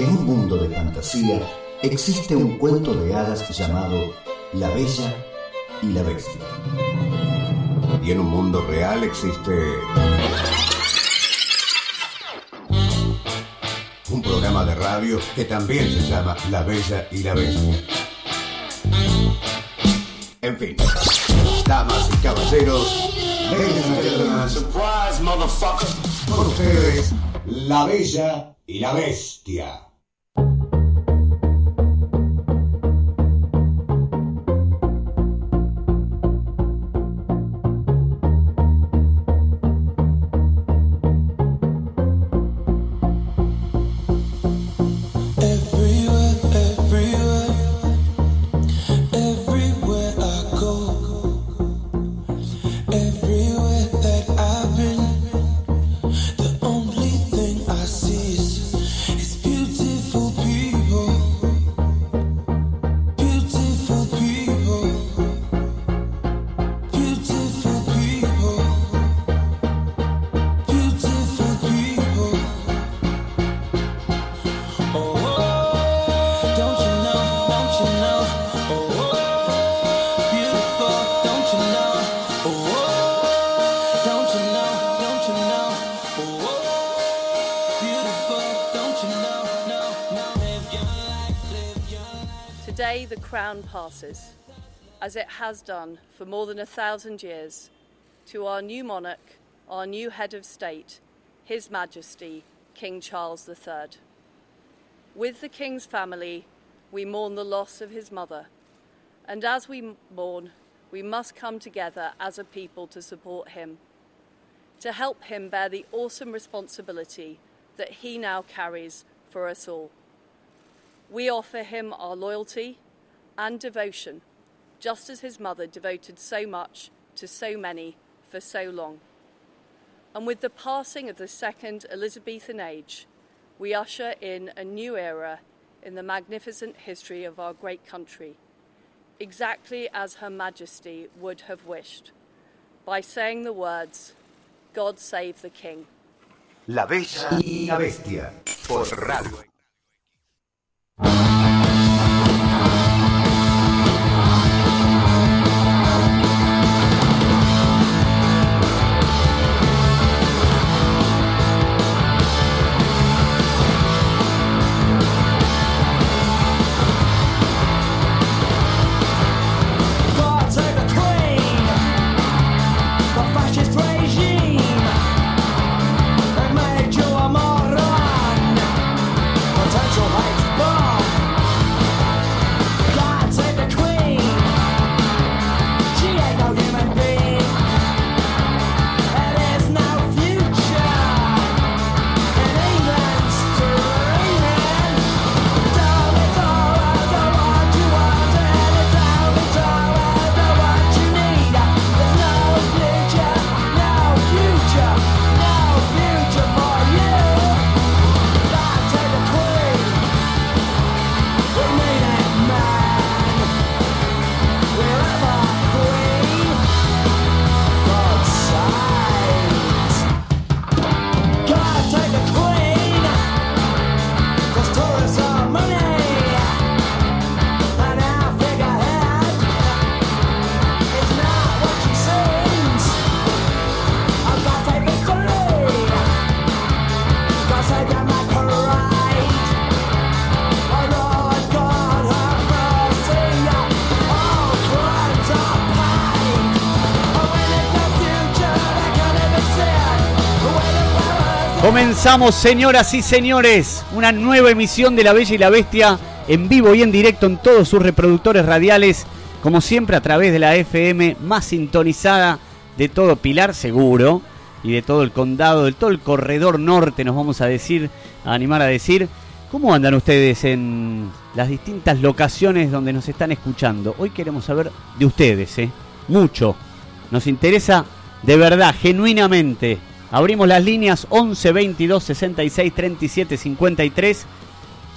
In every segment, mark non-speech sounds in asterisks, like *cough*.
En un mundo de fantasía existe un cuento de hadas llamado La Bella y la Bestia. Y en un mundo real existe un programa de radio que también se llama La Bella y la Bestia. En fin, damas y caballeros, Surprise, motherfucker. con ustedes, La Bella y la Bestia. As it has done for more than a thousand years, to our new monarch, our new head of state, His Majesty, King Charles III. With the King's family, we mourn the loss of his mother, and as we mourn, we must come together as a people to support him, to help him bear the awesome responsibility that he now carries for us all. We offer him our loyalty and devotion, just as his mother devoted so much to so many for so long. And with the passing of the second Elizabethan age, we usher in a new era in the magnificent history of our great country, exactly as Her Majesty would have wished, by saying the words, God save the King. La Bella y la Bestia. Por radio. Comenzamos, señoras y señores, una nueva emisión de La Bella y la Bestia en vivo y en directo en todos sus reproductores radiales, como siempre a través de la FM más sintonizada de todo Pilar Seguro y de todo el condado, de todo el corredor norte, nos vamos a decir, a animar a decir. ¿Cómo andan ustedes en las distintas locaciones donde nos están escuchando? Hoy queremos saber de ustedes, ¿eh? Mucho. Nos interesa de verdad, genuinamente. Abrimos las líneas 11 22 66 37 53.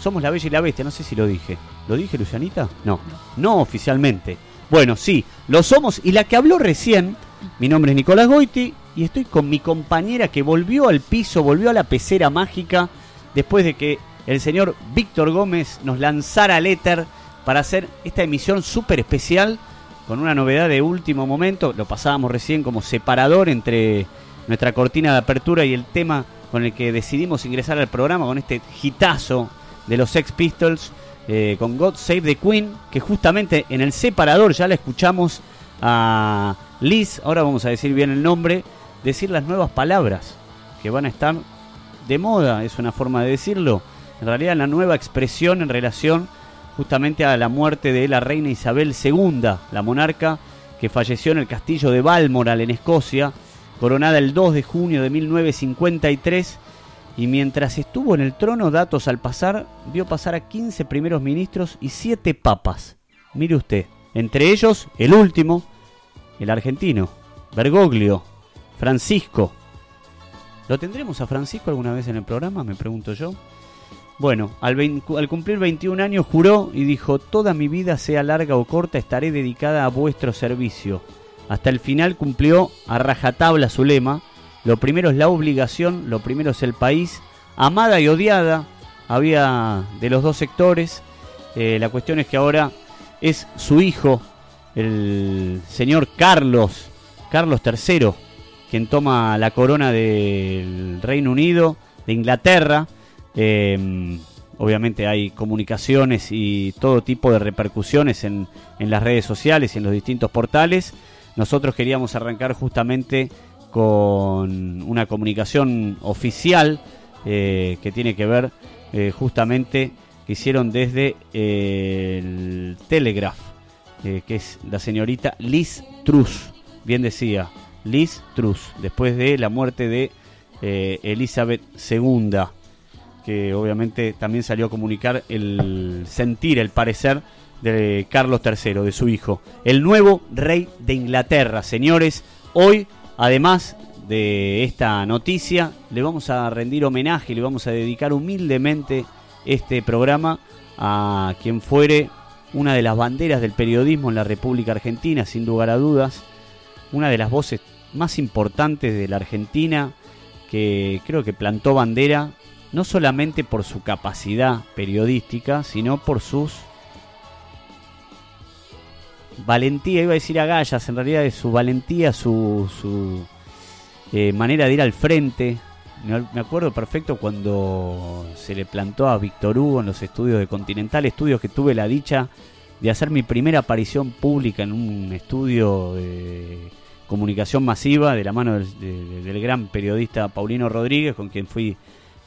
Somos la Bella y la Bestia, no sé si lo dije. ¿Lo dije, Lucianita? No, no oficialmente. Bueno, sí, lo somos. Y la que habló recién, mi nombre es Nicolás Goiti y estoy con mi compañera que volvió al piso, volvió a la pecera mágica después de que el señor Víctor Gómez nos lanzara al éter para hacer esta emisión súper especial con una novedad de último momento. Lo pasábamos recién como separador entre nuestra cortina de apertura y el tema con el que decidimos ingresar al programa, con este hitazo de los Sex Pistols, eh, con God Save the Queen, que justamente en el separador ya la escuchamos a Liz, ahora vamos a decir bien el nombre, decir las nuevas palabras que van a estar de moda, es una forma de decirlo. En realidad la nueva expresión en relación justamente a la muerte de la reina Isabel II, la monarca que falleció en el castillo de Balmoral en Escocia, coronada el 2 de junio de 1953 y mientras estuvo en el trono, datos al pasar, vio pasar a 15 primeros ministros y 7 papas. Mire usted, entre ellos el último, el argentino, Bergoglio, Francisco. ¿Lo tendremos a Francisco alguna vez en el programa? Me pregunto yo. Bueno, al, al cumplir 21 años juró y dijo, toda mi vida, sea larga o corta, estaré dedicada a vuestro servicio. Hasta el final cumplió a rajatabla su lema, lo primero es la obligación, lo primero es el país, amada y odiada, había de los dos sectores, Eh, la cuestión es que ahora es su hijo, el señor Carlos, Carlos III, quien toma la corona del Reino Unido, de Inglaterra. Eh, obviamente hay comunicaciones y todo tipo de repercusiones en, en las redes sociales y en los distintos portales. Nosotros queríamos arrancar justamente con una comunicación oficial eh, que tiene que ver eh, justamente que hicieron desde eh, el Telegraph, que es la señorita Liz Truss, bien decía, Liz Truss, después de la muerte de Elizabeth II, que obviamente también salió a comunicar el sentir, el parecer de Carlos III, de su hijo, el nuevo rey de Inglaterra. Señores, hoy, además de esta noticia, le vamos a rendir homenaje, le vamos a dedicar humildemente este programa a quien fuere una de las banderas del periodismo en la República Argentina, sin lugar a dudas, una de las voces más importantes de la Argentina, que creo que plantó bandera no solamente por su capacidad periodística, sino por sus valentía, iba a decir agallas, en realidad es su valentía, su, su eh, manera de ir al frente. Me acuerdo perfecto cuando se le plantó a Víctor Hugo en los estudios de Continental, estudios que tuve la dicha de hacer mi primera aparición pública en un estudio de comunicación masiva de la mano del, de- del gran periodista Paulino Rodríguez, con quien fui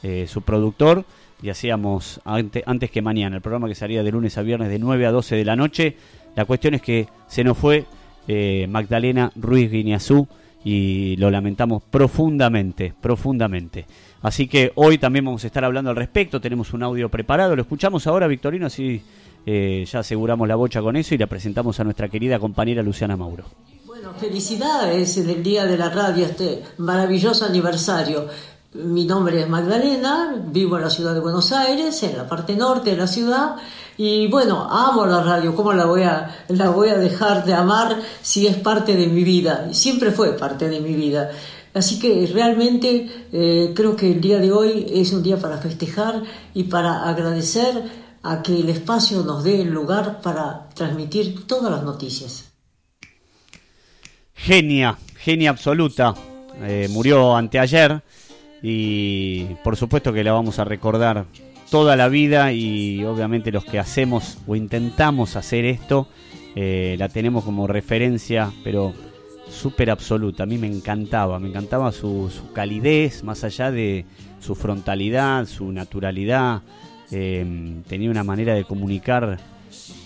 eh, su productor, y hacíamos ante- antes que mañana, el programa que salía de lunes a viernes de 9 a 12 de la noche. La cuestión es que se nos fue eh, Magdalena Ruiz Guiñazú y lo lamentamos profundamente, profundamente. Así que hoy también vamos a estar hablando al respecto, tenemos un audio preparado, lo escuchamos ahora, Victorino, así eh, ya aseguramos la bocha con eso y la presentamos a nuestra querida compañera Luciana Mauro. Bueno, felicidades en el Día de la Radio, este maravilloso aniversario. Mi nombre es Magdalena, vivo en la ciudad de Buenos Aires, en la parte norte de la ciudad, y bueno, amo la radio, ¿cómo la voy a, la voy a dejar de amar si es parte de mi vida? Siempre fue parte de mi vida. Así que realmente eh, creo que el día de hoy es un día para festejar y para agradecer a que el espacio nos dé el lugar para transmitir todas las noticias. Genia, genia absoluta. Eh, murió anteayer y por supuesto que la vamos a recordar toda la vida y obviamente los que hacemos o intentamos hacer esto eh, la tenemos como referencia, pero súper absoluta. A mí me encantaba, me encantaba su, su calidez, más allá de su frontalidad, su naturalidad. Eh, tenía una manera de comunicar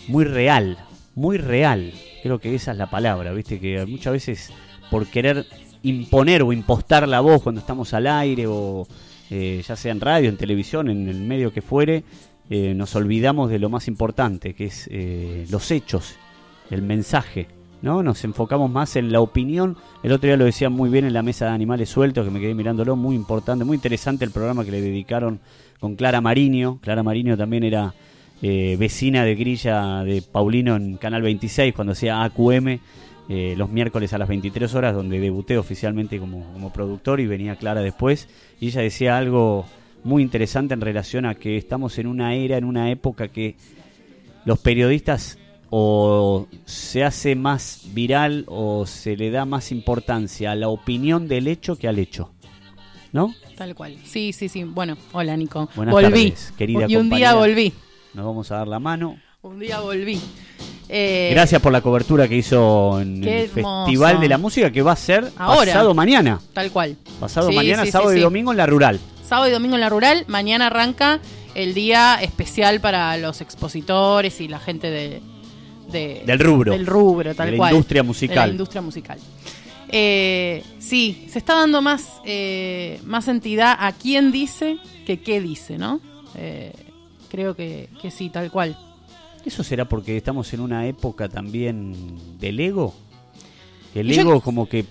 muy real, muy real. Creo que esa es la palabra, viste que muchas veces por querer imponer o impostar la voz cuando estamos al aire o eh, ya sea en radio, en televisión, en el medio que fuere, eh, nos olvidamos de lo más importante, que es eh, los hechos, el mensaje. ¿no? Nos enfocamos más en la opinión. El otro día lo decía muy bien en la mesa de animales sueltos, que me quedé mirándolo, muy importante, muy interesante el programa que le dedicaron con Clara Mariño. Clara Mariño también era vecina de grilla de Paulino en Canal 26 cuando hacía AQM eh, los miércoles a las 23 horas, donde debuté oficialmente como, como productor y venía Clara después. Y ella decía algo muy interesante en relación a que estamos en una era, en una época que los periodistas o se hace más viral o se le da más importancia a la opinión del hecho que al hecho. ¿No? Tal cual. Sí, sí, sí. Bueno, hola Nico. Buenas volví. tardes, querida y un día compañera. volví. Nos vamos a dar la mano. Un día volví. Eh, Gracias por la cobertura que hizo en el. Festival de la Música que va a ser Ahora. pasado mañana. Tal cual. Pasado Sí, mañana, sí, sábado sí, y domingo en la rural. Sábado y domingo en la rural. Mañana arranca el día especial para los expositores y la gente de, de- Del rubro. Del rubro, tal De la cual. industria musical. De la industria musical. Eh, sí, se está dando más, eh, más entidad a quién dice que qué dice, ¿no? Eh, creo que, que sí, tal cual. ¿Eso será porque estamos en una época también del ego? El yo- ego como que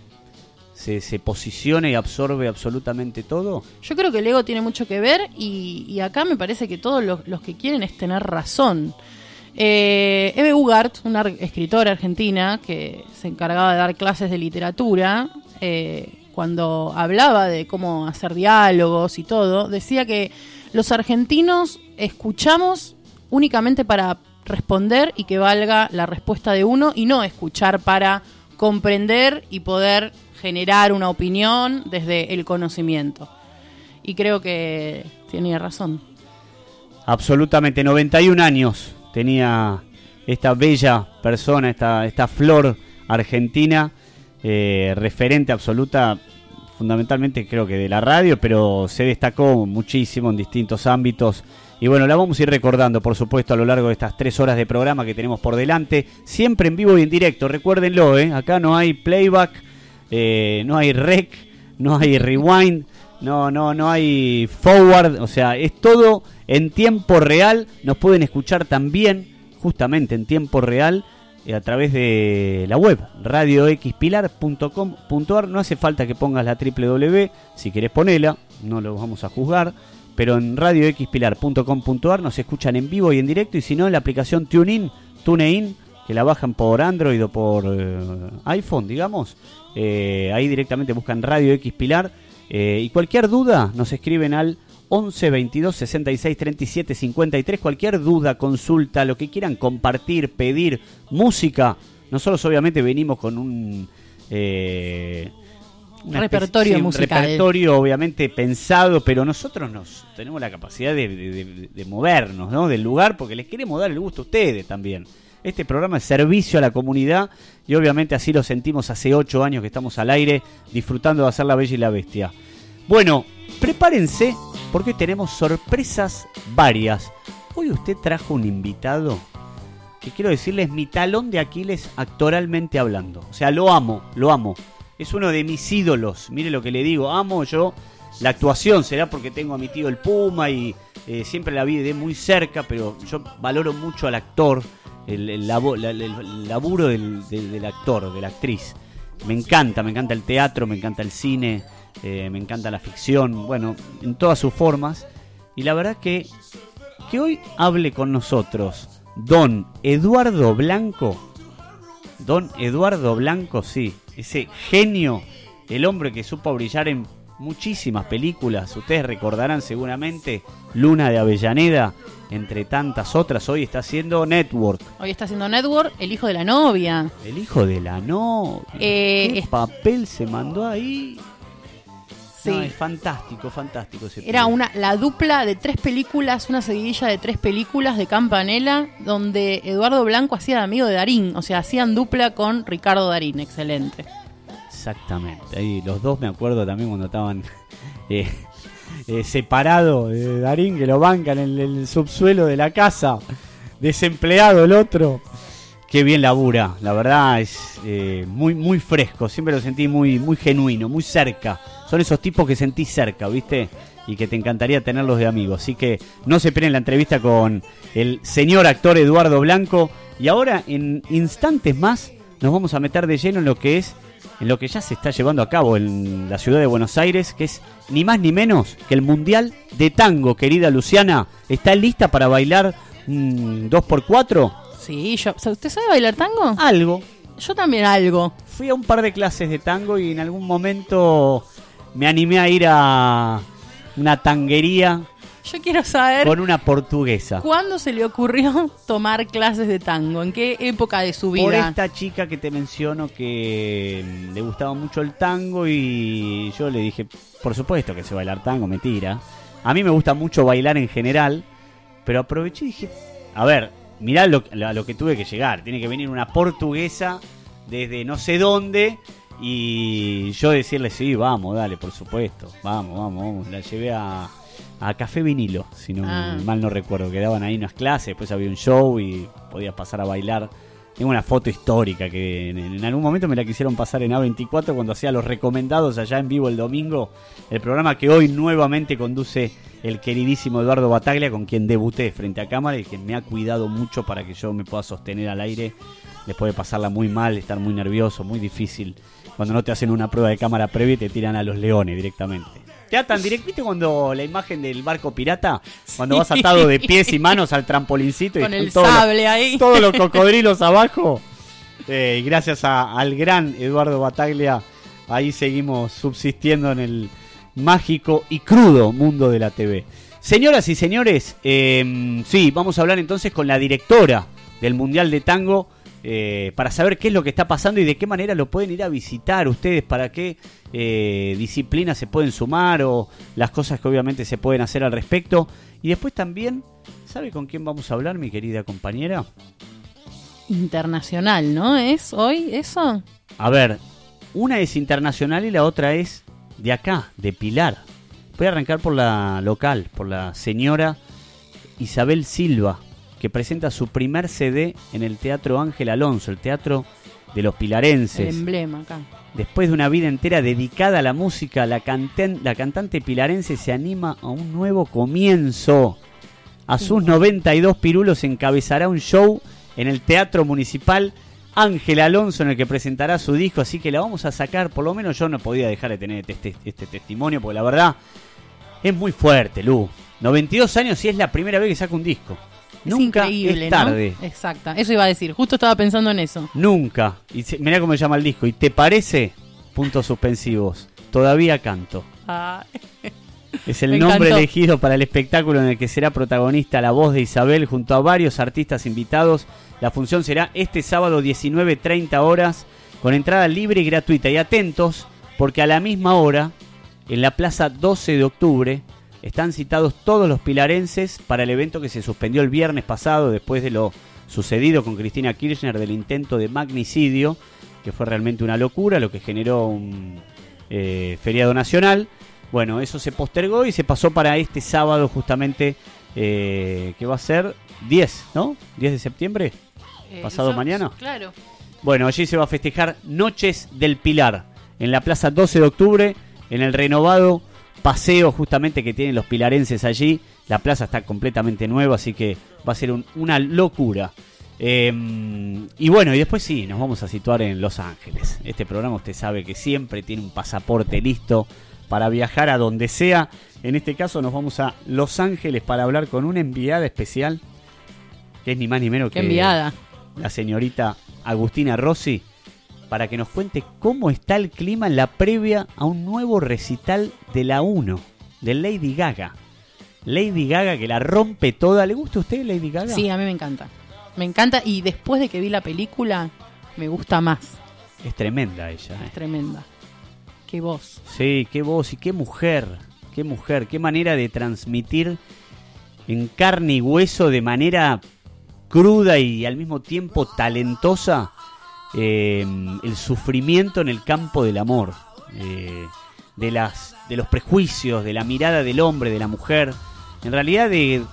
se, se posiciona y absorbe absolutamente todo. Yo creo que el ego tiene mucho que ver y, y acá me parece que todos los, los que quieren es tener razón. Eh, Eve Ugart, una escritora argentina que se encargaba de dar clases de literatura, eh, cuando hablaba de cómo hacer diálogos y todo, decía que los argentinos escuchamos únicamente para responder y que valga la respuesta de uno y no escuchar para comprender y poder generar una opinión desde el conocimiento. Y creo que tenía razón. Absolutamente, 91 años tenía esta bella persona, esta, esta flor argentina, eh, referente absoluta, fundamentalmente creo que de la radio, pero se destacó muchísimo en distintos ámbitos. Y bueno, la vamos a ir recordando, por supuesto, a lo largo de estas tres horas de programa que tenemos por delante, siempre en vivo y en directo, recuérdenlo, ¿eh? acá no hay playback, eh, no hay rec, no hay rewind, no, no, no hay forward, o sea, es todo en tiempo real. Nos pueden escuchar también, justamente en tiempo real, eh, a través de la web radioxpilar.com.ar. No hace falta que pongas la www, si querés ponela, no lo vamos a juzgar. Pero en radioxpilar.com.ar nos escuchan en vivo y en directo. Y si no, en la aplicación TuneIn, TuneIn, que la bajan por Android o por eh, iPhone, digamos. eh, ahí directamente buscan Radio X Pilar. eh, y cualquier duda nos escriben al 11 22 66 37 53. Cualquier duda, consulta, lo que quieran compartir, pedir, música. Nosotros obviamente venimos con un... Repertorio un musical. repertorio obviamente pensado, pero nosotros nos tenemos la capacidad de, de- de- de movernos ¿no? del lugar porque les queremos dar el gusto a ustedes también. Este programa es servicio a la comunidad y obviamente así lo sentimos hace ocho años que estamos al aire disfrutando de hacer la bella y la bestia. Bueno, prepárense porque tenemos sorpresas varias. Hoy usted trajo un invitado que quiero decirles mi talón de Aquiles actoralmente hablando. O sea, lo amo, lo amo. Es uno de mis ídolos. Mire lo que le digo, amo yo la actuación. Será porque tengo a mi tío el Puma y eh, siempre la vi de muy cerca, pero yo valoro mucho al actor, el, labo- la- el- laburo del actor, de la actriz. Me encanta, me encanta el teatro, me encanta el cine, eh, me encanta la ficción, bueno, en todas sus formas. Y la verdad que que hoy hable con nosotros don Eduardo Blanco. Don Eduardo Blanco, sí, ese genio, el hombre que supo brillar en muchísimas películas. Ustedes recordarán seguramente Luna de Avellaneda, entre tantas otras. Hoy está haciendo Network. Hoy está haciendo Network, el hijo de la novia. El hijo de la novia. Eh, ¿Qué papel se mandó ahí? Sí. No, es fantástico, fantástico ese Era una la dupla de tres películas, una seguidilla de tres películas de Campanella, donde Eduardo Blanco hacía de amigo de Darín, o sea, hacían dupla con Ricardo Darín, excelente. Exactamente. Ahí los dos me acuerdo también cuando estaban *laughs* eh, eh, separados de Darín, que lo bancan en el subsuelo de la casa. Desempleado el otro. Qué bien labura. La verdad es eh, muy, muy fresco. Siempre lo sentí muy, muy genuino, muy cerca. Son esos tipos que sentí cerca, ¿viste? Y que te encantaría tenerlos de amigos. Así que no se esperen la entrevista con el señor actor Eduardo Blanco. Y ahora, en instantes más, nos vamos a meter de lleno en lo que es en lo que ya se está llevando a cabo en la ciudad de Buenos Aires, que es ni más ni menos que el Mundial de Tango, querida Luciana. ¿Está lista para bailar un 2x4? Sí, yo, ¿usted sabe bailar tango? Algo. Yo también algo. Fui a un par de clases de tango y en algún momento me animé a ir a una tanguería Yo quiero saber con una portuguesa. cuándo se le ocurrió *laughs* tomar clases de tango, en qué época de su Por vida. esta chica que te menciono que mm, le gustaba mucho el tango y yo le dije, por supuesto que sé bailar tango, mentira. A mí me gusta mucho bailar en general, pero aproveché y dije, a ver, mirá lo, a lo que tuve que llegar. Tiene que venir una portuguesa desde no sé dónde y yo decirle, sí, vamos, dale, por supuesto, vamos, vamos, vamos. La llevé a, a Café Vinilo, si no Ah. mal no recuerdo, que daban ahí unas clases, después había un show y podías pasar a bailar. Tengo una foto histórica que en, algún momento me la quisieron pasar en A24 cuando hacía los recomendados allá en vivo el domingo. El programa que hoy nuevamente conduce el queridísimo Eduardo Bataglia, con quien debuté frente a cámara y quien me ha cuidado mucho para que yo me pueda sostener al aire después de pasarla muy mal, estar muy nervioso, muy difícil. Cuando no te hacen una prueba de cámara previa y te tiran a los leones directamente. Te atan directo, ¿viste cuando la imagen del barco pirata? Cuando vas atado de pies y manos al trampolincito y Con el sable ahí. todos los cocodrilos abajo. Eh, gracias a- al gran Eduardo Bataglia, ahí seguimos subsistiendo en el mágico y crudo mundo de la TV. Señoras y señores, eh, sí, vamos a hablar entonces con la directora del Mundial de Tango eh, para saber qué es lo que está pasando y de qué manera lo pueden ir a visitar ustedes, para qué eh, disciplinas se pueden sumar o las cosas que obviamente se pueden hacer al respecto. Y después también, ¿sabe con quién vamos a hablar, mi querida compañera? Internacional, ¿no? ¿Es hoy eso? A ver, una es internacional y la otra es de acá, de Pilar. Voy a arrancar por la local, por la señora Isabel Silva, que presenta su primer CD en el Teatro Ángel Alonso, el teatro de los El pilarenses. emblema acá. Después de una vida entera dedicada a la música, la, canten- la cantante pilarense se anima a un nuevo comienzo. A sus 92 pirulos encabezará un show en el Teatro Municipal Ángel Alonso en el que presentará su disco, así que la vamos a sacar, por lo menos yo no podía dejar de tener este, este testimonio, porque la verdad es muy fuerte, Lu. 92 años y es la primera vez que saca un disco. Es Nunca increíble, es ¿no? tarde. Exacta, eso iba a decir. Justo estaba pensando en eso. Nunca. Y mirá cómo se llama el disco. ¿Y te parece? Puntos suspensivos. Todavía canto. Ah, Es el *laughs* Me nombre encantó. elegido para el espectáculo en el que será protagonista la voz de Isabel junto a varios artistas invitados. La función será este sábado 19.30 horas con entrada libre y gratuita. Y atentos porque a la misma hora, en la Plaza 12 de Octubre, están citados todos los pilarenses para el evento que se suspendió el viernes pasado después de lo sucedido con Cristina Kirchner del intento de magnicidio, que fue realmente una locura, lo que generó un eh, feriado nacional. Bueno, eso se postergó y se pasó para este sábado justamente, eh, que va a ser 10, ¿no? 10 de septiembre. eh, ¿Pasado mañana? Claro. Bueno, allí se va a festejar Noches del Pilar, en la Plaza 12 de Octubre, en el renovado paseo justamente que tienen los pilarenses allí. La plaza está completamente nueva, así que va a ser un- una locura. Eh, y bueno, y después sí, nos vamos a situar en Los Ángeles. Este programa usted sabe que siempre tiene un pasaporte listo para viajar a donde sea. En este caso nos vamos a Los Ángeles para hablar con una enviada especial, que es ni más ni menos que enviada. la señorita Agustina Rossi para que nos cuente cómo está el clima en la previa a un nuevo recital de la 1, de Lady Gaga. Lady Gaga que la rompe toda. ¿Le gusta a usted Lady Gaga? Sí, a mí me encanta. Me encanta y después de que vi la película, me gusta más. Es tremenda ella. Es ¿eh? tremenda. Qué voz. Sí, qué voz y qué mujer. Qué mujer, qué manera de transmitir en carne y hueso de manera cruda y al mismo tiempo talentosa eh, el sufrimiento en el campo del amor, eh, de, las, de los prejuicios, de la mirada del hombre, de la mujer, en realidad de,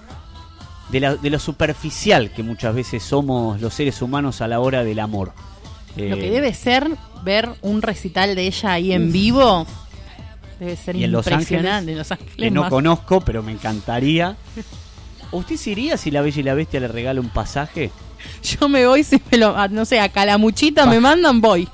de, la- de lo superficial que muchas veces somos los seres humanos a la hora del amor. Lo Eh, que debe ser ver un recital de ella ahí en vivo debe ser y en Los impresionante. Ángeles, En Los Ángeles que no más. conozco, pero me encantaría. ¿Usted se iría si la Bella y la Bestia le regala un pasaje? *laughs* Yo me voy, si me lo, a- no sé, a Calamuchita me mandan, voy.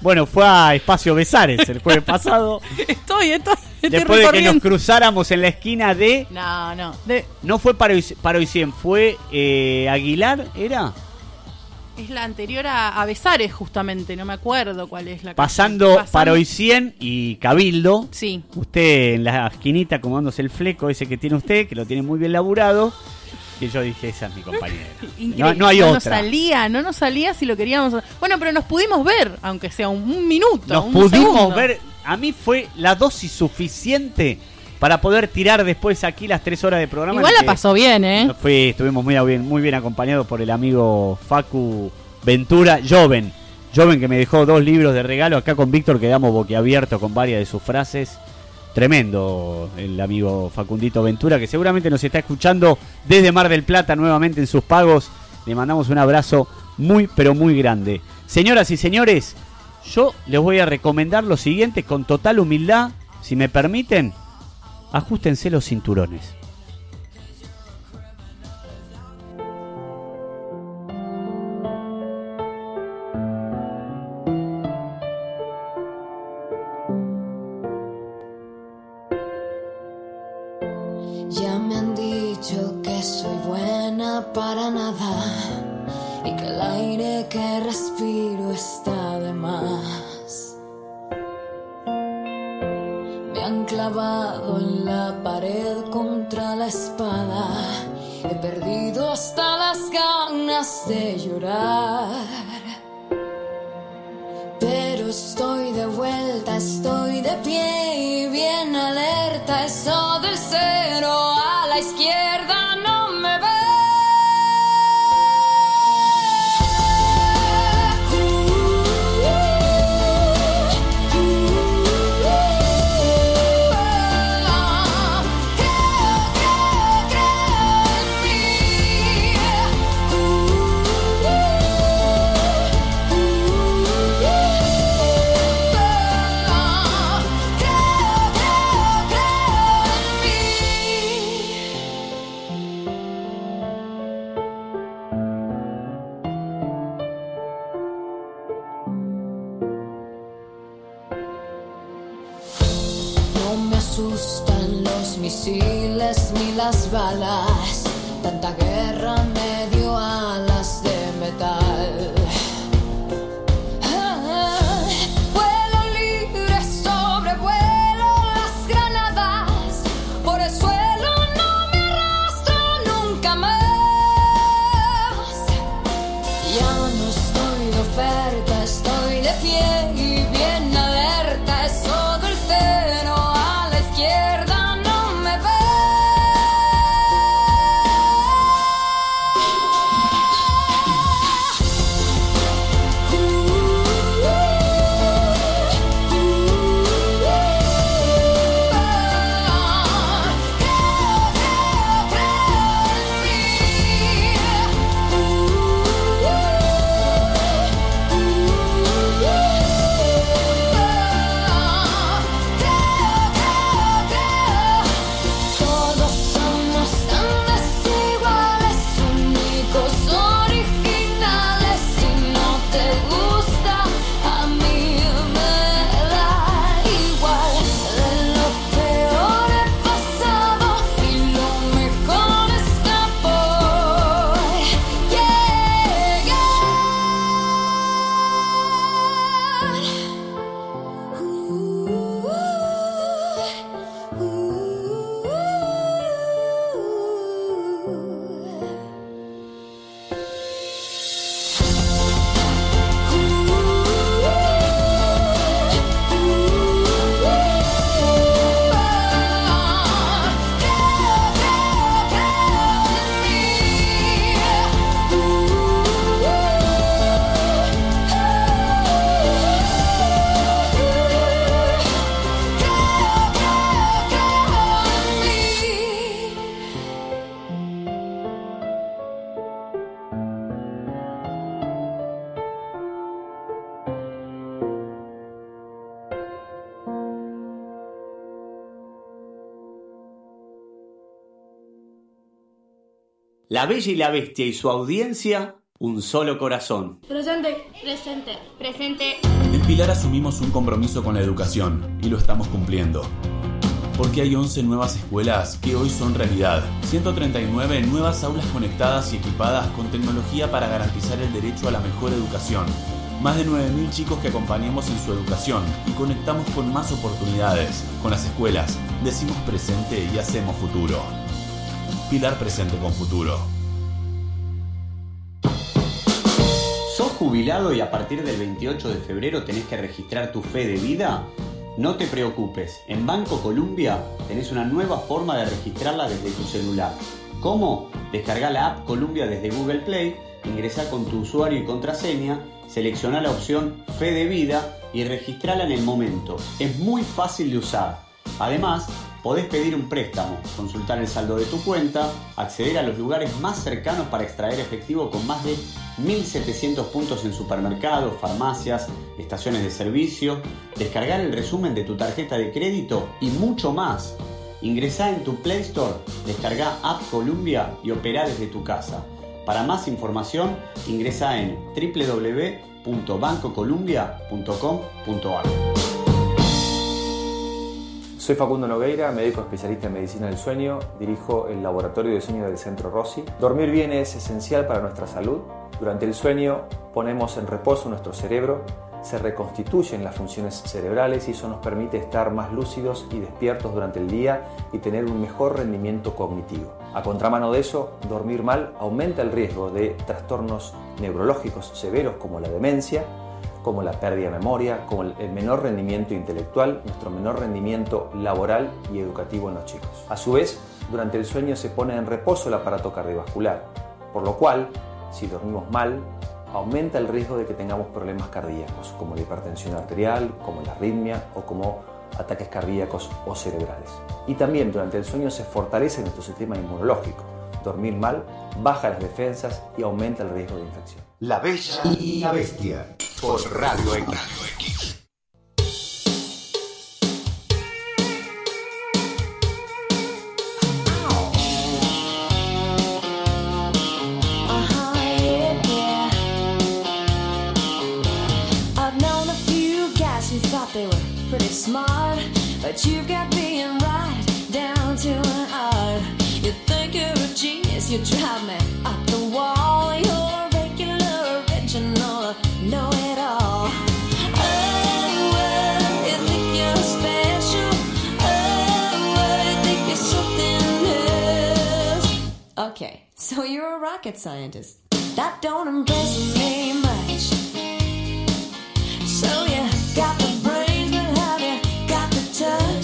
Bueno, fue a Espacio Besares el jueves *laughs* pasado. Estoy, estoy, estoy después de que nos cruzáramos en la esquina de. No, no. de- No fue Parois- Paroisien, fue eh, Aguilar, ¿era? Es la anterior a, a Besares, justamente, no me acuerdo cuál es la. Pasando, Pasando- Paroicien y Cabildo. Sí. Usted en la esquinita acomodándose el fleco ese que tiene usted, que lo tiene muy bien laburado. Y yo dije, esa es mi compañera. *laughs* No, no hay nos otra. salía, no nos salía si lo queríamos. Bueno, pero nos pudimos ver, aunque sea un, un minuto. Nos un pudimos segundo. ver. A mí fue la dosis suficiente para poder tirar después aquí las tres horas de programa. Igual la que pasó bien, ¿eh? nos fue- estuvimos muy bien, muy bien acompañados por el amigo Facu Ventura, Joven. Joven que me dejó dos libros de regalo. Acá con Víctor quedamos boquiabiertos con varias de sus frases. Tremendo el amigo Facundito Ventura, que seguramente nos está escuchando desde Mar del Plata nuevamente en sus pagos. Le mandamos un abrazo muy, pero muy grande. Señoras y señores, yo les voy a recomendar lo siguiente con total humildad. Si me permiten, ajustense los cinturones. Para nada y que el aire que respiro está de más. Me han clavado en la pared contra la espada. He perdido hasta las ganas de llorar. Pero estoy de vuelta, estoy de pie y bien alerta. Eso La Bella y la Bestia y su audiencia, un solo corazón. Presente. Presente. Presente. En Pilar asumimos un compromiso con la educación y lo estamos cumpliendo. porque hay 11 nuevas escuelas que hoy son realidad, 139 nuevas aulas conectadas y equipadas con tecnología para garantizar el derecho a la mejor educación, más de 9.000 chicos que acompañamos en su educación y conectamos con más oportunidades. Con las escuelas, decimos presente y hacemos futuro. Pilar presente con futuro. Jubilado y a partir del 28 de febrero tenés que registrar tu fe de vida? No te preocupes, en Banco Columbia tenés una nueva forma de registrarla desde tu celular. ¿Cómo? Descarga la app Columbia desde Google Play, ingresa con tu usuario y contraseña, selecciona la opción Fe de Vida y registrala en el momento. Es muy fácil de usar. Además, podés pedir un préstamo, consultar el saldo de tu cuenta, acceder a los lugares más cercanos para extraer efectivo con más de 1.700 puntos en supermercados, farmacias, estaciones de servicio, descargar el resumen de tu tarjeta de crédito y mucho más. Ingresá en tu Play Store, descarga App Columbia y operá desde tu casa. Para más información, ingresa en www.bancocolumbia.com.ar. Soy Facundo Nogueira, médico especialista en medicina del sueño, dirijo el laboratorio de sueño del Centro Rossi. Dormir bien es esencial para nuestra salud. Durante el sueño ponemos en reposo nuestro cerebro, se reconstituyen las funciones cerebrales y eso nos permite estar más lúcidos y despiertos durante el día y tener un mejor rendimiento cognitivo. A contramano de eso, dormir mal aumenta el riesgo de trastornos neurológicos severos como la demencia, como la pérdida de memoria, como el menor rendimiento intelectual, nuestro menor rendimiento laboral y educativo en los chicos. A su vez, durante el sueño se pone en reposo el aparato cardiovascular, por lo cual, si dormimos mal, aumenta el riesgo de que tengamos problemas cardíacos, como la hipertensión arterial, como la arritmia o como ataques cardíacos o cerebrales. Y también durante el sueño se fortalece nuestro sistema inmunológico. Dormir mal baja las defensas y aumenta el riesgo de infección. La Bella y la Bestia por Radio X. Yeah, yeah. I've known a few guys who thought they were pretty smart, but you've got being genius, you drive me up the wall. You're regular, original, know it all. Okay, so you're a rocket scientist. That don't impress me much. So you got the brains, but have you got the touch?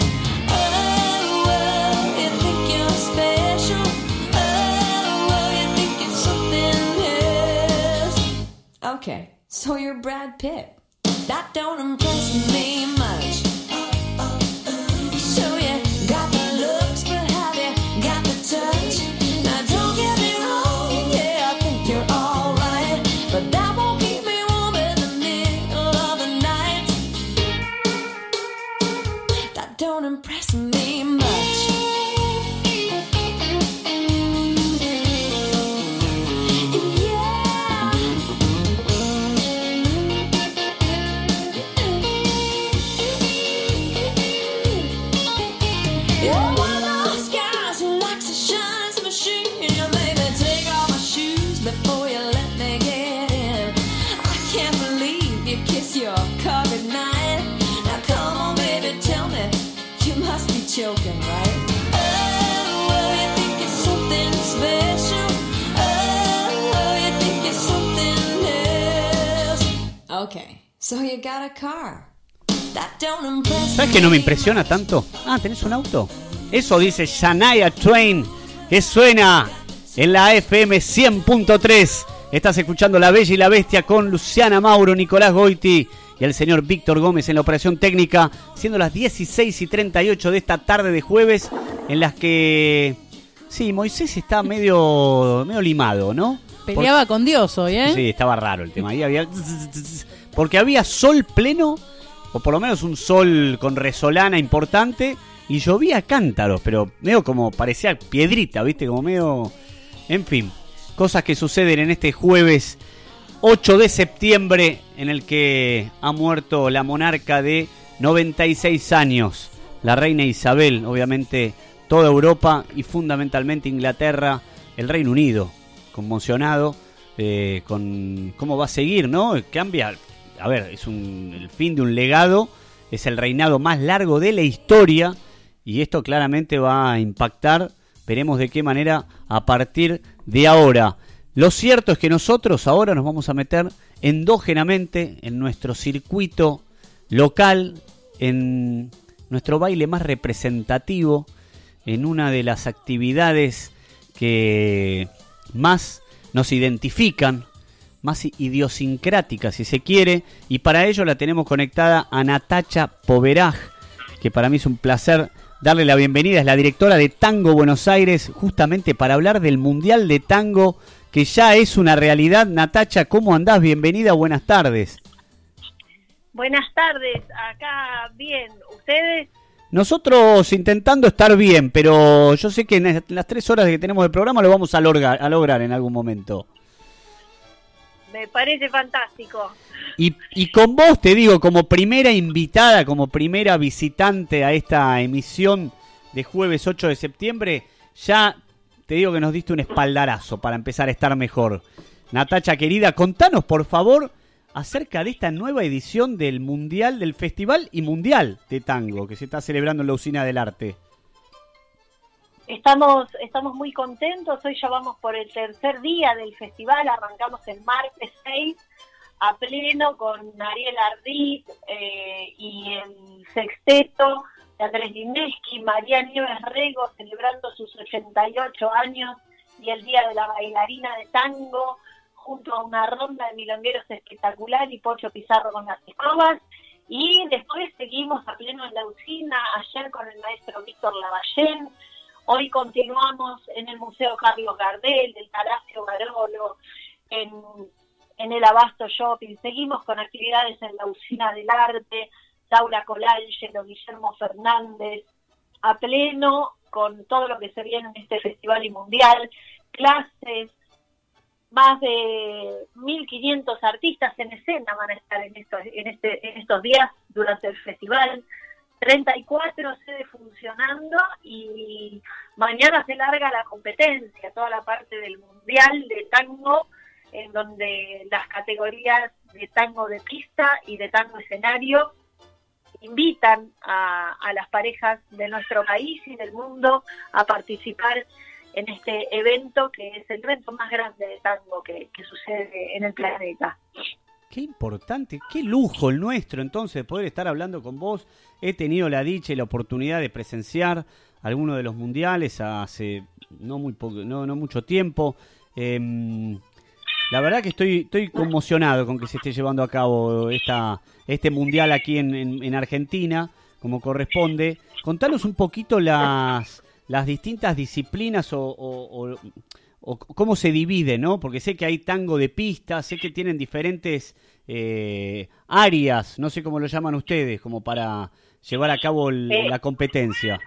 Okay, so you're Brad Pitt. That don't impress me much. Something else. Okay, ¿Sabes que no me impresiona tanto? Ah, ¿tenés un auto? Eso dice Shania Twain, que suena en la FM 100.3. Estás escuchando La Bella y la Bestia con Luciana Mauro, Nicolás Goiti y al señor Víctor Gómez en la operación técnica, siendo las 16 y 38 de esta tarde de jueves, en las que, sí, Moisés está medio, medio limado, ¿no? Peleaba con Dios hoy, ¿eh? Sí, estaba raro el tema. Ahí había... Porque había sol pleno, o por lo menos un sol con resolana importante, y llovía cántaros, pero medio como parecía piedrita, ¿viste? Como medio... En fin, cosas que suceden en este jueves 8 de septiembre, en el que ha muerto la monarca de 96 años, la reina Isabel, obviamente toda Europa y fundamentalmente Inglaterra, el Reino Unido, conmocionado eh, con cómo va a seguir, ¿no? Cambia, a ver, es un, el fin de un legado, es el reinado más largo de la historia y esto claramente va a impactar, veremos de qué manera a partir de ahora. Lo cierto es que nosotros ahora nos vamos a meter endógenamente en nuestro circuito local, en nuestro baile más representativo, en una de las actividades que más nos identifican, más idiosincráticas si se quiere, y para ello la tenemos conectada a Natacha Poveraj, que para mí es un placer darle la bienvenida, es la directora de Tango Buenos Aires, justamente para hablar del Mundial de Tango, que ya es una realidad. Natacha, ¿cómo andás? Bienvenida, buenas tardes. Buenas tardes, acá bien, ¿ustedes? Nosotros intentando estar bien, pero yo sé que en las tres horas que tenemos de programa lo vamos a lograr, a lograr en algún momento. Me parece fantástico. Y, y con vos te digo, como primera invitada, como primera visitante a esta emisión de jueves 8 de septiembre, ya te digo que nos diste un espaldarazo para empezar a estar mejor. Natacha querida, contanos por favor acerca de esta nueva edición del Mundial, del Festival y Mundial de Tango que se está celebrando en la Usina del Arte. Estamos, estamos muy contentos, hoy ya vamos por el tercer día del festival, arrancamos el martes 6 a pleno con Ariel Ardit eh, y el sexteto Andrés Dineski, María Nieves Rego celebrando sus 88 años y el Día de la Bailarina de Tango, junto a una ronda de milongueros espectacular y Pocho Pizarro con las escobas. Y después seguimos a pleno en la usina, ayer con el maestro Víctor Lavallén. Hoy continuamos en el Museo Carlos Gardel, el Palacio Barolo, en, en el Abasto Shopping. Seguimos con actividades en la usina del arte, Laura Colangelo, Guillermo Fernández, a pleno con todo lo que se viene en este festival y mundial, clases, más de 1.500 artistas en escena van a estar en estos, en, este, en estos días durante el festival. 34 sedes funcionando y mañana se larga la competencia, toda la parte del mundial de tango, en donde las categorías de tango de pista y de tango escenario invitan a, a las parejas de nuestro país y del mundo a participar en este evento que es el evento más grande de tango que, sucede en el planeta. Qué importante, qué lujo el nuestro entonces poder estar hablando con vos. He tenido la dicha y la oportunidad de presenciar algunos de los mundiales hace no muy poco, no, no mucho tiempo. Em, la verdad que estoy, estoy conmocionado con que se esté llevando a cabo esta, este mundial aquí en, en- en Argentina, como corresponde. Contanos un poquito las, las distintas disciplinas o, o- o- o cómo se divide, ¿no? Porque sé que hay tango de pista, sé que tienen diferentes eh, áreas, no sé cómo lo llaman ustedes, como para llevar a cabo el- Eh, la competencia.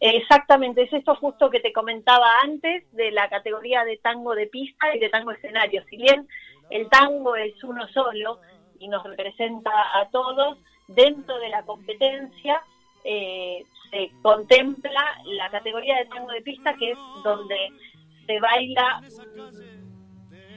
Exactamente, es esto justo que te comentaba antes de la categoría de tango de pista y de tango escenario. Si bien el tango es uno solo y nos representa a todos, dentro de la competencia eh, se contempla la categoría de tango de pista que es donde se baila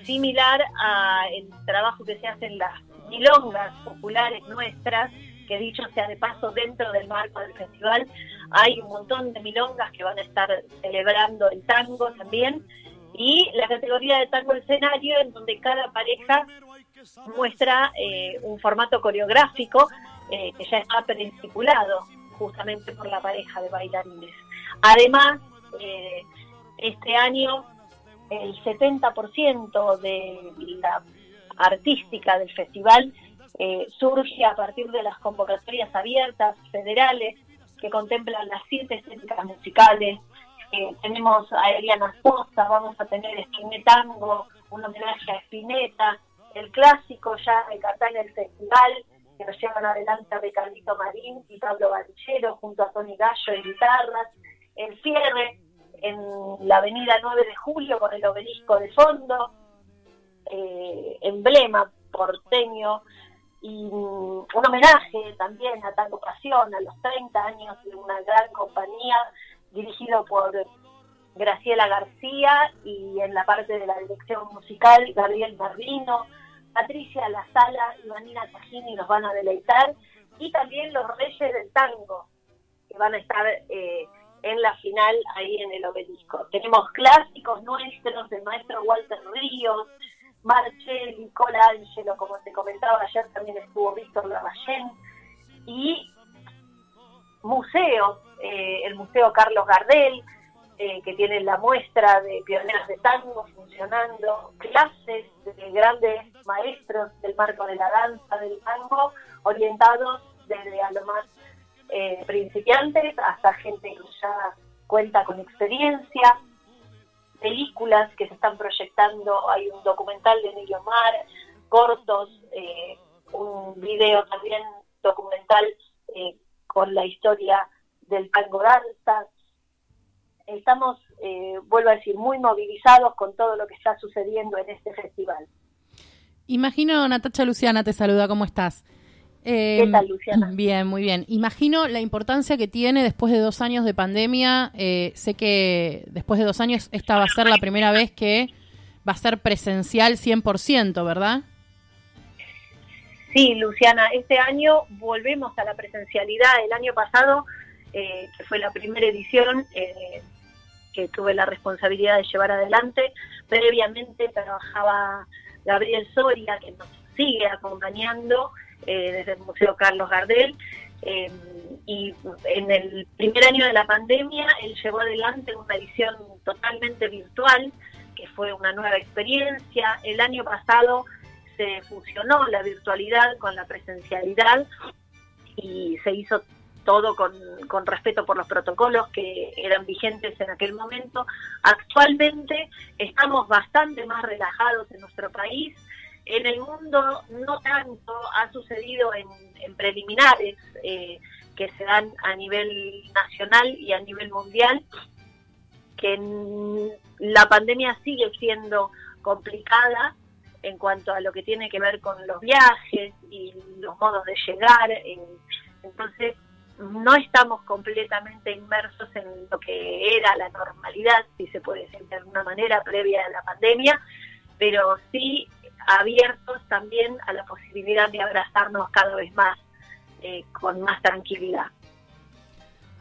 similar a el trabajo que se hace en las milongas populares nuestras, que dicho sea de paso, dentro del marco del festival hay un montón de milongas que van a estar celebrando el tango también, y la categoría de tango escenario, en donde cada pareja muestra eh, un formato coreográfico eh, que ya está preestipulado justamente por la pareja de bailarines. Además, eh, este año el 70% de la artística del festival eh, surge a partir de las convocatorias abiertas federales que contemplan las siete estéticas musicales. Eh, tenemos a Eliana Sosa, vamos a tener Espinet Tango, un homenaje a Spinetta, el clásico ya de Catán el Festival, que lo llevan adelante Ricardito Marín y Pablo Banchero junto a Tony Gallo en guitarras, el cierre en la avenida 9 de Julio con el obelisco de fondo, eh, emblema porteño y mm, un homenaje también a Tango Pasión, a los 30 años de una gran compañía dirigido por Graciela García y en la parte de la dirección musical Gabriel Marvino, Patricia La Sala y Vanina Tajini nos van a deleitar y también los Reyes del Tango que van a estar eh, en la final ahí en el obelisco. Tenemos clásicos nuestros del maestro Walter Ríos, Marcelli, Colangelo, como te comentaba ayer también estuvo Víctor Lavallén, y museos, eh, el Museo Carlos Gardel, eh, que tiene la muestra de pioneras de tango funcionando, clases de grandes maestros del marco de la danza del tango, orientados desde a lo más eh, principiantes hasta gente que ya cuenta con experiencia, películas que se están proyectando, hay un documental de Emilio Mar, cortos, eh, un video también documental eh, con la historia del tango danza. Estamos, eh, vuelvo a decir, muy movilizados con todo lo que está sucediendo en este festival. Imagino, Natacha Luciana te saluda, ¿cómo estás? Eh, ¿Qué tal, Luciana? *clears throat* Bien, muy bien. Imagino la importancia que tiene después de dos años de pandemia. Eh, sé que después de dos años esta va a ser la primera vez que va a ser presencial 100%, ¿verdad? Sí, Luciana, este año volvemos a la presencialidad. El año pasado, eh, que fue la primera edición eh, que tuve la responsabilidad de llevar adelante, previamente trabajaba Gabriel Soria, que nos sigue acompañando eh, desde el Museo Carlos Gardel. eh, y en el primer año de la pandemia, él llevó adelante una edición totalmente virtual, que fue una nueva experiencia. El año pasado se fusionó la virtualidad con la presencialidad y se hizo todo con, con respeto por los protocolos que eran vigentes en aquel momento. Actualmente estamos bastante más relajados en nuestro país. En el mundo no tanto ha sucedido en, preliminares eh, que se dan a nivel nacional y a nivel mundial, que la pandemia sigue siendo complicada en cuanto a lo que tiene que ver con los viajes y los modos de llegar. eh, entonces, no estamos completamente inmersos en lo que era la normalidad, si se puede decir de alguna manera, previa a la pandemia, pero sí abiertos también a la posibilidad de abrazarnos cada vez más eh, con más tranquilidad.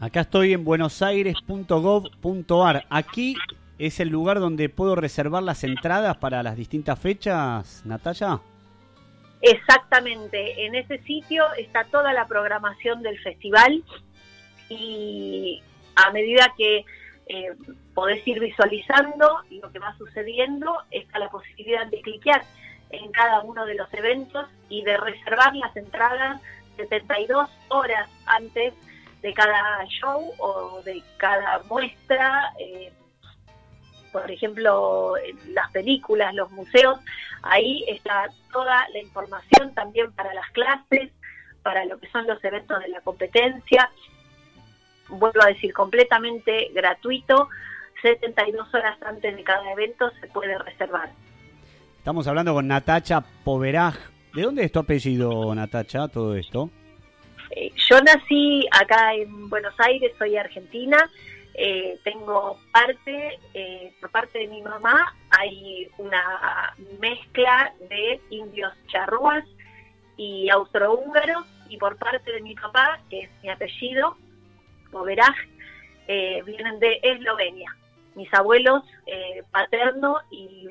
Acá estoy en buenosaires.gov.ar. Aquí es el lugar donde puedo reservar las entradas para las distintas fechas, Natalia. Exactamente, en ese sitio está toda la programación del festival y a medida que eh, podés ir visualizando lo que va sucediendo, está la posibilidad de cliquear en cada uno de los eventos y de reservar las entradas 72 horas antes de cada show o de cada muestra. eh, por ejemplo, las películas, los museos, ahí está toda la información también para las clases, para lo que son los eventos de la competencia. Vuelvo a decir, completamente gratuito, 72 horas antes de cada evento se puede reservar. Estamos hablando con Natacha Poveraj. ¿De dónde es tu apellido, Natacha, todo esto? Eh, yo nací acá en Buenos Aires, soy argentina, eh, tengo parte, eh, por parte de mi mamá, hay una mezcla de indios charrúas y austrohúngaros, y por parte de mi papá, que es mi apellido, Poveraj, eh, vienen de Eslovenia. Mis abuelos eh, paterno y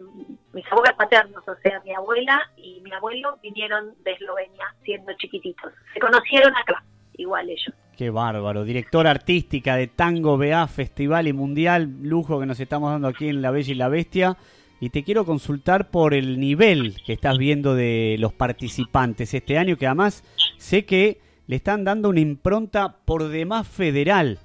mis abuelos paternos, o sea, mi abuela y mi abuelo vinieron de Eslovenia siendo chiquititos. Se conocieron acá, igual ellos. Qué bárbaro. Directora artística de Tango BA, Festival y Mundial. Lujo que nos estamos dando aquí en La Bella y la Bestia. y te quiero consultar por el nivel que estás viendo de los participantes este año, que además sé que le están dando una impronta por demás federal,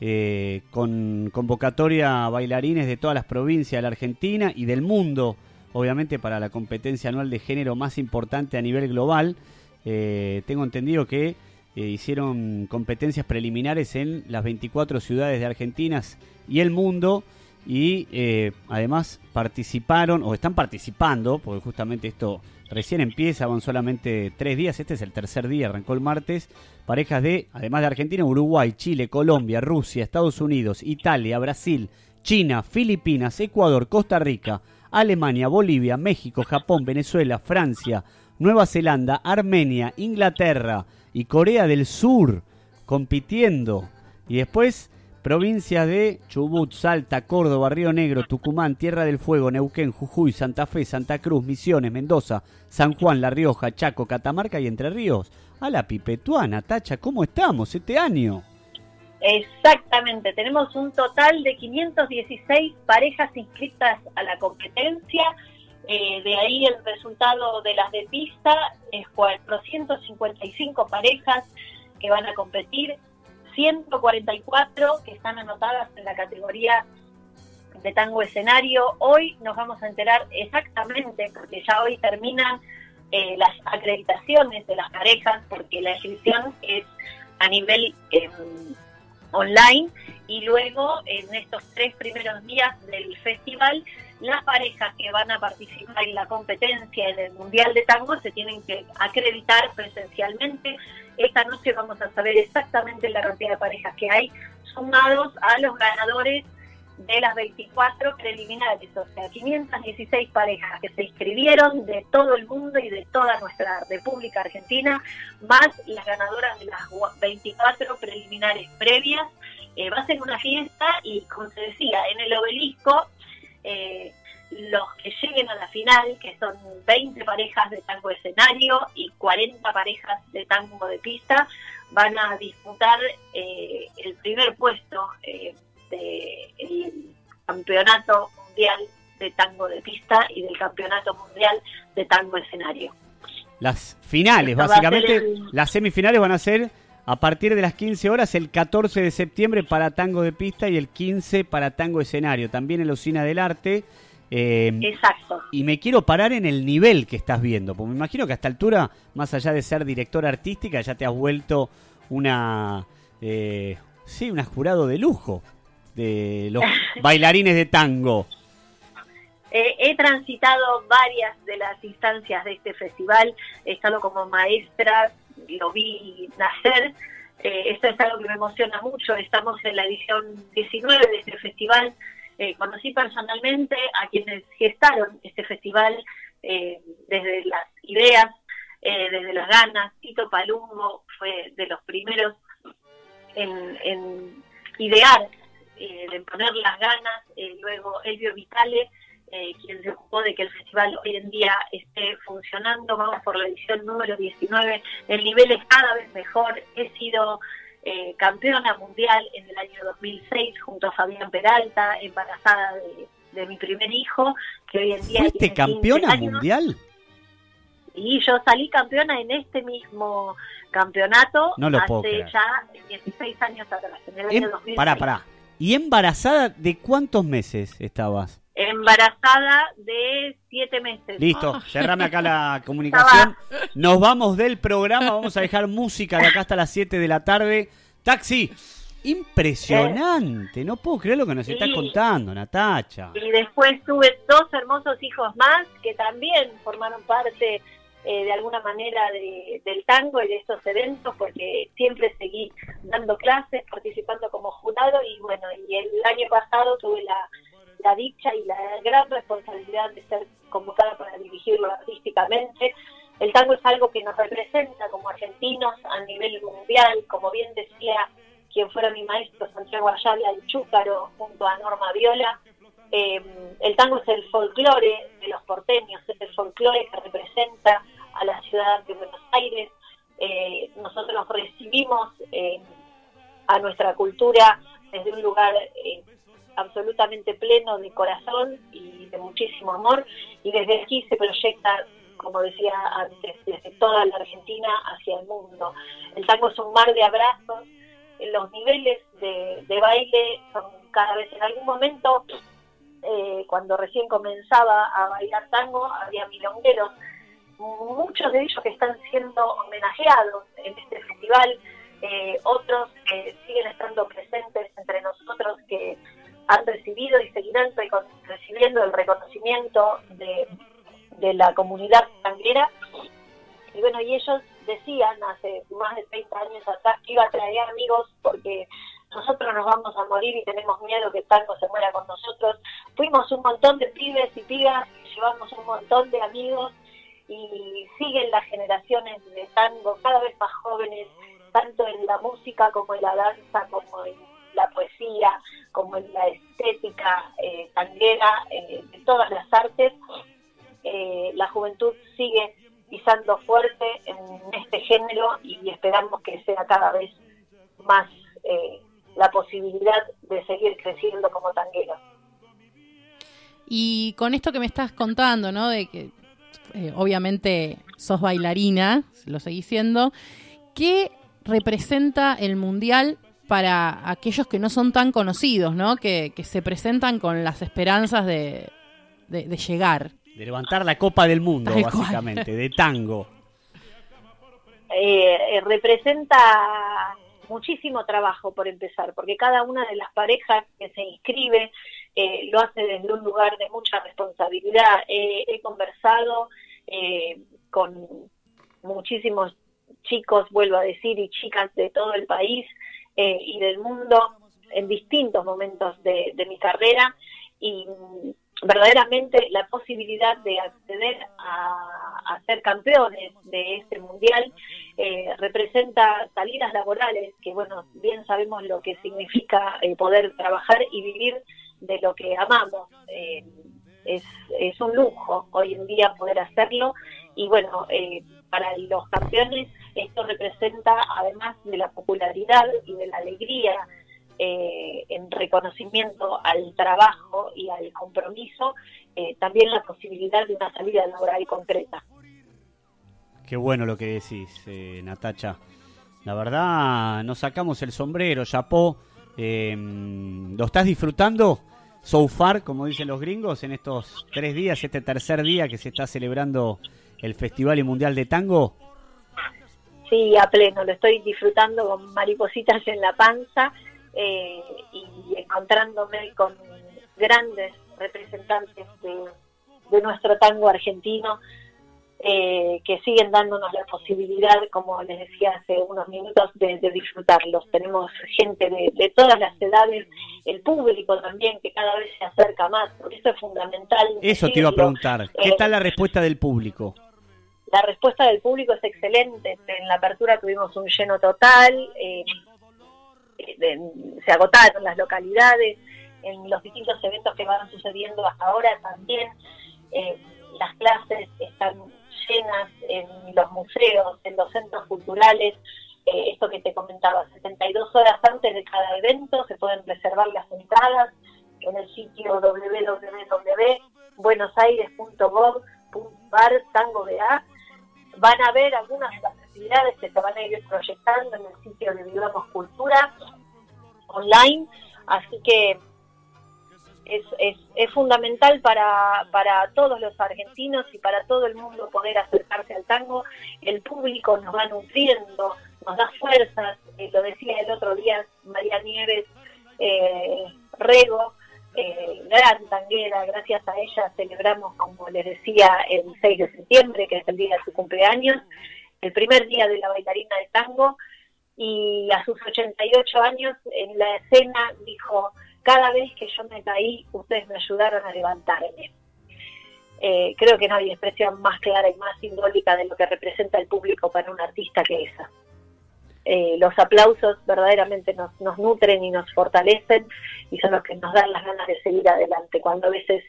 eh, con convocatoria a bailarines de todas las provincias de la Argentina y del mundo, obviamente para la competencia anual de género más importante a nivel global. Eh, tengo entendido que eh, hicieron competencias preliminares en las 24 ciudades de Argentina y el mundo y eh, además participaron o están participando, porque justamente esto recién empieza, van solamente tres días, este es el tercer día, arrancó el martes, parejas de, además de Argentina, Uruguay, Chile, Colombia, Rusia, Estados Unidos, Italia, Brasil, China, Filipinas, Ecuador, Costa Rica, Alemania, Bolivia, México, Japón, Venezuela, Francia, Nueva Zelanda, Armenia, Inglaterra y Corea del Sur compitiendo. Y después provincias de Chubut, Salta, Córdoba, Río Negro, Tucumán, Tierra del Fuego, Neuquén, Jujuy, Santa Fe, Santa Cruz, Misiones, Mendoza, San Juan, La Rioja, Chaco, Catamarca y Entre Ríos. A la pipetuana, Tacha, ¿cómo estamos este año? Exactamente, tenemos un total de 516 parejas inscritas a la competencia. Eh, de ahí el resultado de las de pista es 455 parejas que van a competir, 144 que están anotadas en la categoría de tango escenario. Hoy nos vamos a enterar exactamente, porque ya hoy terminan eh, las acreditaciones de las parejas, porque la inscripción es a nivel eh, online y luego en estos tres primeros días del festival las parejas que van a participar en la competencia en el Mundial de Tango se tienen que acreditar presencialmente. Esta noche vamos a saber exactamente la cantidad de parejas que hay sumados a los ganadores de las 24 preliminares, o sea, 516 parejas que se inscribieron de todo el mundo y de toda nuestra República Argentina, más las ganadoras de las 24 preliminares previas. Eh, va a ser una fiesta y, como te decía, en el obelisco, eh, los que lleguen a la final, que son 20 parejas de tango escenario y 40 parejas de tango de pista, van a disputar eh, el primer puesto eh, del campeonato mundial de tango de pista y del campeonato mundial de tango escenario. Las finales, Esto básicamente, el- las semifinales van a ser a partir de las 15 horas, el 14 de septiembre para tango de pista y el 15 para tango escenario, también en la Usina del Arte. Eh, Exacto. y me quiero parar en el nivel que estás viendo, porque me imagino que a esta altura, más allá de ser directora artística, ya te has vuelto una, eh, sí, una jurado de lujo de los *laughs* bailarines de tango. Eh, he transitado varias de las instancias de este festival, he estado como maestra, lo vi nacer. Eh, esto es algo que me emociona mucho. Estamos en la edición 19 de este festival. Eh, conocí personalmente a quienes gestaron este festival eh, desde las ideas, eh, desde las ganas. Tito Palumbo fue de los primeros en, en idear, de poner las ganas. Luego Elvio Vitale, eh, quien se ocupó de que el festival hoy en día esté funcionando. Vamos por la edición número 19. El nivel es cada vez mejor. He sido eh, campeona mundial en el año 2006 junto a Fabián Peralta, embarazada de, de mi primer hijo, que hoy en día ¿Fuiste tiene 15 campeona mundial? Y yo salí campeona en este mismo campeonato No lo hace puedo creer. ya 16 años atrás, en el año Em- 2006. pará, pará. ¿Y embarazada de cuántos meses estabas? Embarazada de 7 meses. Listo, cerrame acá la *laughs* comunicación. Nos vamos del programa, vamos a dejar música de acá hasta las 7 de la tarde. Taxi, impresionante, no puedo creer lo que nos está Sí. contando, Natacha. Y después tuve dos hermosos hijos más que también formaron parte eh, de alguna manera de- del tango y de estos eventos porque siempre seguí dando clases, participando como jurado y bueno, y el año pasado tuve la, la dicha y la gran responsabilidad de ser convocada para dirigirlo artísticamente. El tango es algo que nos representa como argentinos a nivel mundial, como bien decía quien fuera mi maestro Santiago Ayala, el Chúcaro, junto a Norma Viola. Eh, el tango es el folclore de los porteños, es el folclore que representa a la ciudad de Buenos Aires. Eh, nosotros recibimos eh, a nuestra cultura desde un lugar eh, absolutamente pleno de corazón y de muchísimo amor. Y desde aquí se proyecta, como decía antes, desde toda la Argentina hacia el mundo. El tango es un mar de abrazos, eh, los niveles de, baile son cada vez en algún momento, eh, cuando recién comenzaba a bailar tango, había milongueros, muchos de ellos que están siendo homenajeados en este festival, eh, otros que siguen estando presentes entre nosotros, que han recibido y seguirán recibiendo el reconocimiento de, la comunidad tanguera. Y bueno, y ellos decían hace más de 30 años atrás que iba a traer amigos porque nosotros nos vamos a morir y tenemos miedo que tango se muera con nosotros. Fuimos un montón de pibes y pibas, llevamos un montón de amigos y siguen las generaciones de tango cada vez más jóvenes, tanto en la música como en la danza, como en la poesía, como en la estética eh, tanguera, eh, de todas las artes. Eh, la juventud sigue pisando fuerte en este género y esperamos que sea cada vez más eh, la posibilidad de seguir creciendo como tangueros. Y con esto que me estás contando, ¿no? De que obviamente sos bailarina, lo seguís siendo, ¿qué representa el mundial para aquellos que no son tan conocidos, ¿no? Que, que se presentan con las esperanzas de, de- de llegar. De levantar la Copa del Mundo, Tal cual. básicamente, de tango. eh, eh, representa muchísimo trabajo por empezar, porque cada una de las parejas que se inscribe eh, lo hace desde un lugar de mucha responsabilidad. Eh, he conversado eh, con muchísimos chicos, vuelvo a decir, y chicas de todo el país eh, y del mundo en distintos momentos de, de mi carrera. Y mm, verdaderamente la posibilidad de acceder a, a ser campeones de este mundial eh, representa salidas laborales que bueno bien sabemos lo que significa eh, poder trabajar y vivir de lo que amamos. Eh, es, es un lujo hoy en día poder hacerlo. Y bueno eh, para los campeones esto representa además de la popularidad y de la alegría eh, en reconocimiento al trabajo y al compromiso, eh, también la posibilidad de una salida laboral concreta. Qué bueno lo que decís, eh, Natacha. La verdad, nos sacamos el sombrero, chapó. Eh, ¿Lo estás disfrutando? So far, como dicen los gringos, en estos tres días, este tercer día que se está celebrando el Festival y Mundial de Tango. Sí, a pleno, lo estoy disfrutando con maripositas en la panza eh, y encontrándome con grandes representantes de, de nuestro tango argentino eh, que siguen dándonos la posibilidad, como les decía hace unos minutos, de, de disfrutarlos. Tenemos gente de, de todas las edades, el público también que cada vez se acerca más, porque eso es fundamental. Eso te iba a preguntar. ¿Qué Eh, tal la respuesta del público? La respuesta del público es excelente. En la apertura tuvimos un lleno total, eh, eh, se agotaron las localidades, en los distintos eventos que van sucediendo hasta ahora también. eh, las clases están llenas en los museos, en los centros culturales. esto que te comentaba, 72 horas antes de cada evento se pueden reservar las entradas en el sitio www.buenosaires.gov.ar tango de A van a ver algunas de las actividades que se van a ir proyectando en el sitio de Vivamos Cultura online, así que es, es, es fundamental para, para todos los argentinos y para todo el mundo poder acercarse al tango. El público nos va nutriendo, nos da fuerzas, eh, lo decía el otro día María Nieves eh, Rego, eh, gran tanguera, gracias a ella celebramos, como les decía, el 6 de septiembre, que es el día de su cumpleaños, el primer día de la bailarina de tango, y a sus 88 años en la escena dijo, cada vez que yo me caí, ustedes me ayudaron a levantarme. Eh, creo que no hay expresión más clara y más simbólica de lo que representa el público para un artista que esa. Eh, los aplausos verdaderamente nos, nos nutren y nos fortalecen y son los que nos dan las ganas de seguir adelante. Cuando a veces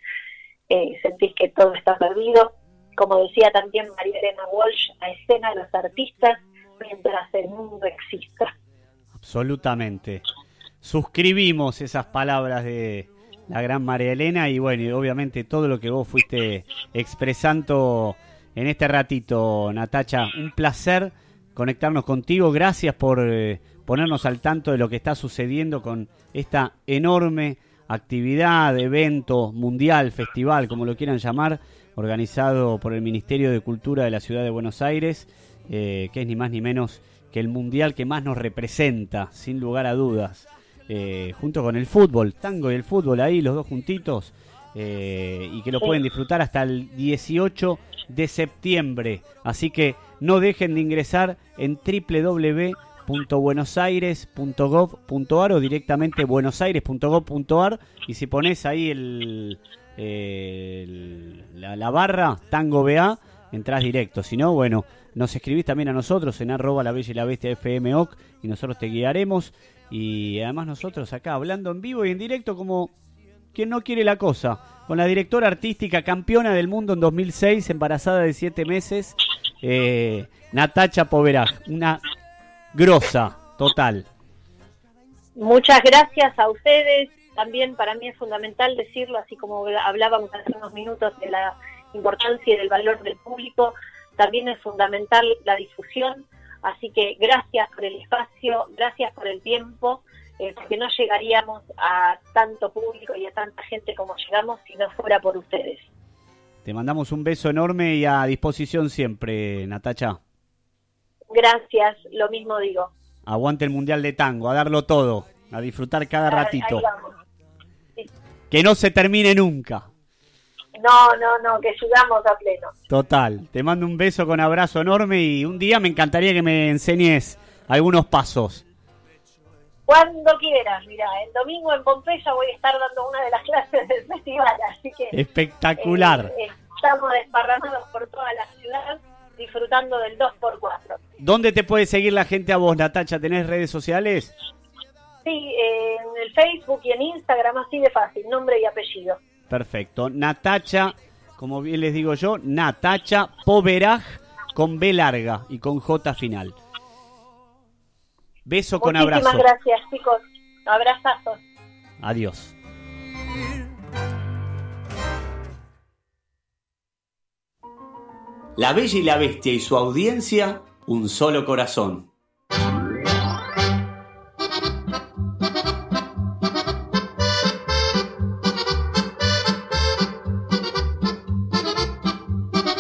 eh, sentís que todo está perdido, como decía también María Elena Walsh, a escena de los artistas mientras el mundo exista. Absolutamente. Suscribimos esas palabras de, la gran María Elena y bueno, y obviamente todo lo que vos fuiste expresando en este ratito, Natacha. Un placer conectarnos contigo. Gracias por eh, ponernos al tanto de lo que está sucediendo con esta enorme actividad, evento mundial, festival, como lo quieran llamar, organizado por el Ministerio de Cultura de la Ciudad de Buenos Aires, eh, que es ni más ni menos que el mundial que más nos representa, sin lugar a dudas, eh, junto con el fútbol, tango y el fútbol ahí, los dos juntitos, y que lo pueden disfrutar hasta el 18 de septiembre. Así que no dejen de ingresar en www.buenosaires.gov.ar o directamente buenosaires.gov.ar y si pones ahí el, la, la barra Tango BA, entras directo. Si no, bueno, nos escribís también a nosotros en arroba la bella y la bestia FMOC y nosotros te guiaremos. Y además nosotros acá hablando en vivo y en directo como quien no quiere la cosa. Con la directora artística campeona del mundo en 2006, embarazada de 7 meses, eh, Natacha Poveraj. Una grosa, total. Muchas gracias a ustedes. También para mí es fundamental decirlo, así como hablábamos hace unos minutos de la importancia y del valor del público, también es fundamental la difusión. Así que gracias por el espacio, gracias por el tiempo, eh, porque no llegaríamos a tanto público y a tanta gente como llegamos si no fuera por ustedes. Te mandamos un beso enorme y a disposición siempre, Natacha. Gracias, lo mismo digo. Aguante el Mundial de Tango, a darlo todo, a disfrutar cada ratito. Que no se termine nunca. No, no, no, que llegamos a pleno. Total. Te mando un beso con abrazo enorme y un día me encantaría que me enseñes algunos pasos. Cuando quieras, mira, el domingo en Pompeya voy a estar dando una de las clases del festival, así que Espectacular. eh, estamos desparramados por toda la ciudad disfrutando del 2x4. ¿Dónde te puede seguir la gente a vos, Natacha? ¿Tenés redes sociales? Sí, eh, en el Facebook y en Instagram así de fácil, nombre y apellido. Perfecto. Natacha, como bien les digo yo, Natacha Poveraj con B larga y con J final. Beso con Muchísimas abrazo. gracias, chicos. Abrazazos. Adiós. La Bella y la Bestia y su audiencia, un solo corazón.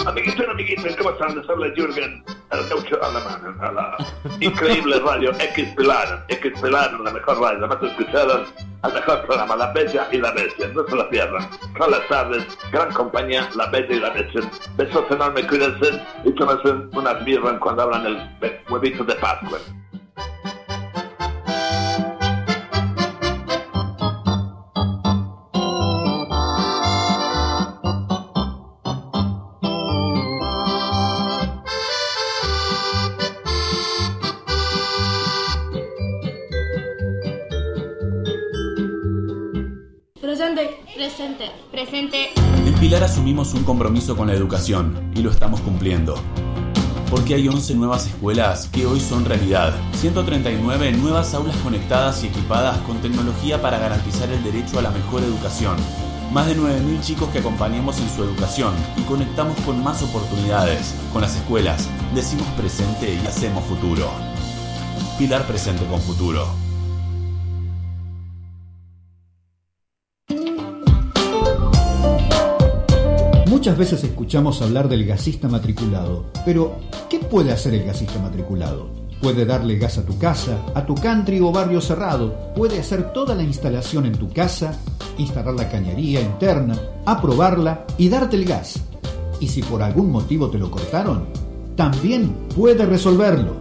Amiguitos y amiguitas, ¿cómo están? Les habla Jürgen, el alemán, a la increíble radio X Pilar, X Pilar, la mejor radio, además escucharon al mejor programa, La Bella y la Bestia, no se la pierdan. Todas las tardes, gran compañía, La Bella y la Bestia. Besos enormes, cuídense y tómense unas birras cuando hablan el huevito de Pascua. En Pilar asumimos un compromiso con la educación y lo estamos cumpliendo. Porque hay 11 nuevas escuelas que hoy son realidad. 139 nuevas aulas conectadas y equipadas con tecnología para garantizar el derecho a la mejor educación. Más de 9.000 chicos que acompañamos en su educación y conectamos con más oportunidades. Con las escuelas, decimos presente y hacemos futuro. Pilar presente con futuro. Muchas veces escuchamos hablar del gasista matriculado, pero ¿qué puede hacer el gasista matriculado? Puede darle gas a tu casa, a tu country o barrio cerrado, puede hacer toda la instalación en tu casa, instalar la cañería interna, aprobarla y darte el gas. Y si por algún motivo te lo cortaron, también puede resolverlo.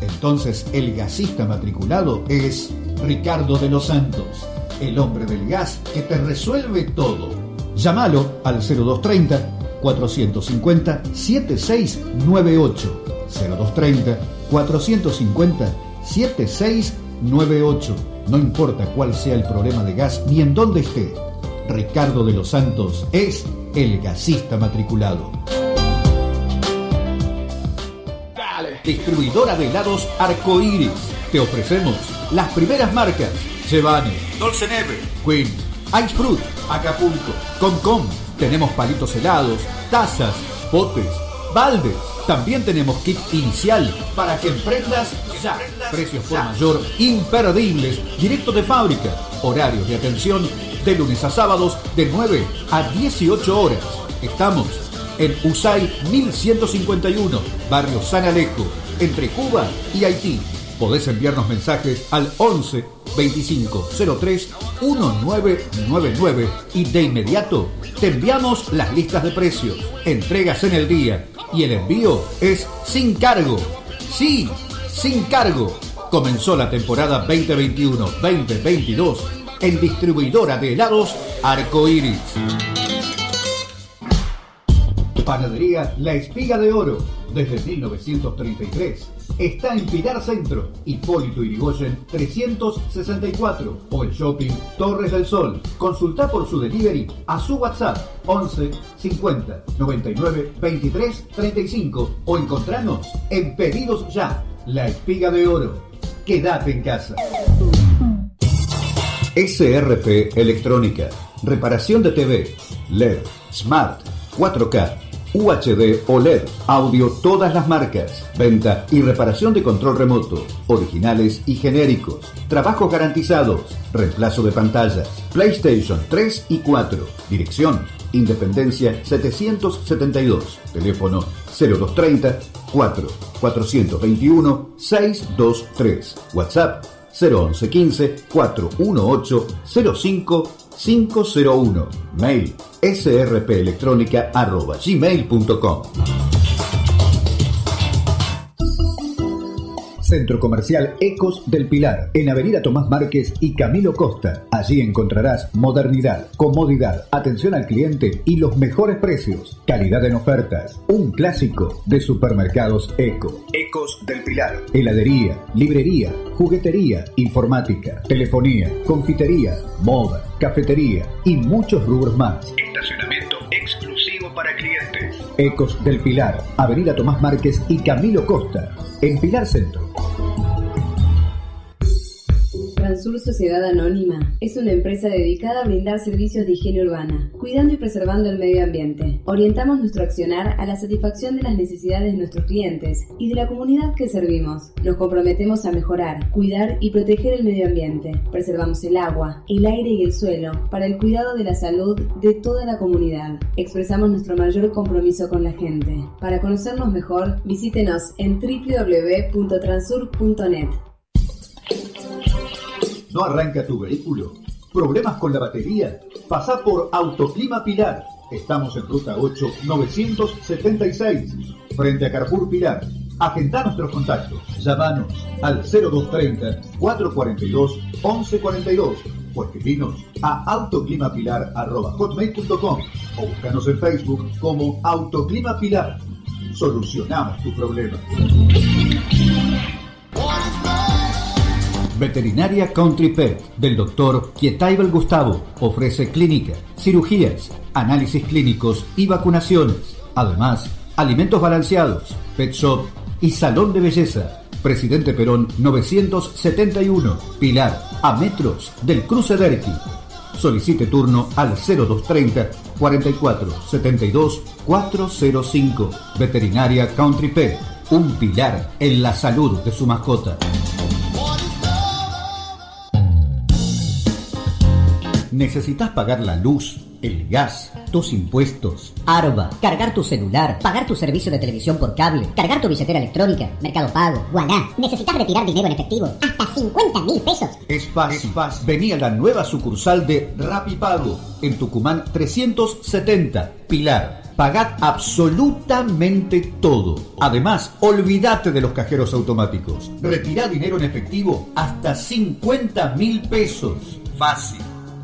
Entonces el gasista matriculado es Ricardo de los Santos, el hombre del gas que te resuelve todo. Llámalo al 0230 450 7698. 0230 450 7698. No importa cuál sea el problema de gas ni en dónde esté. Ricardo de los Santos es el gasista matriculado. Distribuidora de helados Arcoiris. Te ofrecemos las primeras marcas: Chevani, Dolce Neve, Queen, Ice Fruit, Acapulco, Concom. Tenemos palitos helados, tazas, potes, baldes. También tenemos kit inicial para que emprendas ya. Precios por mayor imperdibles, directo de fábrica. Horarios de atención de lunes a sábados de 9 a 18 horas. Estamos en Usay 1151, barrio San Alejo, entre Cuba y Haití. Podés enviarnos mensajes al 11 25 03 1999 y de inmediato te enviamos las listas de precios, entregas en el día y el envío es sin cargo. Sí, sin cargo. Comenzó la temporada 2021-2022 en distribuidora de helados Arco Iris. Panadería La Espiga de Oro, desde 1933. Está en Pilar Centro, Hipólito Yrigoyen 364 o el shopping Torres del Sol. Consulta por su delivery a su WhatsApp 11 50 99 23 35 o encontranos en Pedidos Ya, La Espiga de Oro. Quédate en casa. SRP Electrónica. Reparación de TV, LED, Smart, 4K, UHD o LED, audio todas las marcas, venta y reparación de control remoto, originales y genéricos, trabajos garantizados, reemplazo de pantallas, PlayStation 3 y 4, dirección Independencia 772, teléfono 0230 4 421 623, WhatsApp 01115 418 05 501. Mail srpelectrónica Centro Comercial Ecos del Pilar, en Avenida Tomás Márquez y Camilo Costa. Allí encontrarás modernidad, comodidad, atención al cliente y los mejores precios. Calidad en ofertas. Un clásico de supermercados Eco. Ecos del Pilar. Heladería, librería, juguetería, informática, telefonía, confitería, moda, cafetería y muchos rubros más. Estacionamiento. Ecos del Pilar, Avenida Tomás Márquez y Camilo Costa, en Pilar Centro. Transur Sociedad Anónima es una empresa dedicada a brindar servicios de higiene urbana, cuidando y preservando el medio ambiente. Orientamos nuestro accionar a la satisfacción de las necesidades de nuestros clientes y de la comunidad que servimos. Nos comprometemos a mejorar, cuidar y proteger el medio ambiente. Preservamos el agua, el aire y el suelo para el cuidado de la salud de toda la comunidad. Expresamos nuestro mayor compromiso con la gente. Para conocernos mejor, visítenos en www.transur.net. ¿No arranca tu vehículo? ¿Problemas con la batería? Pasa por Autoclima Pilar. Estamos en ruta 8 976, frente a Carrefour Pilar. Agenda nuestros contactos. Llámanos al 0230 442 1142 o escribinos a autoclimapilar.com o búscanos en Facebook como Autoclima Pilar. Solucionamos tu problema. Veterinaria Country Pet del doctor Kietaibel Gustavo ofrece clínica, cirugías, análisis clínicos y vacunaciones. Además, alimentos balanceados, pet shop y salón de belleza. Presidente Perón 971, Pilar, a metros del cruce Derqui. Solicite turno al 0230 44 72 405. Veterinaria Country Pet, un pilar en la salud de su mascota. ¿Necesitas pagar la luz, el gas, tus impuestos? Arba, cargar tu celular, pagar tu servicio de televisión por cable, cargar tu billetera electrónica, Mercado Pago, Guaná. ¿Necesitas retirar dinero en efectivo? Hasta 50 mil pesos. Es fácil. Vení a la nueva sucursal de Rapipago en Tucumán 370, Pilar. Pagad absolutamente todo. Además, olvídate de los cajeros automáticos. Retirá dinero en efectivo hasta 50 mil pesos. Fácil,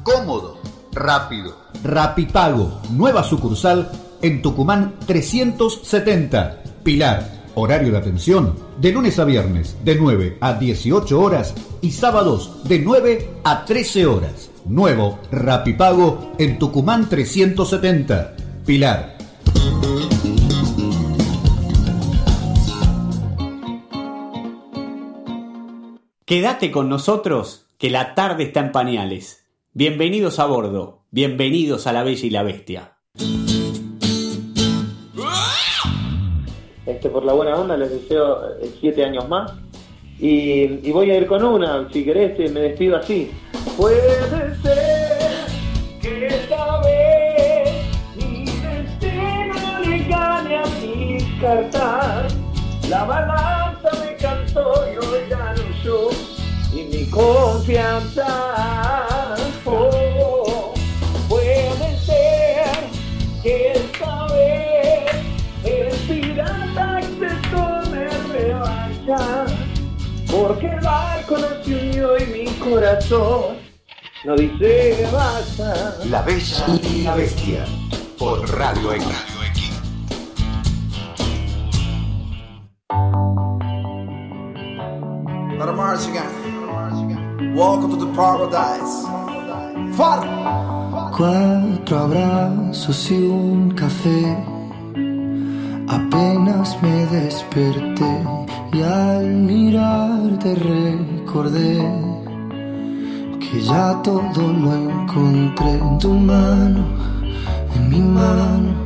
cómodo, rápido. Rapipago, nueva sucursal en Tucumán 370, Pilar. Horario de atención de lunes a viernes de 9 a 18 horas y sábados de 9 a 13 horas. Nuevo Rapipago en Tucumán 370, Pilar. Quédate con nosotros, que la tarde está en pañales. Bienvenidos a bordo, bienvenidos a la Bella y la Bestia. Este, por la buena onda les deseo eh, siete años más. Y, y voy a ir con una, si querés, eh, me despido así. Puede ser que esta vez mi destino le gane a mis cartas. La balanza me cansó y hoy ya no yo. Mi confianza. Oh, puede ser que esta vez el pirata se tome revancha. Porque el barco no se unió y mi corazón no dice basta. La Bella y la Bestia por Radio X. 'em march again. Welcome to the paradise. Far. Cuatro abrazos y un café. Apenas me desperté y al mirarte recordé que ya todo lo encontré en tu mano, en mi mano,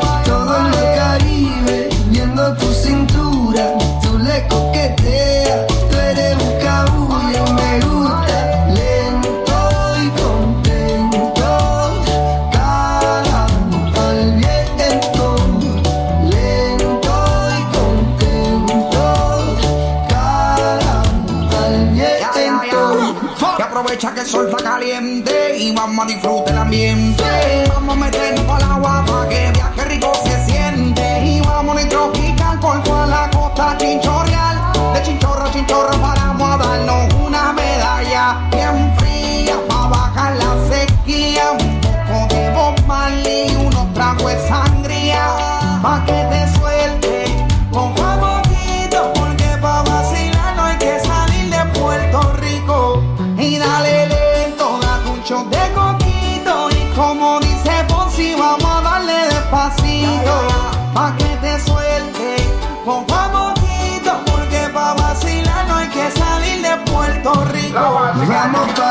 Caliente y vamos a disfrutar el ambiente. Vamos pa'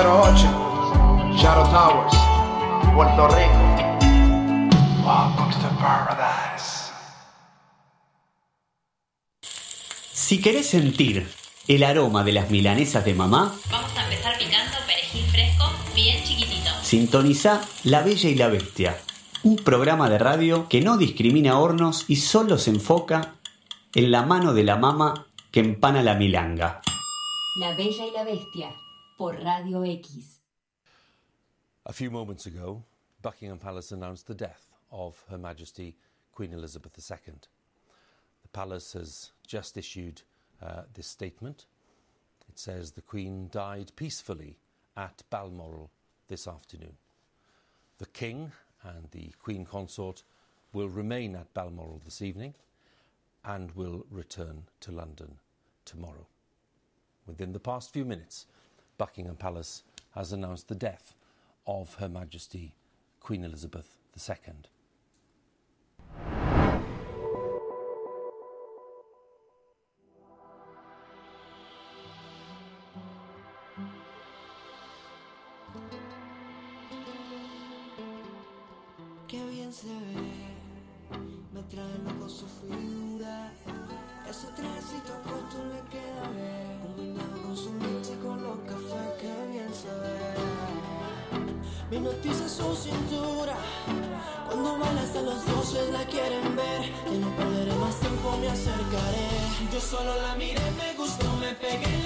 08, Shadow Towers, Puerto Rico. Welcome to paradise. Si querés sentir el aroma de las milanesas de mamá, vamos a empezar picando perejil fresco bien chiquitito. Sintoniza La Bella y la Bestia, un programa de radio que no discrimina hornos y solo se enfoca en la mano de la mama que empana la milanga. La Bella y la Bestia. Por Radio X. A few moments ago, Buckingham Palace announced the death of Her Majesty Queen Elizabeth II. The palace has just issued uh, this statement. It says the Queen died peacefully at Balmoral this afternoon. The King and the Queen Consort will remain at Balmoral this evening and will return to London tomorrow. Within the past few minutes, Buckingham Palace has announced the death of Her Majesty Queen Elizabeth II. Solo la miré, me gustó, me pegué,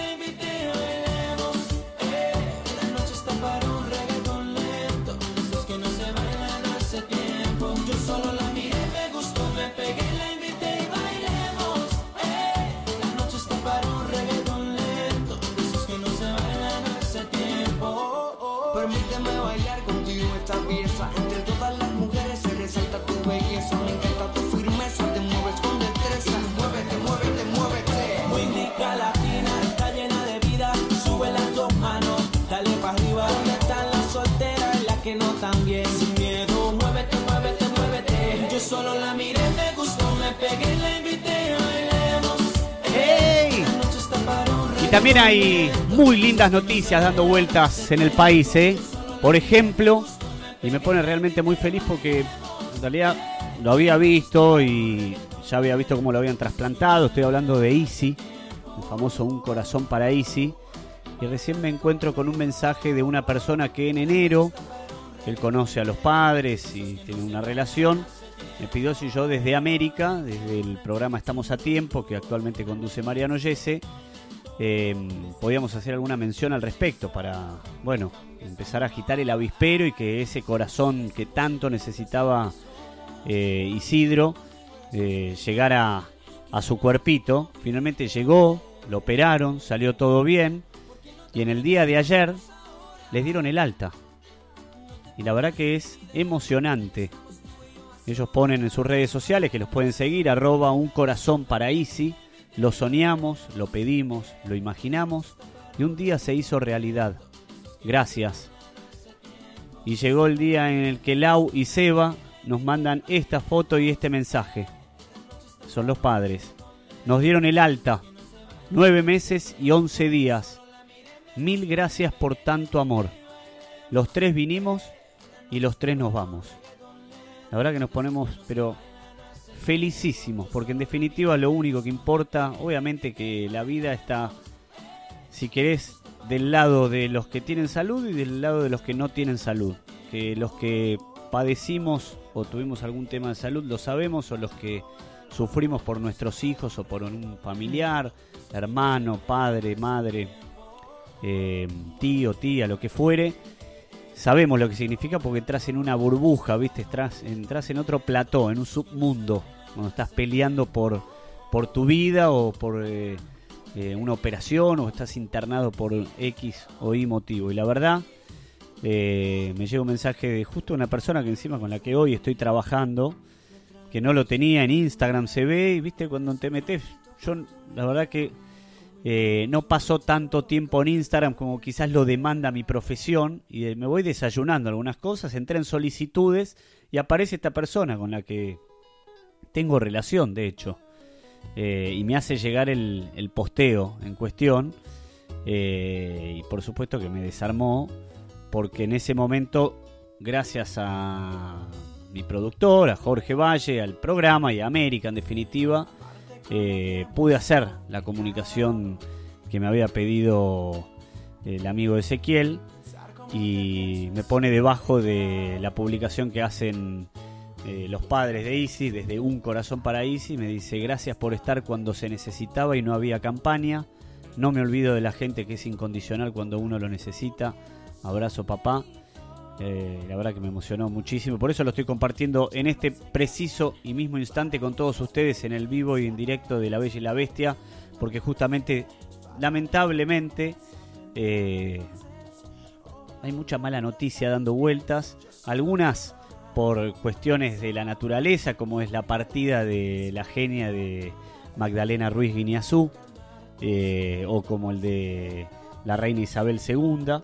también hay muy lindas noticias dando vueltas en el país, ¿eh? Por ejemplo, y me pone realmente muy feliz porque en realidad lo había visto y ya había visto cómo lo habían trasplantado. Estoy hablando de Easy, el famoso Un Corazón para Easy. Y recién me encuentro con un mensaje de una persona que en enero, él conoce a los padres y tiene una relación, me pidió si yo desde América, desde el programa Estamos a Tiempo, que actualmente conduce Mariano Yese, eh, podíamos hacer alguna mención al respecto para, bueno, empezar a agitar el avispero y que ese corazón que tanto necesitaba eh, Isidro eh, llegara a su cuerpito. Finalmente llegó, lo operaron, salió todo bien y en el día de ayer les dieron el alta. Y la verdad que es emocionante. Ellos ponen en sus redes sociales que los pueden seguir, arroba un corazón para Easy. Lo soñamos, lo pedimos, lo imaginamos y un día se hizo realidad. Gracias. Y llegó el día en el que Lau y Seba nos mandan esta foto y este mensaje. Son los padres. Nos dieron el alta. Nueve meses y once días. Mil gracias por tanto amor. Los tres vinimos y los tres nos vamos. La verdad que nos ponemos, pero felicísimos, porque en definitiva lo único que importa, obviamente que la vida está, si querés, del lado de los que tienen salud y del lado de los que no tienen salud. Que los que padecimos o tuvimos algún tema de salud lo sabemos, o los que sufrimos por nuestros hijos o por un familiar, hermano, padre, madre, eh, tío, tía, lo que fuere, sabemos lo que significa porque entras en una burbuja, ¿viste? Entras, entras en otro plató, en un submundo, cuando estás peleando por, por tu vida o por eh, eh, una operación o estás internado por X o Y motivo. Y la verdad, eh, me llega un mensaje de justo una persona que encima con la que hoy estoy trabajando, que no lo tenía en Instagram, se ve, y viste, cuando te metes, yo la verdad que no pasó tanto tiempo en Instagram como quizás lo demanda mi profesión y me voy desayunando algunas cosas, entré en solicitudes y aparece esta persona con la que tengo relación, de hecho, eh, y me hace llegar el, posteo en cuestión eh, y por supuesto que me desarmó porque en ese momento, gracias a mi productor, a Jorge Valle, al programa y a América en definitiva, eh, pude hacer la comunicación que me había pedido el amigo Ezequiel y me pone debajo de la publicación que hacen eh, los padres de Easy desde Un Corazón para Easy. Me dice gracias por estar cuando se necesitaba y no había campaña. No me olvido de la gente que es incondicional cuando uno lo necesita. Abrazo papá. Eh, la verdad que me emocionó muchísimo. Por eso lo estoy compartiendo en este preciso y mismo instante con todos ustedes en el vivo y en directo de La Bella y la Bestia. Porque justamente, lamentablemente, eh, hay mucha mala noticia dando vueltas. Algunas por cuestiones de la naturaleza, como es la partida de la genia de Magdalena Ruiz Guiñazú, eh, o como el de la reina Isabel II.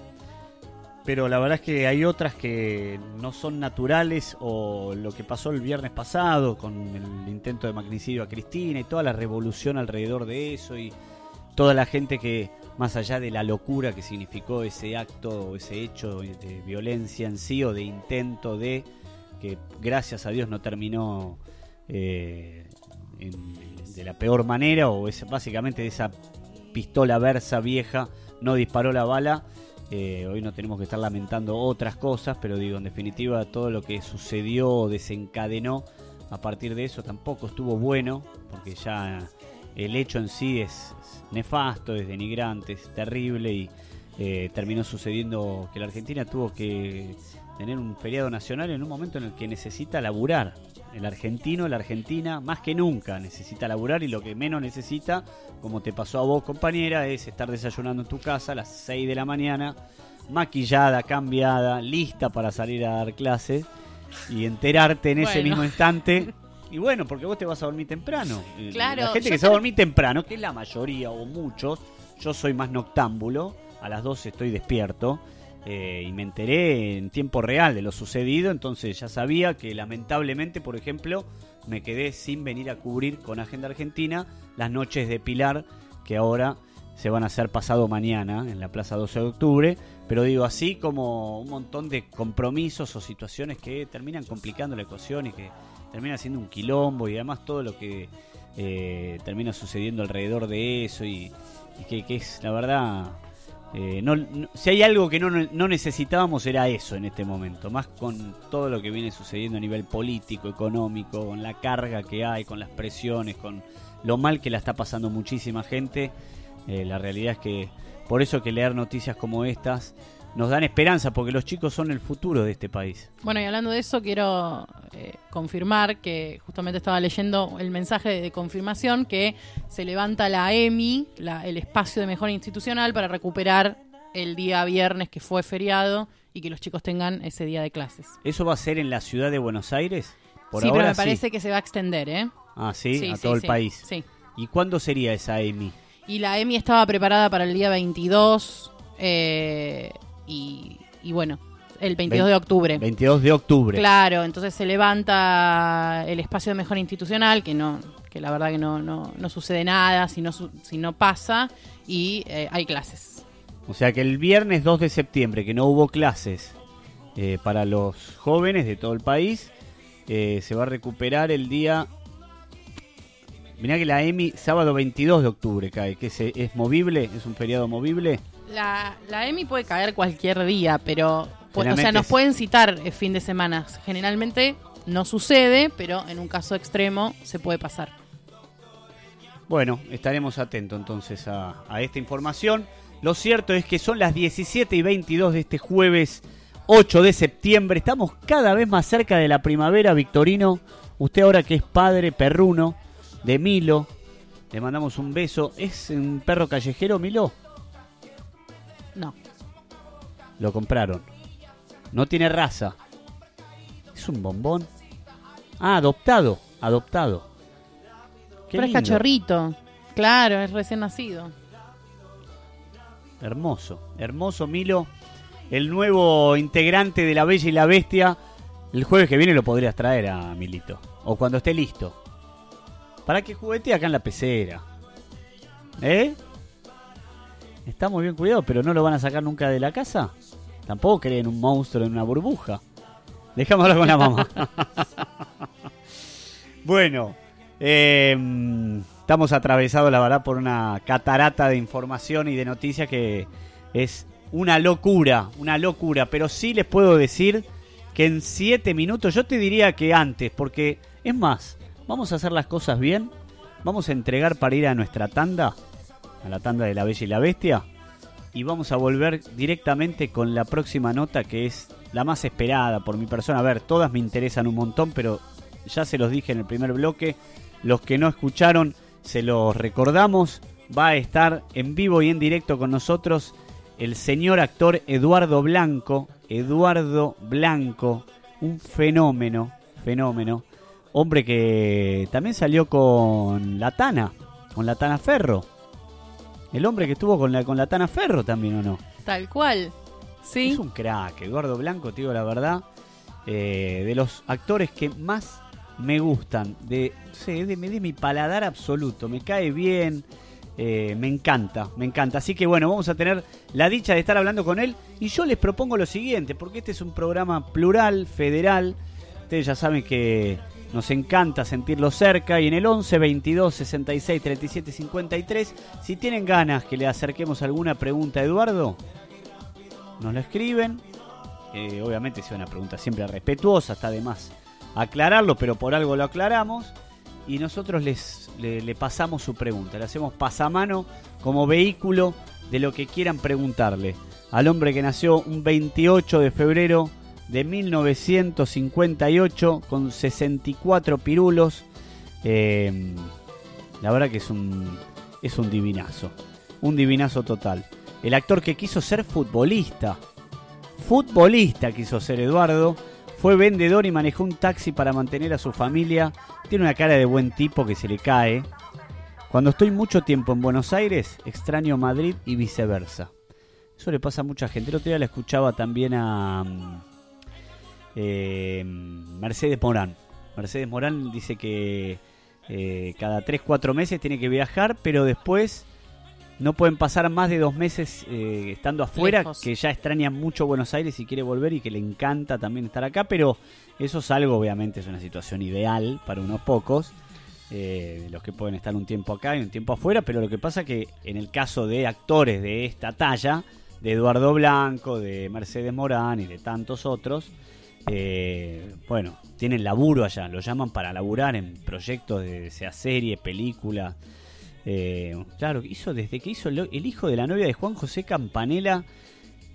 Pero la verdad es que hay otras que no son naturales o lo que pasó el viernes pasado con el intento de magnicidio a Cristina y toda la revolución alrededor de eso y toda la gente que más allá de la locura que significó ese acto o ese hecho de violencia en sí o de intento de que gracias a Dios no terminó eh, de la peor manera o es básicamente de esa pistola versa vieja no disparó la bala. Eh, hoy no tenemos que estar lamentando otras cosas, pero digo, en definitiva, todo lo que sucedió o desencadenó a partir de eso tampoco estuvo bueno, porque ya el hecho en sí es, es nefasto, es denigrante, es terrible y eh, terminó sucediendo que la Argentina tuvo que tener un feriado nacional en un momento en el que necesita laburar. El argentino, la argentina, más que nunca necesita laburar y lo que menos necesita, como te pasó a vos compañera, es estar desayunando en tu casa a las 6 de la mañana, maquillada, cambiada, lista para salir a dar clases y enterarte en ese mismo instante. *laughs* Y bueno, porque vos te vas a dormir temprano. Claro, La gente que se va a dormir temprano, que es la mayoría o muchos, yo soy más noctámbulo, a las 12 estoy despierto. Eh, y me enteré en tiempo real de lo sucedido, entonces ya sabía que lamentablemente, por ejemplo, me quedé sin venir a cubrir con Agenda Argentina las noches de Pilar, que ahora se van a hacer pasado mañana en la Plaza 12 de Octubre, pero digo así como un montón de compromisos o situaciones que terminan complicando la ecuación y que termina siendo un quilombo y además todo lo que eh, termina sucediendo alrededor de eso y, que es la verdad eh, no, si hay algo que no, no necesitábamos era eso en este momento, más con todo lo que viene sucediendo a nivel político, económico, con la carga que hay, con las presiones, con lo mal que la está pasando muchísima gente. Eh, la realidad es que por eso que leer noticias como estas nos dan esperanza, porque los chicos son el futuro de este país. Bueno, y hablando de eso, quiero eh, confirmar que justamente estaba leyendo el mensaje de, confirmación que se levanta la EMI, la- el espacio de mejora institucional, para recuperar el día viernes que fue feriado y que los chicos tengan ese día de clases. ¿Eso va a ser en la ciudad de Buenos Aires? Por sí, ahora pero me sí. parece que se va a extender, ¿eh? Ah, sí, Sí, a todo el país. sí. ¿Y cuándo sería esa EMI? Y la EMI estaba preparada para el día 22 eh, y, y bueno, el 22 de Vein- octubre. 22 de octubre. Claro, entonces se levanta el espacio de mejora institucional, que no que la verdad que no, no, no sucede nada si no, si no pasa, y eh, hay clases. O sea que el viernes 2 de septiembre, que no hubo clases eh, para los jóvenes de todo el país, eh, se va a recuperar el día... Mirá que la EMI, sábado 22 de octubre cae, que es, es movible, es un feriado movible. La, la EMI puede caer cualquier día, pero o sea, nos pueden citar eh, fin de semana. Generalmente no sucede, pero en un caso extremo se puede pasar. Bueno, estaremos atentos entonces a, a esta información. Lo cierto es que son las 17 y 22 de este jueves 8 de septiembre. Estamos cada vez más cerca de la primavera, Victorino. Usted ahora que es padre perruno de Milo, le mandamos un beso. ¿Es un perro callejero, Milo? No. Lo compraron. No tiene raza. Es un bombón. Ah, adoptado. Adoptado. Qué pero es cachorrito. Claro, es recién nacido. Hermoso, hermoso Milo. El nuevo integrante de La Bella y la Bestia. El jueves que viene lo podrías traer a Milito. O cuando esté listo. Para que juguete acá en la pecera. ¿Eh? Está muy bien cuidado, pero no lo van a sacar nunca de la casa. Tampoco creen un monstruo en una burbuja. Dejamos hablar con la mamá. *laughs* bueno, eh, estamos atravesados, la verdad, por una catarata de información y de noticias que es una locura, una locura. Pero sí les puedo decir que en siete minutos, yo te diría que antes, porque es más, vamos a hacer las cosas bien, vamos a entregar para ir a nuestra tanda, a la tanda de la Bella y la Bestia, y vamos a volver directamente con la próxima nota que es la más esperada por mi persona. A ver, todas me interesan un montón, pero ya se los dije en el primer bloque. Los que no escucharon, se los recordamos. Va a estar en vivo y en directo con nosotros el señor actor Eduardo Blanco. Eduardo Blanco, un fenómeno, fenómeno. Hombre que también salió con la Tana, con la Tana Ferro. El hombre que estuvo con la, con la Tana Ferro también, ¿o no? Tal cual. Sí. Es un crack, Eduardo Blanco, te digo la verdad. eh, de los actores que más me gustan, de, no sé, de, de mi paladar absoluto. Me cae bien, eh, me encanta, me encanta. Así que bueno, vamos a tener la dicha de estar hablando con él. Y yo les propongo lo siguiente, porque este es un programa plural, federal. Ustedes ya saben que nos encanta sentirlo cerca. Y en el 11 22 66 37 53, si tienen ganas que le acerquemos alguna pregunta a Eduardo, nos lo escriben. Eh, obviamente es una pregunta siempre respetuosa, está de más aclararlo, pero por algo lo aclaramos. Y nosotros les, le, le pasamos su pregunta, le hacemos pasamano como vehículo de lo que quieran preguntarle. Al hombre que nació un 28 de febrero de 1958 con 64 pirulos. Eh, la verdad que es un, es un divinazo. Un divinazo total. El actor que quiso ser futbolista. Futbolista quiso ser Eduardo. Fue vendedor y manejó un taxi para mantener a su familia. Tiene una cara de buen tipo que se le cae. Cuando estoy mucho tiempo en Buenos Aires, extraño Madrid y viceversa. Eso le pasa a mucha gente. El otro día la escuchaba también a mm, eh, Mercedes Morán. Mercedes Morán dice que eh, cada 3-4 meses tiene que viajar, pero después no pueden pasar más de dos meses eh, estando afuera, Lejos. que ya extraña mucho Buenos Aires y quiere volver y que le encanta también estar acá, pero eso es algo, obviamente, es una situación ideal para unos pocos, eh, los que pueden estar un tiempo acá y un tiempo afuera, pero lo que pasa que en el caso de actores de esta talla, de Eduardo Blanco, de Mercedes Morán y de tantos otros, eh, bueno, tienen laburo allá, lo llaman para laburar en proyectos de sea serie, película. Eh, claro, hizo desde que hizo el, el hijo de la novia de Juan José Campanella,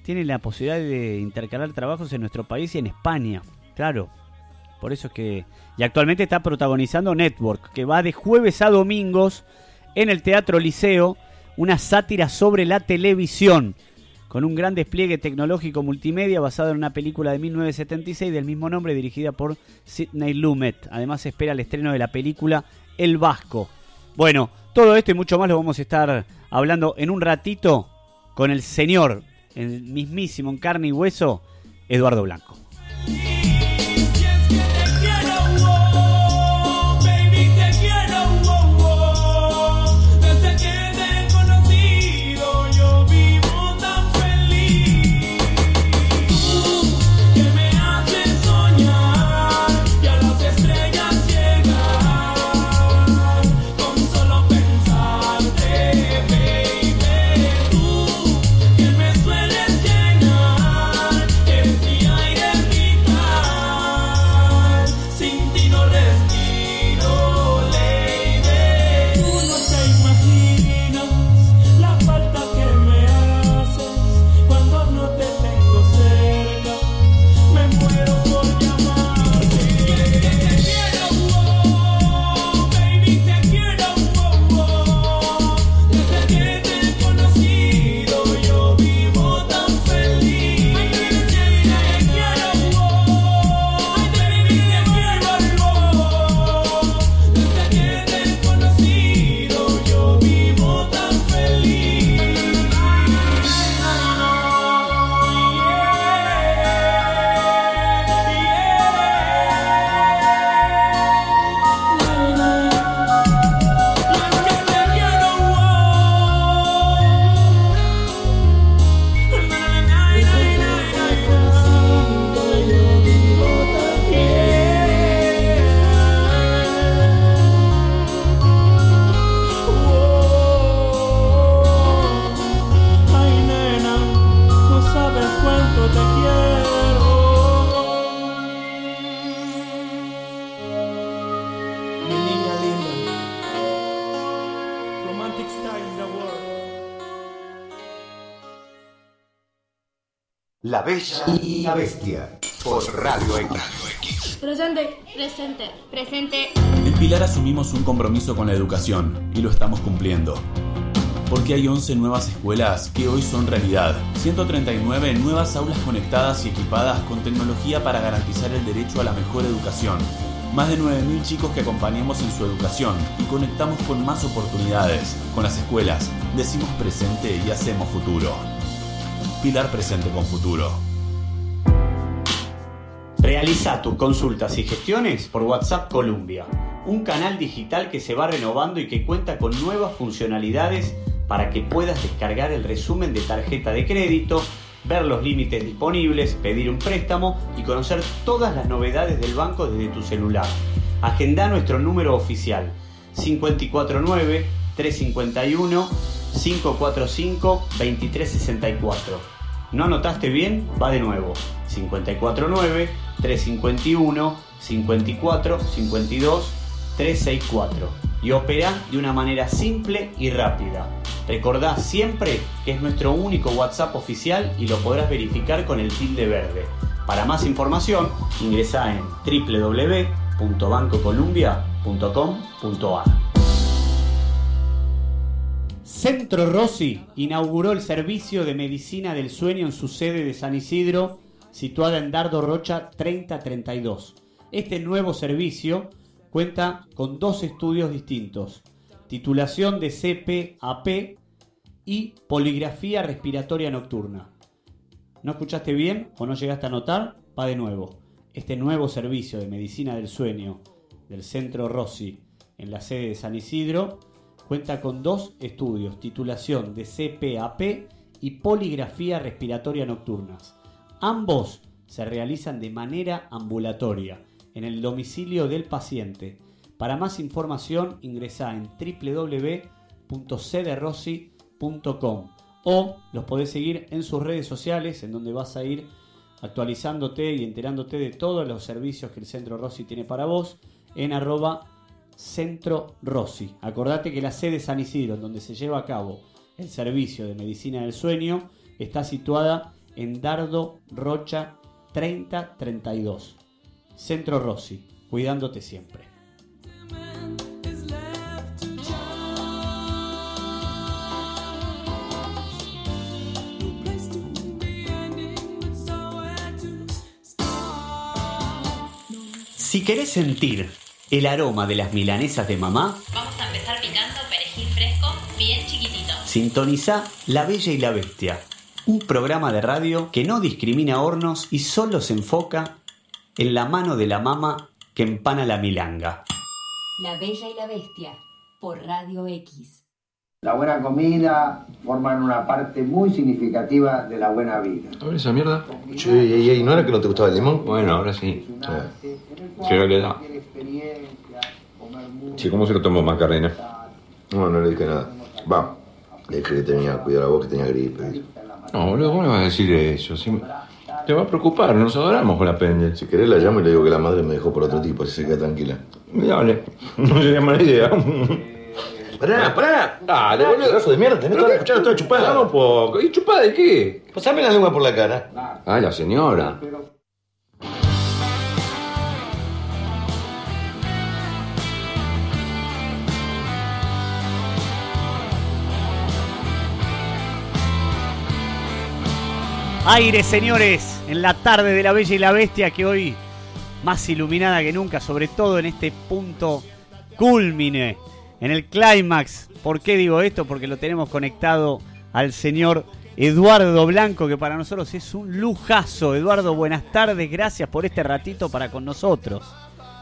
tiene la posibilidad de intercalar trabajos en nuestro país y en España. Claro, por eso es que. Y actualmente está protagonizando Network, que va de jueves a domingos en el Teatro Liceo, una sátira sobre la televisión, con un gran despliegue tecnológico multimedia basado en una película de 1976 del mismo nombre, dirigida por Sidney Lumet. Además, se espera el estreno de la película El Vasco. Bueno, todo esto y mucho más lo vamos a estar hablando en un ratito con el señor, el mismísimo en carne y hueso, Eduardo Blanco. La Bella y la Bestia por Radio X. Presente. Presente. Presente. En Pilar asumimos un compromiso con la educación y lo estamos cumpliendo. Porque hay 11 nuevas escuelas que hoy son realidad. 139 nuevas aulas conectadas y equipadas con tecnología para garantizar el derecho a la mejor educación. Más de 9.000 chicos que acompañamos en su educación y conectamos con más oportunidades. Con las escuelas, decimos presente y hacemos futuro. Pilar presente con futuro. Realiza tus consultas y gestiones por WhatsApp Columbia, un canal digital que se va renovando y que cuenta con nuevas funcionalidades para que puedas descargar el resumen de tarjeta de crédito, ver los límites disponibles, pedir un préstamo y conocer todas las novedades del banco desde tu celular. Agenda nuestro número oficial 549 351 545 2364. ¿No anotaste bien? Va de nuevo. 549 351 54 52 364 y opera de una manera simple y rápida. Recordá siempre que es nuestro único WhatsApp oficial y lo podrás verificar con el tilde verde. Para más información ingresa en www.bancocolumbia.com.ar. Centro Rossi inauguró el servicio de medicina del sueño en su sede de San Isidro, situada en Dardo Rocha 3032. Este nuevo servicio cuenta con dos estudios distintos, titulación de CPAP y poligrafía respiratoria nocturna. ¿No escuchaste bien o no llegaste a notar? Va de nuevo. Este nuevo servicio de medicina del sueño del Centro Rossi en la sede de San Isidro cuenta con dos estudios, titulación de CPAP y poligrafía respiratoria nocturnas. Ambos se realizan de manera ambulatoria en el domicilio del paciente. Para más información ingresa en www.cederossi.com o los podés seguir en sus redes sociales en donde vas a ir actualizándote y enterándote de todos los servicios que el Centro Rossi tiene para vos en arroba Centro Rossi. Acordate que la sede San Isidro, donde se lleva a cabo el servicio de medicina del sueño, está situada en Dardo Rocha 3032. Centro Rossi, cuidándote siempre. Si querés sentir el aroma de las milanesas de mamá, Vamos a empezar picando perejil fresco, bien chiquitito. sintoniza La Bella y la Bestia, un programa de radio que no discrimina hornos y solo se enfoca en la mano de la mama que empana la milanga. La Bella y la Bestia, por Radio X. La buena comida forman una parte muy significativa de la buena vida. A ver esa mierda. Che, ey, ey, ¿no era que no te gustaba el limón? Bueno, ahora sí. ¿Qué le da? Sí, ¿cómo se lo tomó Macarena? No, no le dije nada. Va, le dije que tenía que cuidar a vos, que tenía gripe. No, boludo, ¿cómo le vas a decir eso? Si- Te va a preocupar, nos adoramos con la pende. Si querés la llamo y le digo que la madre me dejó por otro tipo, así se queda tranquila. Dale, *laughs* no sería mala idea. *laughs* Pará, pará. Dale, boludo. Pedazo de mierda, tenés toda la cuchara toda chupada. Vamos poco. ¿Y chupada de qué? Pasame la lengua por la cara. Ah, la señora. Aire, señores, en la tarde de la Bella y la Bestia que hoy más iluminada que nunca, sobre todo en este punto culmine, en el clímax. ¿Por qué digo esto? Porque lo tenemos conectado al señor Eduardo Blanco, que para nosotros es un lujazo. Eduardo, buenas tardes, gracias por este ratito para con nosotros.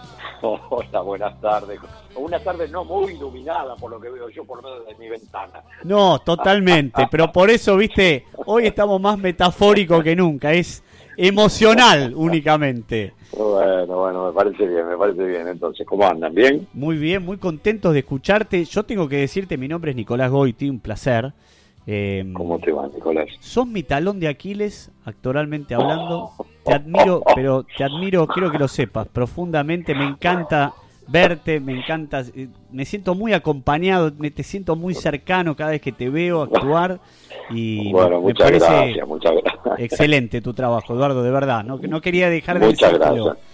*laughs* Hola, buenas tardes. Una tarde no muy iluminada por lo que veo yo por medio de mi ventana. No, totalmente, *laughs* pero por eso, viste, hoy estamos más metafórico que nunca, es emocional únicamente. Bueno, bueno, me parece bien, me parece bien. Entonces, ¿cómo andan? ¿Bien? Muy bien, muy contentos de escucharte. Yo tengo que decirte, mi nombre es Nicolás Goiti, un placer. Eh, ¿Cómo te va, Nicolás? sos mi talón de Aquiles, actoralmente hablando. Te admiro, pero te admiro, quiero que lo sepas, profundamente. Me encanta verte, me encanta, eh, me siento muy acompañado, me te siento muy cercano cada vez que te veo actuar y Bueno, muchas gracias, muchas gracias. excelente tu trabajo, Eduardo, de verdad, no, no quería dejar de Muchas decírtelo. gracias.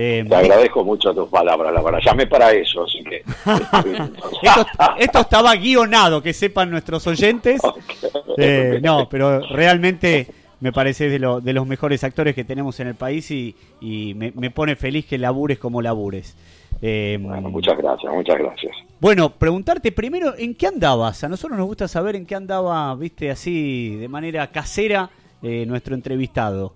Eh, Te agradezco mucho tus palabras, la verdad. Llamé para eso, así que. *laughs* esto, esto estaba guionado, que sepan nuestros oyentes. *laughs* Eh, no, pero realmente me parece de, lo- de los mejores actores que tenemos en el país y, y me, me pone feliz que labures como labures. Eh, Muchas gracias, muchas gracias. Bueno, preguntarte primero, ¿en qué andabas? A nosotros nos gusta saber en qué andaba, viste, así de manera casera eh, nuestro entrevistado.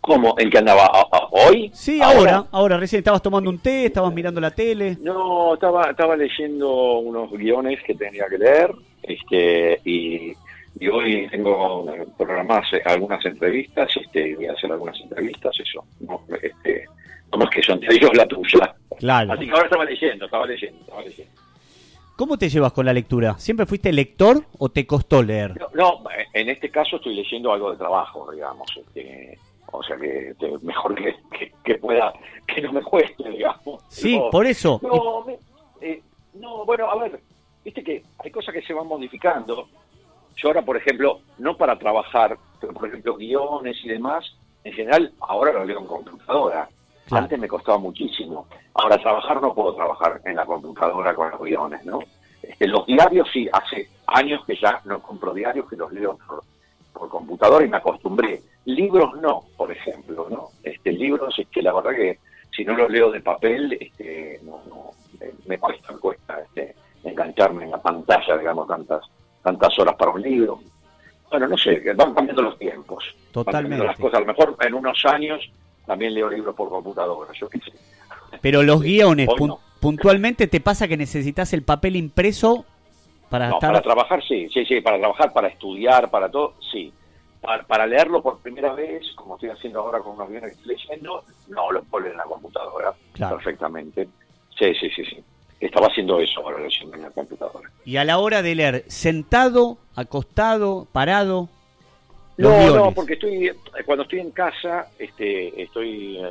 ¿Cómo? ¿En qué andaba? ¿A- a- ¿Hoy? Sí, ahora, ahora, recién estabas tomando un té, estabas mirando la tele. No, estaba, estaba leyendo unos guiones que tenía que leer este, y, y hoy tengo programadas algunas entrevistas, este, voy a hacer algunas entrevistas, eso. No, este, no más que yo entre ellos la tuya. Claro. Así que ahora estaba leyendo, estaba leyendo, estaba leyendo. ¿Cómo te llevas con la lectura? ¿Siempre fuiste lector o te costó leer? No, no, en este caso estoy leyendo algo de trabajo, digamos. Este, o sea que este, mejor que, que, que pueda, que no me cueste, digamos. Sí, No, por eso. No, me- eh, no, bueno, a ver, viste que hay cosas que se van modificando. Yo ahora, por ejemplo, no para trabajar, pero por ejemplo, guiones y demás, en general, ahora lo leo en computadora. Claro. Antes me costaba muchísimo. Ahora, trabajar no puedo trabajar en la computadora con los guiones, ¿no? Este, los diarios sí, hace años que ya no compro diarios, que los leo por, por computadora y me acostumbré. Libros no, por ejemplo, ¿no? Este, libros, este, la verdad que si no los leo de papel, este, no, no, me, cuesta, me cuesta este, engancharme en la pantalla, digamos, tantas, tantas horas para un libro. Bueno, no sé, van cambiando los tiempos. Van cambiando las Totalmente. cosas. A lo mejor en unos años también leo libros por computadora, yo qué sé. Pero los *laughs* guiones, Hoy pun- no. puntualmente te pasa que necesitas el papel impreso para No, estar... para trabajar sí, sí, sí, para trabajar, para estudiar, para todo, sí. Para, para leerlo por primera vez, como estoy haciendo ahora con unos guiones que estoy leyendo, no, lo puedo leer en la computadora Claro. perfectamente. Sí, sí, sí, sí. Estaba haciendo eso ahora leyendo en la computadora. Y a la hora de leer, sentado, acostado, parado, los No, guiones. no, porque estoy cuando estoy en casa, este, estoy en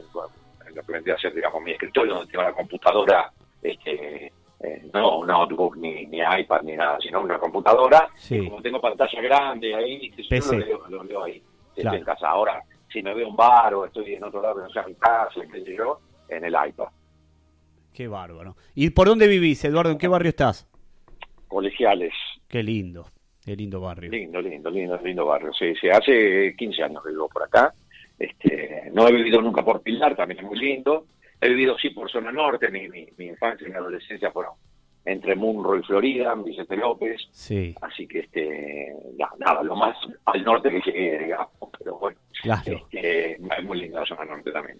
en lo que vendría a ser, digamos, mi escritorio donde tengo la computadora, este, eh, no un notebook ni, ni iPad ni nada, sino una computadora. Sí. Y como tengo pantalla grande ahí, que yo lo leo, lo leo ahí. Estoy Claro. en casa. Ahora, si me veo un bar o estoy en otro lado, no sea mi casa, qué sé yo, en el iPad. Qué bárbaro. ¿Y por dónde vivís, Eduardo? ¿En qué barrio estás? Colegiales. Qué lindo, qué lindo barrio. Lindo, lindo, lindo, lindo barrio. Sí, sí, hace 15 años que vivo por acá. Este, no he vivido nunca por Pilar, también es muy lindo. He vivido sí por zona norte, mi, mi, mi infancia y mi adolescencia fueron entre Munro y Florida, Vicente López. Sí, Así que, este, na- nada, lo más al norte que llegué, digamos. Pero bueno, claro. este, es muy linda la zona norte también.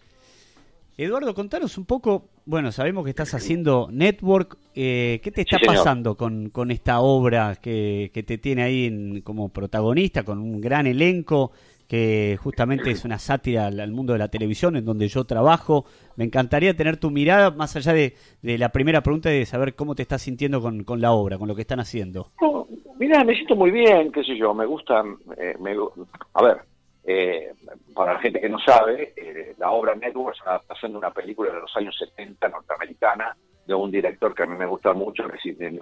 Eduardo, contanos un poco, bueno, sabemos que estás haciendo Network, eh, ¿qué te está pasando con, con esta obra que, que te tiene ahí en- como protagonista, con un gran elenco, que justamente es una sátira al, al mundo de la televisión en donde yo trabajo? Me encantaría tener tu mirada, más allá de, de la primera pregunta, de saber cómo te estás sintiendo con, con la obra, con lo que están haciendo. No, mira, me siento muy bien, qué sé yo, me gusta, eh, me a ver, eh, para la gente que no sabe, eh, la obra Network es una adaptación de una película de los años 70 norteamericana de un director que a mí me gusta mucho, que es Sidney.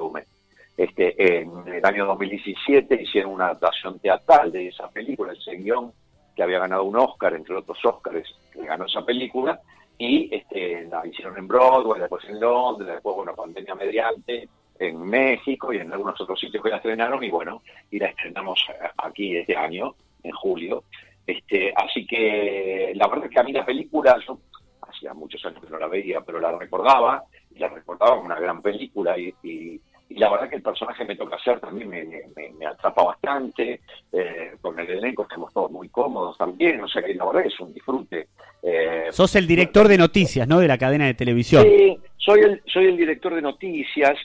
Este, en el año 2017 hicieron una adaptación teatral de esa película, ese guion que había ganado un Oscar, entre otros Oscars que ganó esa película, y este, la hicieron en Broadway, después en Londres, después, bueno, pandemia mediante, en México y en algunos otros sitios que la estrenaron, y bueno, y la estrenamos aquí este año, en julio. Este, así que la verdad es que a mí la película, yo hacía muchos años que no la veía, pero la recordaba, y la recordaba como una gran película, y, y- y la verdad que el personaje que me toca hacer también me, me- me atrapa bastante, eh, con el elenco estamos todos muy cómodos también, o sea que la verdad es un disfrute. Eh, Sos el director de noticias, ¿no? De la cadena de televisión. Sí, soy el, soy el director de noticias,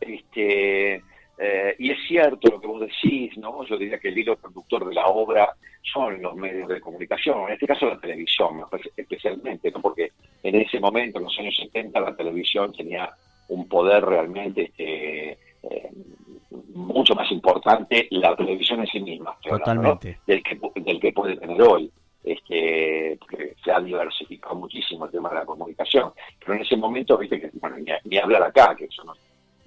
este, eh, y es cierto lo que vos decís, ¿no? Yo diría que el hilo conductor de la obra son los medios de comunicación, en este caso la televisión, especialmente, ¿no? Porque en ese momento, en los años 70, la televisión tenía un poder realmente este, eh, mucho más importante, la televisión en sí misma, del, que, del que puede tener hoy. Este, porque se ha diversificado muchísimo el tema de la comunicación, pero en ese momento, viste que, bueno, ni, ni hablar acá, que eso no,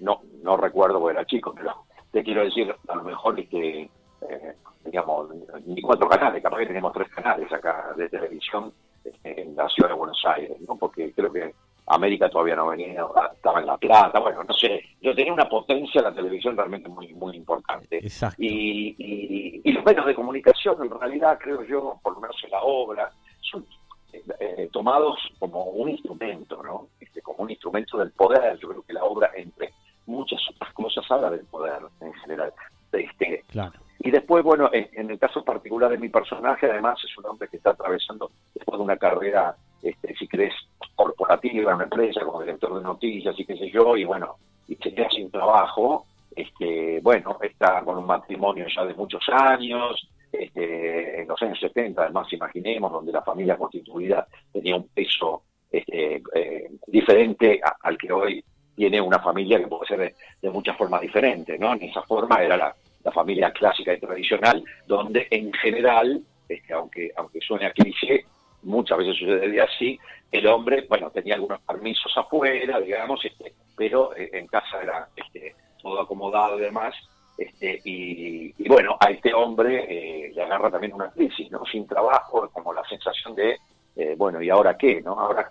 no, no recuerdo porque era chico, pero te quiero decir, a lo mejor este, eh, digamos, ni cuatro canales, capaz que tenemos tres canales acá de televisión este, en la ciudad de Buenos Aires, ¿no? Porque creo que América todavía no venía, estaba en La Plata, bueno, no sé, yo tenía una potencia en la televisión realmente muy muy importante. Exacto. Y, y, y los medios de comunicación, en realidad, creo yo, por lo menos en la obra, son eh, tomados como un instrumento, ¿no? Este, como un instrumento del poder. Yo creo que la obra, entre muchas otras cosas, habla del poder en general. Este, Claro. y después, bueno, en, en el caso particular de mi personaje, además es un hombre que está atravesando, después de una carrera, este, si querés, corporativa en una empresa, como director de noticias y qué sé yo, y bueno, y se queda sin trabajo, este, bueno, está con un matrimonio ya de muchos años, este, en los años 70, además, imaginemos, donde la familia constituida tenía un peso este, eh, diferente a- al que hoy tiene una familia que puede ser de, de muchas formas diferentes, ¿no? En esa forma era la, familia clásica y tradicional, donde en general, este, aunque, aunque suene a cliché, muchas veces sucede así, el hombre, bueno, tenía algunos permisos afuera, digamos, este, pero eh, en casa era este, todo acomodado y demás, este, y, y bueno, a este hombre eh, le agarra también una crisis, ¿no? Sin trabajo, como la sensación de, eh, bueno, ¿y ahora qué, no? Ahora,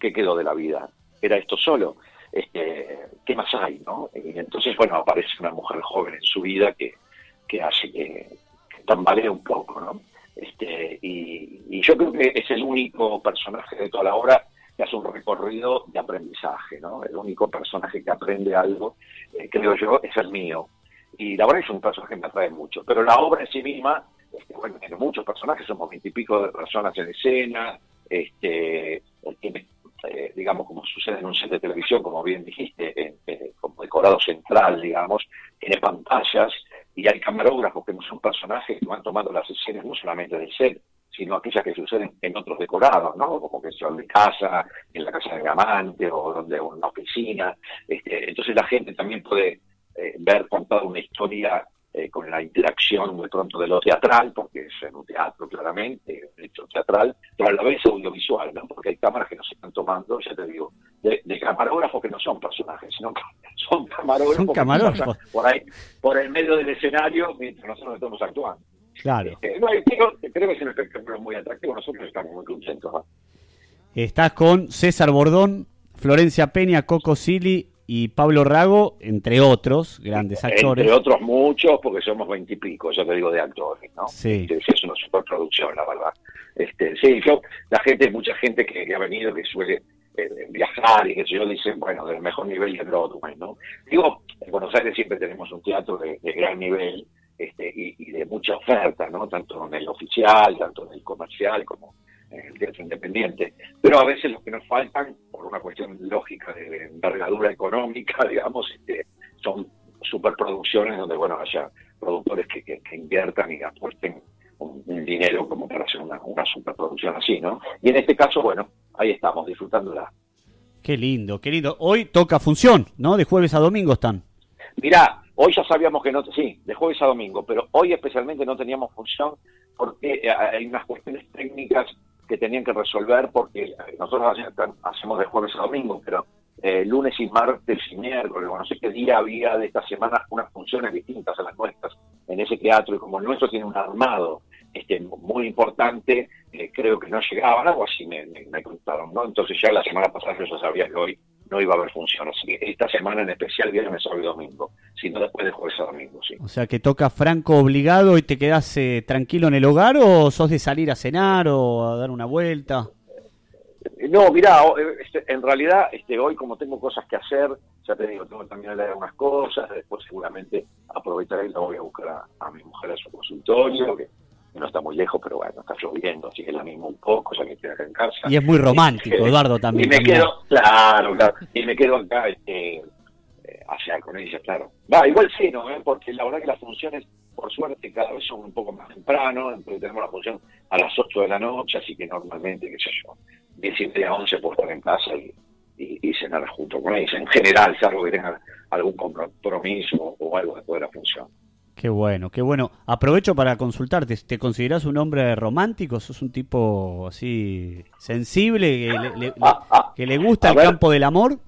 ¿qué quedó de la vida? ¿Era esto solo? Este, ¿Qué más hay, no? Y entonces, bueno, aparece una mujer joven en su vida que, que hace que, que tambalee un poco, ¿no? Este, y, yo creo que es el único personaje de toda la obra que hace un recorrido de aprendizaje, ¿no? El único personaje que aprende algo, eh, creo yo, es el mío. Y la verdad es un personaje que me atrae mucho. Pero la obra en sí misma, este, bueno, tiene muchos personajes, somos veintipico de personas en escena, este, tiene, eh, digamos, como sucede en un set de televisión, como bien dijiste, en- como decorado central, digamos, tiene pantallas y hay camarógrafos que no son personajes que van tomando las escenas no solamente del set, sino aquellas que suceden en otros decorados, ¿no? Como que son de casa, en la casa de amante o donde en una oficina. Este, entonces la gente también puede eh, ver contada una historia eh, con la interacción de pronto de lo teatral, porque es en un teatro claramente, un hecho teatral, pero a la vez audiovisual, ¿no? Porque hay cámaras que nos están tomando, ya te digo, de, de camarógrafos que no son personajes, sino que *laughs* son camarógrafos, Son por ahí, por el medio del escenario, mientras nosotros estamos actuando. Claro. Eh, no, creo, creo que es un espectáculo muy atractivo, nosotros estamos muy contentos. ¿no? Estás con César Bordón, Florencia Peña, Coco Silly y Pablo Rago, entre otros grandes actores. Entre otros muchos, porque somos veintipico, ya te digo, de actores, ¿no? Sí. Este, sí, es una superproducción, la verdad. Este, sí, yo, la gente, mucha gente que, que ha venido, que suele eh, viajar y que yo dicen, bueno, del mejor nivel de Broadway, ¿no? Digo, en Buenos Aires siempre tenemos un teatro de, de gran nivel este, y, y de mucha oferta, ¿no? Tanto en el oficial, tanto en el comercial, como en el teatro independiente. Pero a veces lo que nos faltan, por una cuestión lógica de, envergadura económica, *laughs* digamos, este, son superproducciones donde, bueno, haya productores que, que- que inviertan y apuesten un, un dinero como para hacer una, una superproducción así, ¿no? Y en este caso, bueno, ahí estamos, disfrutándola. Qué lindo, qué lindo. Hoy toca función, ¿no? De jueves a domingo están. Mirá, hoy ya sabíamos que no, sí, de jueves a domingo, pero hoy especialmente no teníamos función porque eh, hay unas cuestiones técnicas que tenían que resolver porque eh, nosotros hace- hacemos de jueves a domingo, pero eh, lunes y martes y miércoles, no sé qué día había de esta semana unas funciones distintas a las nuestras en ese teatro y como el nuestro tiene un armado este, muy importante, eh, creo que no llegaban, algo así me, me, me contaron, ¿no? Entonces ya la semana pasada yo ya sabía que hoy no iba a haber función, así que esta semana en especial, viernes, sábado y domingo, sino después de jueves a domingo, sí. O sea que toca franco obligado y te quedás eh, tranquilo en el hogar o sos de salir a cenar o a dar una vuelta. No, mirá, eh, este, en realidad este, hoy como tengo cosas que hacer, ya te digo, tengo que también leer algunas cosas, después seguramente aprovecharé y la voy a buscar a, a mi mujer a su consultorio, que no está muy lejos, pero bueno, está lloviendo, así que la mismo un poco, ya que estoy acá en casa. Y es muy romántico, *laughs* Eh, Eduardo, también. Y me caminar. quedo, claro, claro, y me quedo acá eh, allá con ella, claro. Va, igual sí, ¿no? ¿Eh? Porque la verdad que las funciones, por suerte, cada vez son un poco más temprano, entonces tenemos la función a las 8 de la noche, así que normalmente, qué sé yo, 10 y media, 11 puedo estar en casa y, y, y cenar junto con ella. En general, salvo que tenga algún compromiso o algo después de la función. Qué bueno, qué bueno. Aprovecho para consultarte. ¿Te consideras un hombre romántico? ¿Sos un tipo así sensible, que le, le- le- que le gusta el ver. campo del amor?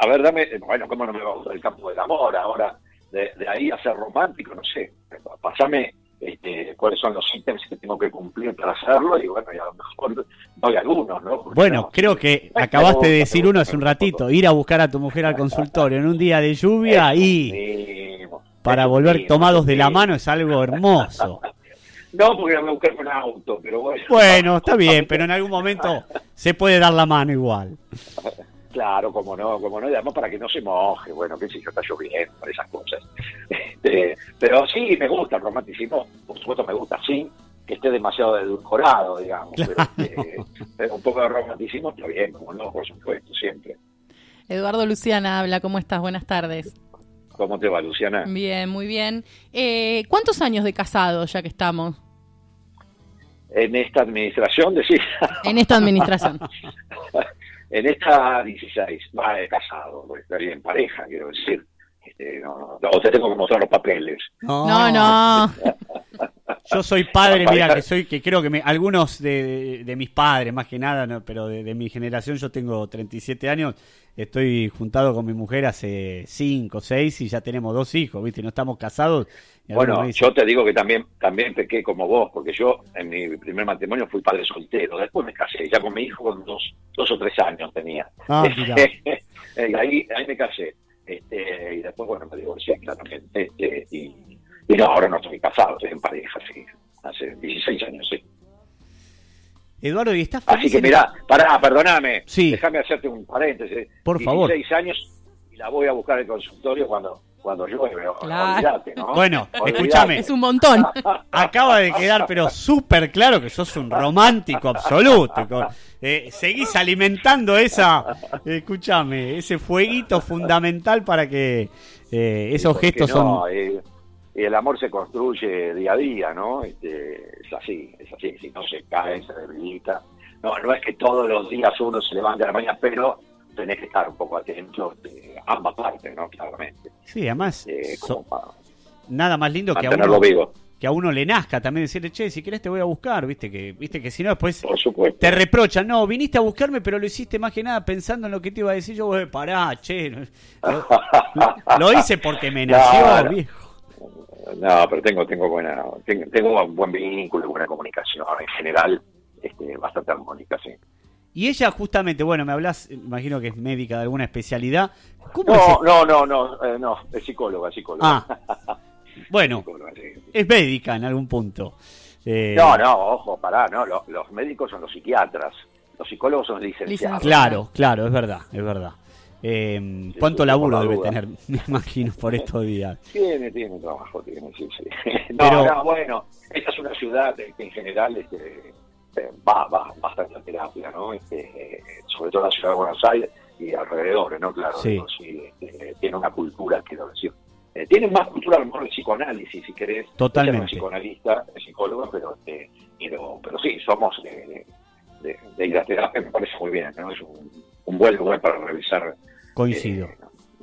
A ver, dame, bueno, ¿cómo no me va a gustar el campo del amor? Ahora, de, de ahí a ser romántico, no sé. Pasame este, cuáles son los ítems que tengo que cumplir para hacerlo y bueno, y a lo mejor doy algunos, ¿no? Porque Bueno, no, creo que *laughs* acabaste de decir uno hace un ratito, ir a buscar a tu mujer al consultorio en un día de lluvia y mismo. Para volver tomados de la mano es algo hermoso. *laughs* No, porque me buscar un auto, pero bueno. Bueno, está bien, pero en algún momento se puede dar la mano igual. Claro, como no, como no, y además para que no se moje, bueno, qué sé yo, está lloviendo, para esas cosas. Este, pero sí, me gusta el romanticismo, por supuesto me gusta, sí, que esté demasiado edulcorado, digamos, pero, este, pero un poco de romanticismo está bien, como no, por supuesto, siempre. Eduardo Luciana habla, ¿cómo estás? Buenas tardes. ¿Cómo te va, Luciana? Bien, muy bien. Eh, ¿Cuántos años de casado ya que estamos En esta administración, decís, en esta administración? *laughs* en esta 16, va de casado, estaría en pareja, quiero decir. Este, no, no, o te tengo que mostrar los papeles. No, no. *laughs* Yo soy padre, mira, que soy, que creo que me- algunos de, de- mis padres, más que nada, no, pero de, de mi generación, yo tengo 37 años, estoy juntado con mi mujer hace 5, 6 y ya tenemos dos hijos, ¿viste? No estamos casados. Y Bueno, yo te digo que también también pequé como vos, porque yo en mi primer matrimonio fui padre soltero, después me casé, ya con mi hijo con dos, dos o tres años tenía. Ah, *laughs* mirá. y ahí, ahí me casé. Este, y después, bueno, me divorcié claramente. Este, y, y no, ahora no estoy casado, estoy en pareja, sí. Hace 16 años, sí. Eduardo, ¿y estás feliz? Así que mirá, pará, perdóname. Sí. Déjame hacerte un paréntesis. Por favor. 16 años la voy a buscar al consultorio cuando, cuando llueve. Claro. Bueno, escúchame. Es un montón. *laughs* Acaba de quedar, pero súper claro que sos un romántico absoluto. eh, seguís alimentando esa, eh, escúchame, ese fueguito fundamental para que eh, esos gestos no, son... eh, y el amor se construye día a día, ¿no? Este, es así, es así, si no se cae, se debilita. No, no es que todos los días uno se levante a la mañana, pero tenés que estar un poco atento de ambas partes, ¿no? Claramente. Sí, además, Eh, so- nada más lindo que a, uno, vivo. que a uno le nazca también decirle, che, si querés te voy a buscar, viste que, viste que si no después te reprochan, no, viniste a buscarme, pero lo hiciste más que nada pensando en lo que te iba a decir yo, pará, che, lo, *laughs* lo hice porque me nació, No, no. viejo. No, pero tengo, tengo buena, tengo, tengo un buen vínculo, buena comunicación en general, este, bastante armónica, sí. Y ella justamente, bueno, me hablas, imagino que es médica de alguna especialidad. ¿Cómo es? No, no, no, no, eh, no, es psicóloga, psicóloga. Ah, *laughs* bueno, Psicóloga, sí. es médica en algún punto. Eh, No, no, ojo, pará, no, lo- los, médicos son los psiquiatras, los psicólogos son licenciados. Claro, claro, es verdad, es verdad. Eh, ¿Cuánto sí, laburo debe tener, *laughs* me imagino, por estos días? *laughs* Tiene, tiene trabajo, tiene, sí, sí. No, Pero- no, bueno, esta es una ciudad que en general este, va, va bastante a terapia, ¿no? Este, eh, sobre todo la ciudad de Buenos Aires y alrededores, ¿no? Claro, Sí. este, tiene una cultura, quiero decir. Eh, tiene más cultura a lo mejor de psicoanálisis, si querés. Totalmente. Ella no es psicoanalista, es psicóloga, pero, este, pero, pero sí, somos de, de, de ir a terapia, me parece muy bien, ¿no? Es un, un buen lugar para revisar Coincido,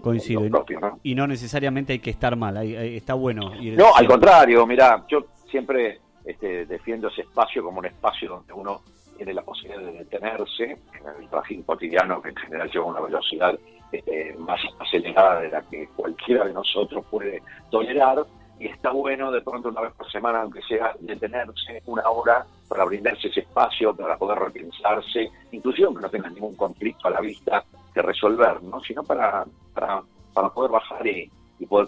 coincido. lo propio, ¿no? Y no necesariamente hay que estar mal, hay- hay- está bueno. ir No, al contrario, mira, yo siempre este, defiendo ese espacio como un espacio donde uno tiene la posibilidad de detenerse en el trajín cotidiano que en general lleva una velocidad este, más acelerada de la que cualquiera de nosotros puede tolerar y está bueno de pronto una vez por semana, aunque sea detenerse una hora para brindarse ese espacio, para poder repensarse, inclusive aunque no tenga ningún conflicto a la vista que resolver, ¿no? sino para, para, para poder bajar y, y poder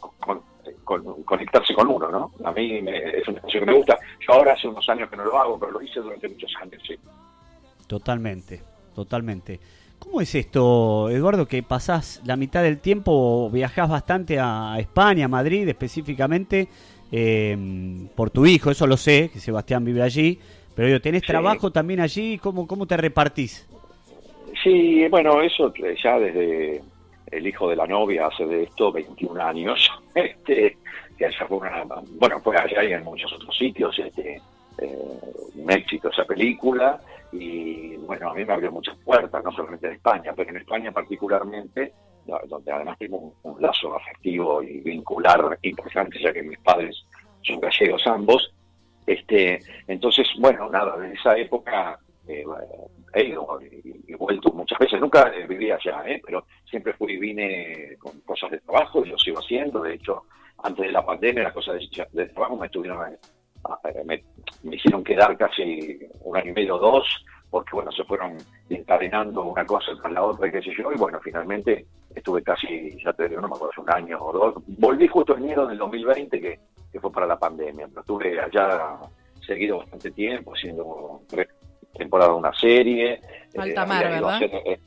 con- con- conectarse con uno, ¿no? A mí me- es un espacio que me gusta. Yo ahora hace unos años que no lo hago, pero lo hice durante muchos años, sí. Totalmente, totalmente. ¿Cómo es esto, Eduardo, que pasás la mitad del tiempo, viajás bastante a España, a Madrid específicamente, eh, por tu hijo, eso lo sé, que Sebastián vive allí, pero digo, ¿tenés Sí. trabajo también allí? ¿Cómo, cómo te repartís? Sí, bueno, eso ya desde el hijo de la novia hace de esto 21 años, *laughs* este, que fue una, bueno, fue allá y en muchos otros sitios, este, eh, un éxito esa película, y bueno, a mí me abrió muchas puertas, no solamente en España, pero en España particularmente donde además tengo un, un lazo afectivo y vincular importante, ya que mis padres son gallegos ambos. Este, entonces, bueno, nada, de esa época eh, he ido y, vuelto muchas veces. Nunca eh, viví allá, ¿eh? pero siempre fui y vine con cosas de trabajo y lo sigo haciendo. De hecho, antes de la pandemia, las cosas de, trabajo me estuvieron, eh, me, me hicieron quedar casi un año y medio, dos, porque bueno, se fueron encadenando una cosa tras la otra y qué yo, bueno, finalmente estuve casi, ya te digo, no me acuerdo, un año o dos. Volví justo en enero del 2020, que, que fue para la pandemia, pero estuve allá seguido bastante tiempo, haciendo tres temporadas de una serie. Alta eh, mar, había ido a ¿verdad? eh,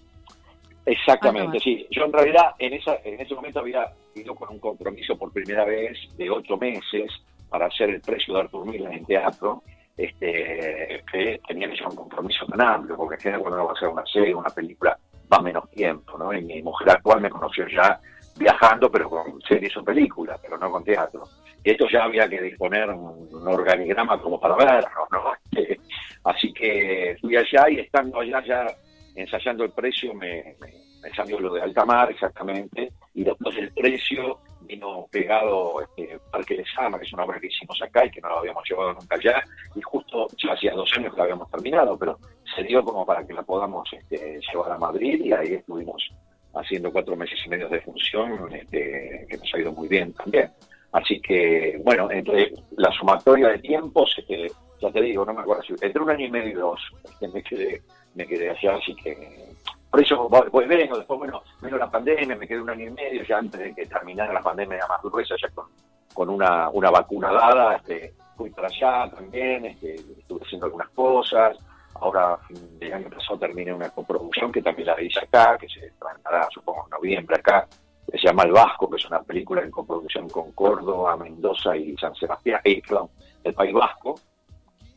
Exactamente, Alta mar. sí. Yo en realidad en esa en ese momento había ido con un compromiso por primera vez de ocho meses para hacer el precio de Artur Mila en teatro, este, que tenía que ser un compromiso tan amplio, porque en general cuando uno va a hacer una serie, una película, va menos tiempo, ¿no? Y mi mujer actual me conoció ya viajando, pero con series o películas, pero no con teatro. Y esto ya había que disponer un, un organigrama como para verlo, ¿no? *laughs* Este, así que fui allá y estando allá ya ensayando el precio me, me, lo de alta mar exactamente, y después del precio vino pegado este, Parque de Sama, que es una obra que hicimos acá y que no la habíamos llevado nunca allá, y justo ya hacía dos años que la habíamos terminado, pero se dio como para que la podamos este, llevar a Madrid y ahí estuvimos haciendo cuatro meses y medio de función, este, que nos ha ido muy bien también. Así que, bueno, entre la sumatoria de tiempos, este, ya te digo, no me acuerdo. Entre un año y medio y dos, este, me quedé, me quedé allá, así que por eso voy, voy vengo, después bueno, vino la pandemia, me quedé un año y medio, ya antes de que terminara la pandemia más gruesa, ya con, una, una vacuna dada, este, fui para allá también, este, estuve haciendo algunas cosas, ahora fin del año pasado terminé una coproducción que también la hice acá, que se estrenará supongo en noviembre acá, que se llama El Vasco, que es una película en coproducción con Córdoba, Mendoza y San Sebastián, eh, perdón, el País Vasco,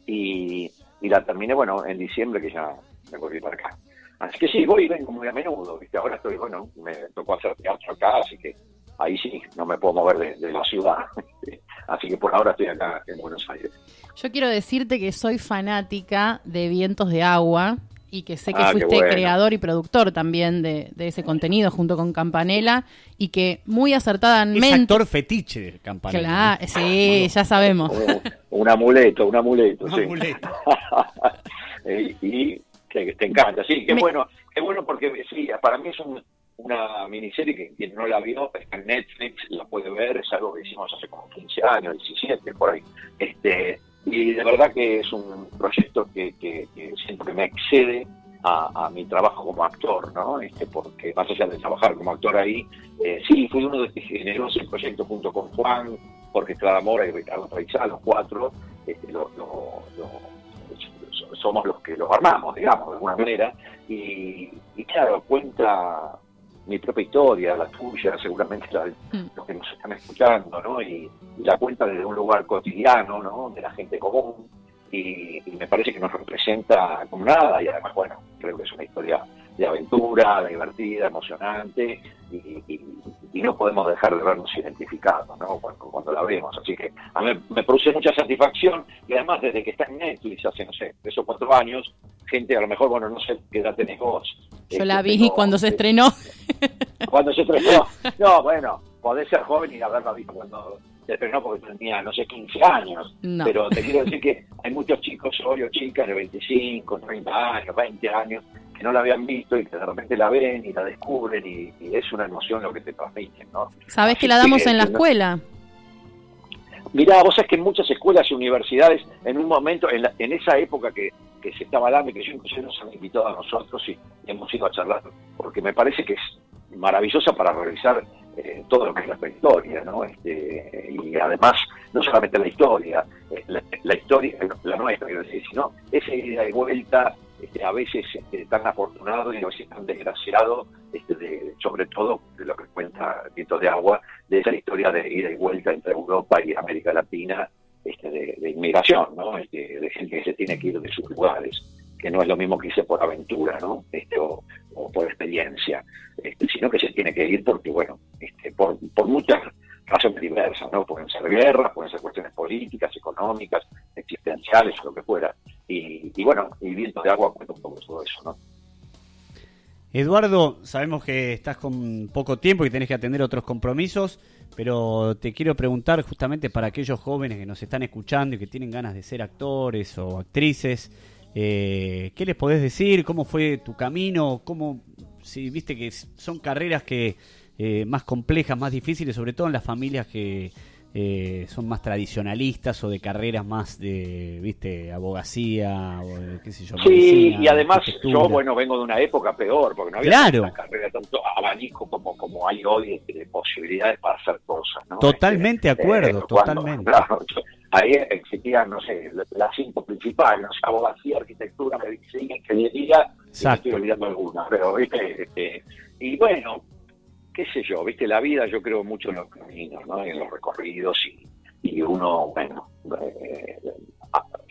y, y la terminé, bueno, en diciembre que ya me volví para acá. Así que sí, voy y vengo muy a menudo, ¿viste? Ahora estoy, bueno, me tocó hacer teatro acá, así que ahí sí, no me puedo mover de, de la ciudad. *laughs* así que por ahora estoy acá en Buenos Aires. Yo quiero decirte que soy fanática de Vientos de Agua y que sé que Ah, fuiste bueno. creador y productor también de, de ese contenido junto con Campanella y que muy Es acertadamente... actor fetiche, Campanella. Claro, sí, ya sabemos. Un, amuleto, un amuleto, Un sí. amuleto. *laughs* Eh, y que te encanta, sí, qué Me- bueno, qué bueno porque sí, para mí es un- una miniserie que quien no la vio está en Netflix, la puede ver, es algo que hicimos hace como 15 años, 17 por ahí. Este, y de verdad que es un proyecto que, que, que me excede a, mi trabajo como actor, ¿no? Este, porque más allá de trabajar como actor ahí, eh, sí, fui uno de los que generó ese proyecto junto con Juan, porque Clara Mora y Ricardo Traizá, los cuatro, este, lo- lo- lo- so- somos los que los armamos, digamos, de alguna manera. Y, y claro, cuenta mi propia historia, la tuya, seguramente la de los que nos están escuchando, ¿no? Y, y la cuenta desde un lugar cotidiano, ¿no? De la gente común. Y, y me parece que nos representa como nada. Y además, bueno, creo que es una historia de aventura, divertida, emocionante. Y, y- y no podemos dejar de vernos identificados, ¿no? Cuando, cuando la vemos. Así que a mí me produce mucha satisfacción. Y además, desde que está en Netflix hace, no sé, tres o cuatro años, gente, a lo mejor, bueno, no sé qué edad tenés vos. Yo Este, la vi cuando se estrenó. cuando se estrenó. No, bueno, podés ser joven y haberla visto cuando se estrenó porque tenía, no sé, 15 años. No. Pero te quiero decir que hay muchos chicos hoy o chicas de 25, 30 años, 20 años que no la habían visto y que de repente la ven y la descubren y, y es una emoción lo que te transmiten, ¿no? Sabés que la damos en la escuela. Mirá, vos sabés que en muchas escuelas y universidades, en un momento, en, la- en esa época que, que se estaba dando y que yo inclusive nos han invitado a nosotros y hemos ido a charlar, porque me parece que es maravillosa para revisar eh, todo lo que es la historia, ¿no? Este, y además, no solamente la historia, eh, la, historia, la nuestra, quiero decir, sino esa ida y vuelta, este, a veces este, tan afortunado y a veces tan desgraciado, este, de- sobre todo de lo que cuenta Viento de Agua, de esa historia de ida y vuelta entre Europa y América Latina, este, de, de inmigración, ¿no? Este, de gente que se tiene que ir de sus lugares, que no es lo mismo que irse por aventura, ¿no? Este, o, por experiencia, este, sino que se tiene que ir porque, bueno, este, por, por muchas razones diversas, ¿no? Pueden ser guerras, pueden ser cuestiones políticas, económicas, existenciales, lo que fuera. Y, bueno, y viento de agua cuenta todo eso, ¿no? Eduardo, sabemos que estás con poco tiempo y tenés que atender otros compromisos, pero te quiero preguntar justamente para aquellos jóvenes que nos están escuchando y que tienen ganas de ser actores o actrices, eh, ¿qué les podés decir? ¿Cómo fue tu camino? ¿Cómo, si viste que son carreras que eh, más complejas, más difíciles, sobre todo en las familias que eh, son más tradicionalistas o de carreras más de, viste, abogacía o de, qué sé yo. Sí, medicina, y además yo, bueno, vengo de una época peor, porque no había Claro. tanta carrera, tanto abanico como, como hay hoy de, de posibilidades para hacer cosas, ¿no? Totalmente de acuerdo, Eh, cuando- totalmente. claro, ahí existían, no sé, la- las cinco principales, no sé, abogacía, arquitectura, medicina, ingeniería, y me Exacto. estoy olvidando algunas, pero, viste, este, y bueno, qué sé yo, viste, la vida yo creo mucho en los caminos, ¿no? En los recorridos y, uno, bueno, eh,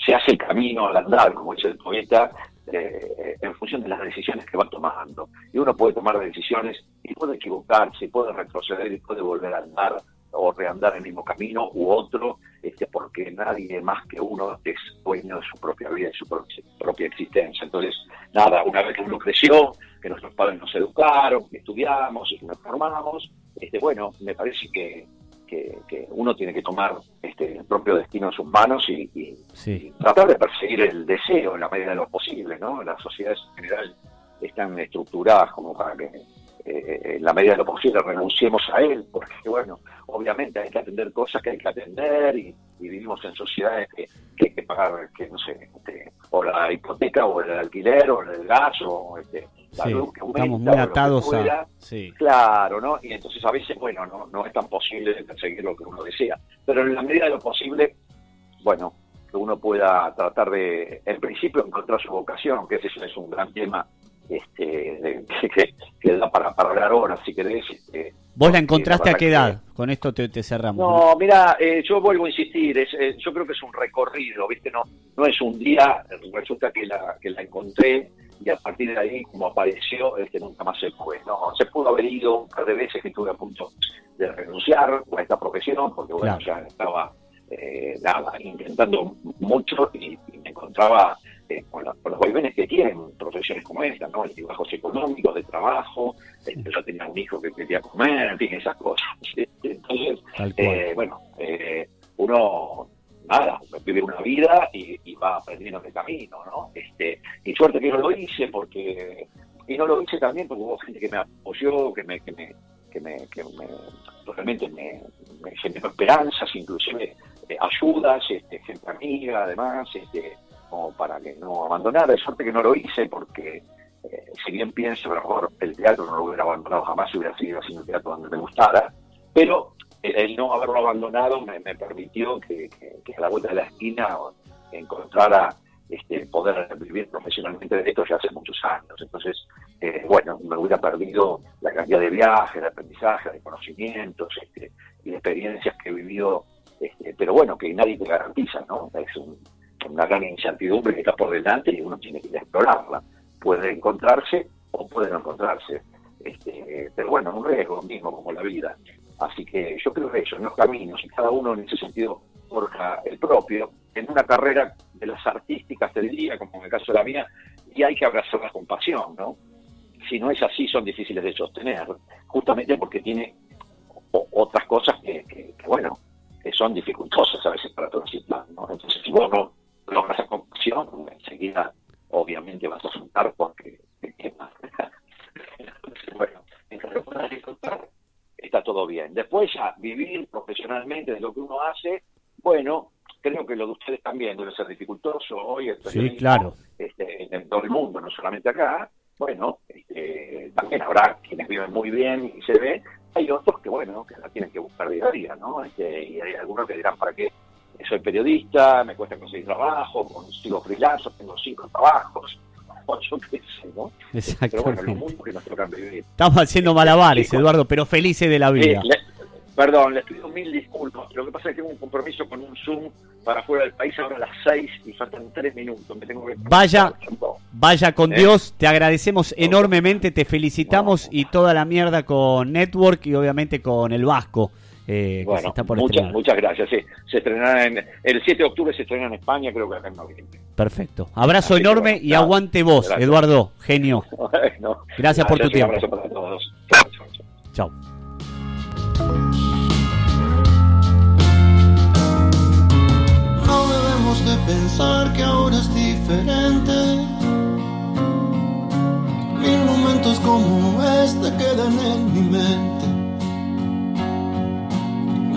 se hace el camino al andar, como dice el poeta, eh, en función de las decisiones que va tomando. Y uno puede tomar decisiones y puede equivocarse, puede retroceder y puede volver a andar o reandar el mismo camino u otro, este, porque nadie más que uno es dueño de su propia vida y su pro- propia existencia. Entonces, nada, una vez que uno creció, que nuestros padres nos educaron, que estudiamos y que nos formamos, este, bueno, me parece que, que, que uno tiene que tomar este, el propio destino en sus manos y, y Sí. tratar de perseguir el deseo en la medida de lo posible, ¿no? Las sociedades en general están estructuradas como para que eh, en la medida de lo posible renunciemos a él, porque bueno, obviamente hay que atender cosas que hay que atender y, y vivimos en sociedades que, que hay que pagar, que no sé, este, o la hipoteca o el alquiler o el gas o este, la Sí, luz que aumenta, estamos muy atados fuera. a... Sí. Claro, ¿no? Y entonces a veces, bueno, no, no es tan posible perseguir lo que uno desea. Pero en la medida de lo posible, bueno, que uno pueda tratar de, en principio, encontrar su vocación, que ese es un gran tema este, de- *laughs* que, que da para, para hablar horas, si querés. Este, ¿Vos la encontraste a qué edad? Con esto te, te cerramos. no, mira, eh, yo vuelvo a insistir, es, eh, yo creo que es un recorrido, ¿viste? No, no es un día, resulta que la, que la encontré y a partir de ahí, como apareció, este, nunca más se fue. No, se pudo haber ido un par de veces que estuve a punto de renunciar a esta profesión, porque bueno, ya estaba eh, nada, intentando mucho y, y me encontraba eh, con, la- con los vaivenes que tienen profesiones como esta, ¿no? Altibajos económicos, de trabajo, eh, yo tenía un hijo que quería comer, en fin, esas cosas. *laughs* Entonces, eh, bueno, eh, uno, nada, vive una vida y, va aprendiendo en el camino, ¿no? Este, y suerte que no lo hice porque, y no lo hice también porque hubo gente que me apoyó, que me, que me, que me, que me realmente me, generó esperanzas, inclusive eh, ayudas, este, gente amiga, además, este, como para que no abandonara. De suerte que no lo hice porque, eh, si bien pienso, a lo mejor el teatro no lo hubiera abandonado jamás, hubiera seguido haciendo teatro donde me gustara, pero el, no haberlo abandonado me, permitió que, a la vuelta de la esquina encontrara este, poder vivir profesionalmente de esto ya hace muchos años. Entonces, eh, bueno, me hubiera perdido la cantidad de viajes, de aprendizaje, de conocimientos este, y de experiencias que he vivido, este, pero bueno, que nadie te garantiza, ¿no? Es un- una gran incertidumbre que está por delante y uno tiene que ir a explorarla. Puede encontrarse o puede no encontrarse. Este, pero bueno, un riesgo mismo como la vida. Así que yo creo que en los caminos, y cada uno en ese sentido forja el propio, en una carrera de las artísticas del día, como en el caso de la mía, y hay que abrazarlas con pasión, ¿no? Si no es así, son difíciles de sostener, justamente porque tiene otras cosas que, bueno, que son dificultosas a veces para transitar, ¿no? Entonces, si vos no logras esa compasión, enseguida, obviamente, vas a soltar porque te quemas. Entonces, bueno, mientras lo puedas disfrutar, está todo bien. Después ya vivir profesionalmente de lo que uno hace, bueno, creo que lo de ustedes también debe ser dificultoso hoy. el Sí, claro. este, en todo el mundo, no solamente acá. Bueno, este, también habrá quienes viven muy bien y se ve. Hay otros que, bueno, que la tienen que buscar día a día, ¿no? Este, y hay algunos que dirán, ¿para qué? Soy periodista, me cuesta conseguir trabajo, consigo freelance, tengo cinco trabajos, o *laughs* yo qué sé, ¿no? Pero bueno, los Exactamente. mundos que nos tocan vivir. Estamos haciendo malabares, Eduardo, pero felices de la vida. Eh, le- perdón, les pido mil disculpas. Lo que pasa es que tengo un compromiso con un Zoom para fuera del país ahora a las seis y faltan tres minutos. Me tengo que Vaya, vaya con ¿Eh? Dios, te agradecemos enormemente, te felicitamos y toda la mierda con Network y obviamente con el Vasco, eh, que se Bueno, está por muchas, estrenar. muchas gracias. Sí, se estrenará en, el 7 de octubre se estrena en España, creo que acá en noviembre. Perfecto. Abrazo Así enorme bueno, y nada, aguante vos, gracias. Eduardo, genio. *laughs* Bueno, Gracias por tu un tiempo. abrazo para todos. Chao. No debemos de pensar que ahora es diferente. Mil momentos como este quedan en mi mente.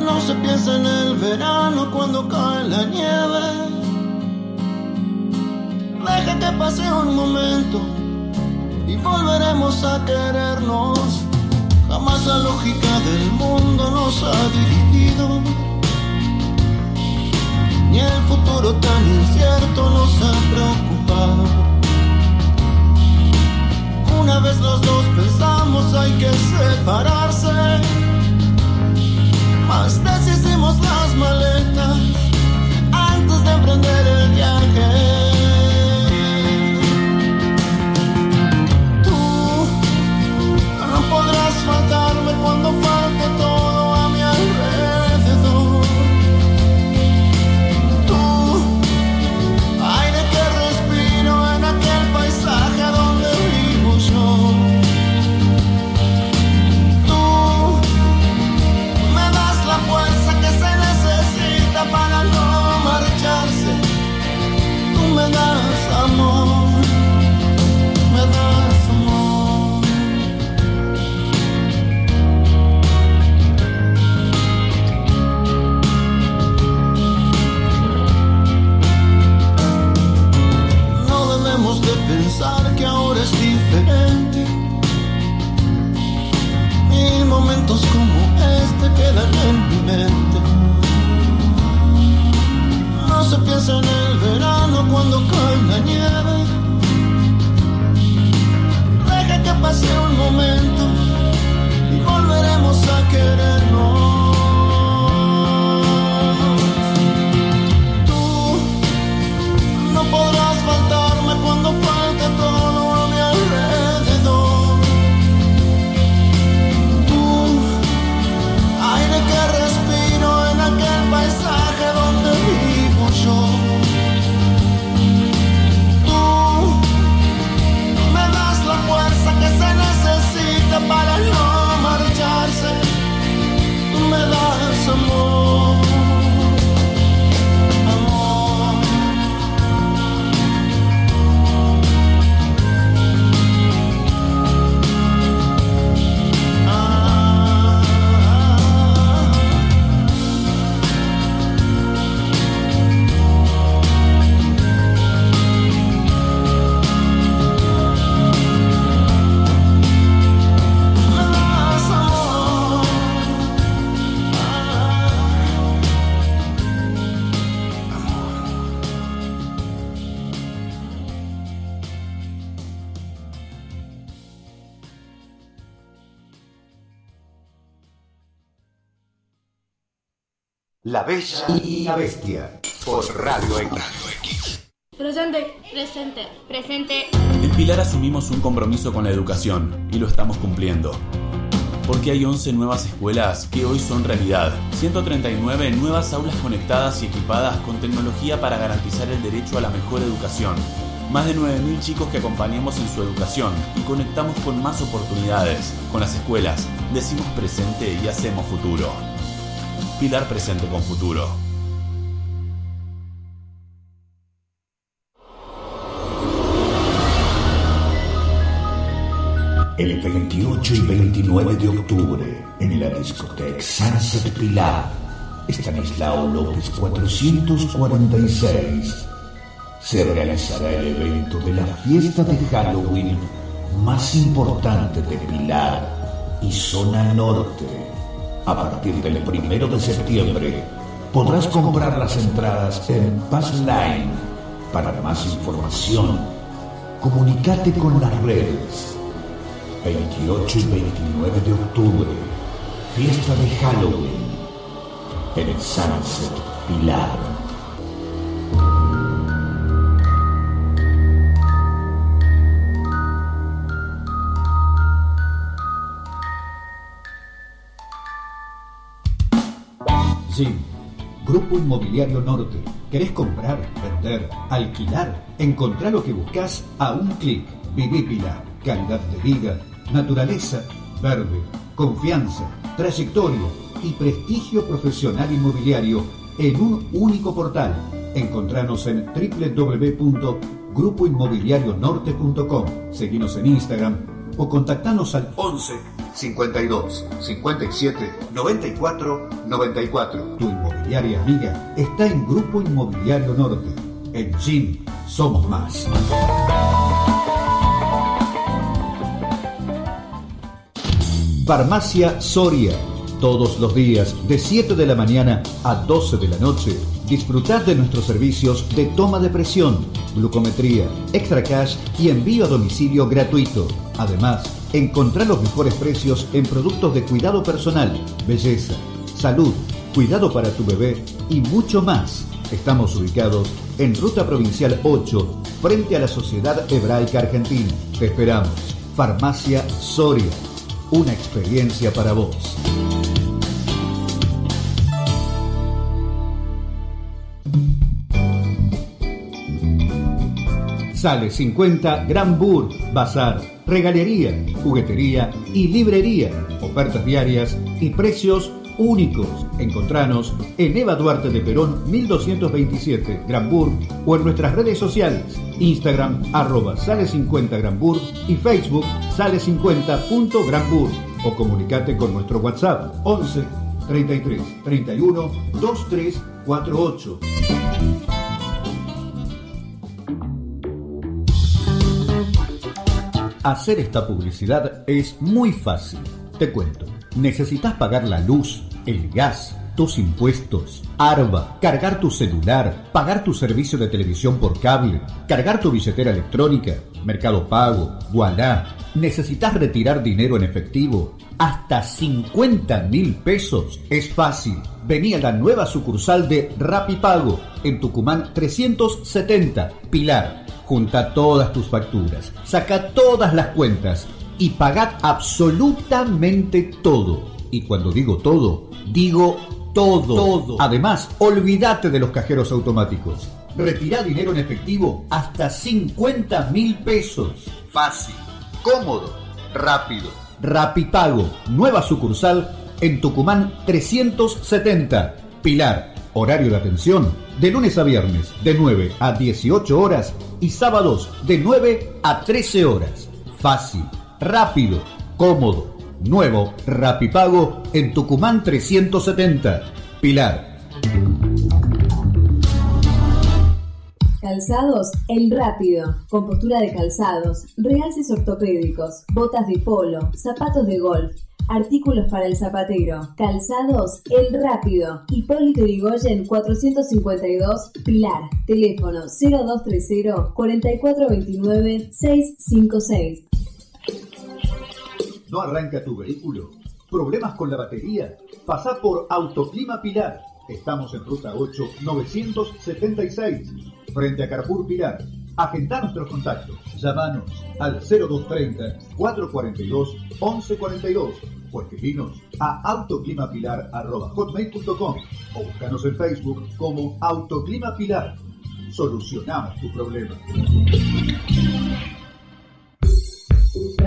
No se piensa en el verano cuando cae la nieve. Deja que pase un momento y volveremos a querernos. Jamás la lógica del mundo nos ha dirigido ni el futuro tan incierto nos ha preocupado. Una vez los dos pensamos hay que separarse, deshicimos las maletas antes de emprender el viaje. Tú no podrás faltarme cuando falte pensar que ahora es diferente. Mil momentos como este quedan en mi mente. No se piensa en el verano cuando cae la nieve. Deja que pase un momento y volveremos a querernos. La Bella y la Bestia por Radio X. Presente. Presente. Presente. En Pilar asumimos un compromiso con la educación y lo estamos cumpliendo. Porque hay 11 nuevas escuelas que hoy son realidad. 139 nuevas aulas conectadas y equipadas con tecnología para garantizar el derecho a la mejor educación. Más de 9.000 chicos que acompañamos en su educación y conectamos con más oportunidades. Con las escuelas, decimos presente y hacemos futuro. Pilar presente con futuro. El 28 y 29 de octubre, en la discoteca Sunset Pilar, Estanislao López 446, se realizará el evento de la fiesta de Halloween más importante de Pilar y zona norte. A partir del primero de septiembre, podrás comprar las entradas en Passline. Para más información, comunícate con las redes 28 y 29 de octubre, fiesta de Halloween, en el Sunset Pilar. Grupo Inmobiliario Norte. ¿Querés comprar, vender, alquilar? Encontrá lo que buscas a un clic. Vivipila. Calidad de vida, naturaleza, verde, confianza, trayectoria y prestigio profesional inmobiliario en un único portal. Encontranos en www.grupoinmobiliarionorte.com. Seguinos en Instagram o contactanos al 11 52 57 94 94. Tu inmobiliaria amiga está en Grupo Inmobiliario Norte. En Jim somos más. Farmacia Soria. Todos los días, de 7 de la mañana a 12 de la noche, disfrutad de nuestros servicios de toma de presión, glucometría, extra cash y envío a domicilio gratuito. Además, encontrá los mejores precios en productos de cuidado personal, belleza, salud, cuidado para tu bebé y mucho más. Estamos ubicados en Ruta Provincial 8, frente a la Sociedad Hebraica Argentina. Te esperamos. Farmacia Soria. Una experiencia para vos. Sale 50 Gran Bur, Bazar, regalería, juguetería y librería. Ofertas diarias y precios únicos. Encontranos en Eva Duarte de Perón 1227 Gran Bur o en nuestras redes sociales. Instagram arroba sale 50 Granbur y Facebook sale 50.granbur o comunicate con nuestro WhatsApp 11 33 31 2348. Hacer esta publicidad es muy fácil. Te cuento. Necesitas pagar la luz, el gas, tus impuestos, ARBA, cargar tu celular, pagar tu servicio de televisión por cable, cargar tu billetera electrónica, Mercado Pago, Voilà. ¿Necesitas retirar dinero en efectivo? Hasta 50 mil pesos. Es fácil. Vení a la nueva sucursal de Rapipago en Tucumán 370, Pilar. Junta todas tus facturas, saca todas las cuentas y pagad absolutamente todo. Y cuando digo todo, digo todo. todo. Además, olvídate de los cajeros automáticos. Retirá dinero en efectivo hasta 50 mil pesos. Fácil, cómodo, rápido. Rapipago, nueva sucursal en Tucumán 370, Pilar. Horario de atención de lunes a viernes de 9 a 18 horas y sábados de 9 a 13 horas. Fácil, rápido, cómodo, nuevo, Rapipago en Tucumán 370, Pilar. Calzados El Rápido, compostura de calzados, realces ortopédicos, botas de polo, zapatos de golf, artículos para el zapatero, calzados El Rápido, Hipólito Yrigoyen 452, Pilar, teléfono 0230 4429 656. ¿No arranca tu vehículo? ¿Problemas con la batería? Pasá por Autoclima Pilar. Estamos en ruta 8 976, frente a Carrefour Pilar. Agenda nuestros contactos. Llámanos al 0230 442 1142 o escribinos a autoclimapilar.com o búscanos en Facebook como Autoclima Pilar. Solucionamos tu problema.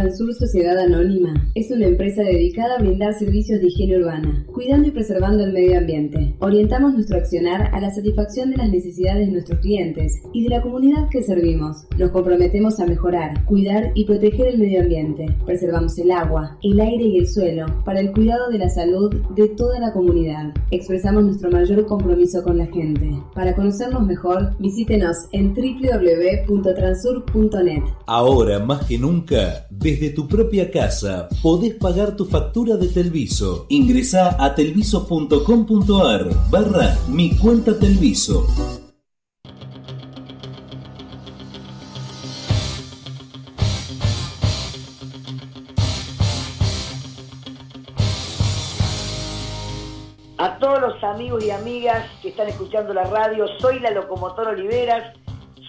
Transur Sociedad Anónima es una empresa dedicada a brindar servicios de higiene urbana, cuidando y preservando el medio ambiente. Orientamos nuestro accionar a la satisfacción de las necesidades de nuestros clientes y de la comunidad que servimos. Nos comprometemos a mejorar, cuidar y proteger el medio ambiente. Preservamos el agua, el aire y el suelo para el cuidado de la salud de toda la comunidad. Expresamos nuestro mayor compromiso con la gente. Para conocernos mejor, visítenos en www.transur.net. Ahora más que nunca, desde tu propia casa podés pagar tu factura de Telviso. Ingresa a telviso.com.ar barra mi cuenta Telviso. A todos los amigos y amigas que están escuchando la radio, soy la locomotora Oliveras,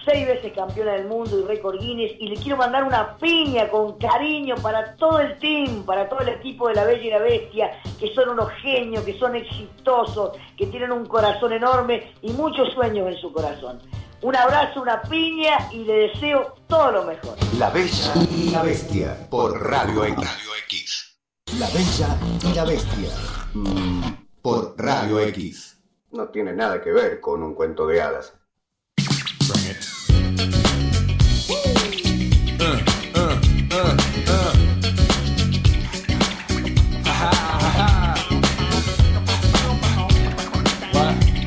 seis veces campeona del mundo y récord Guinness, y le quiero mandar una piña con cariño para todo el team, para todo el equipo de La Bella y la Bestia, que son unos genios, que son exitosos, que tienen un corazón enorme y muchos sueños en su corazón. Un abrazo, una piña y le deseo todo lo mejor. La Bella y la Bestia por Radio X. La Bella y la Bestia mm, por Radio X. No tiene nada que ver con un cuento de hadas. Uh, uh, uh,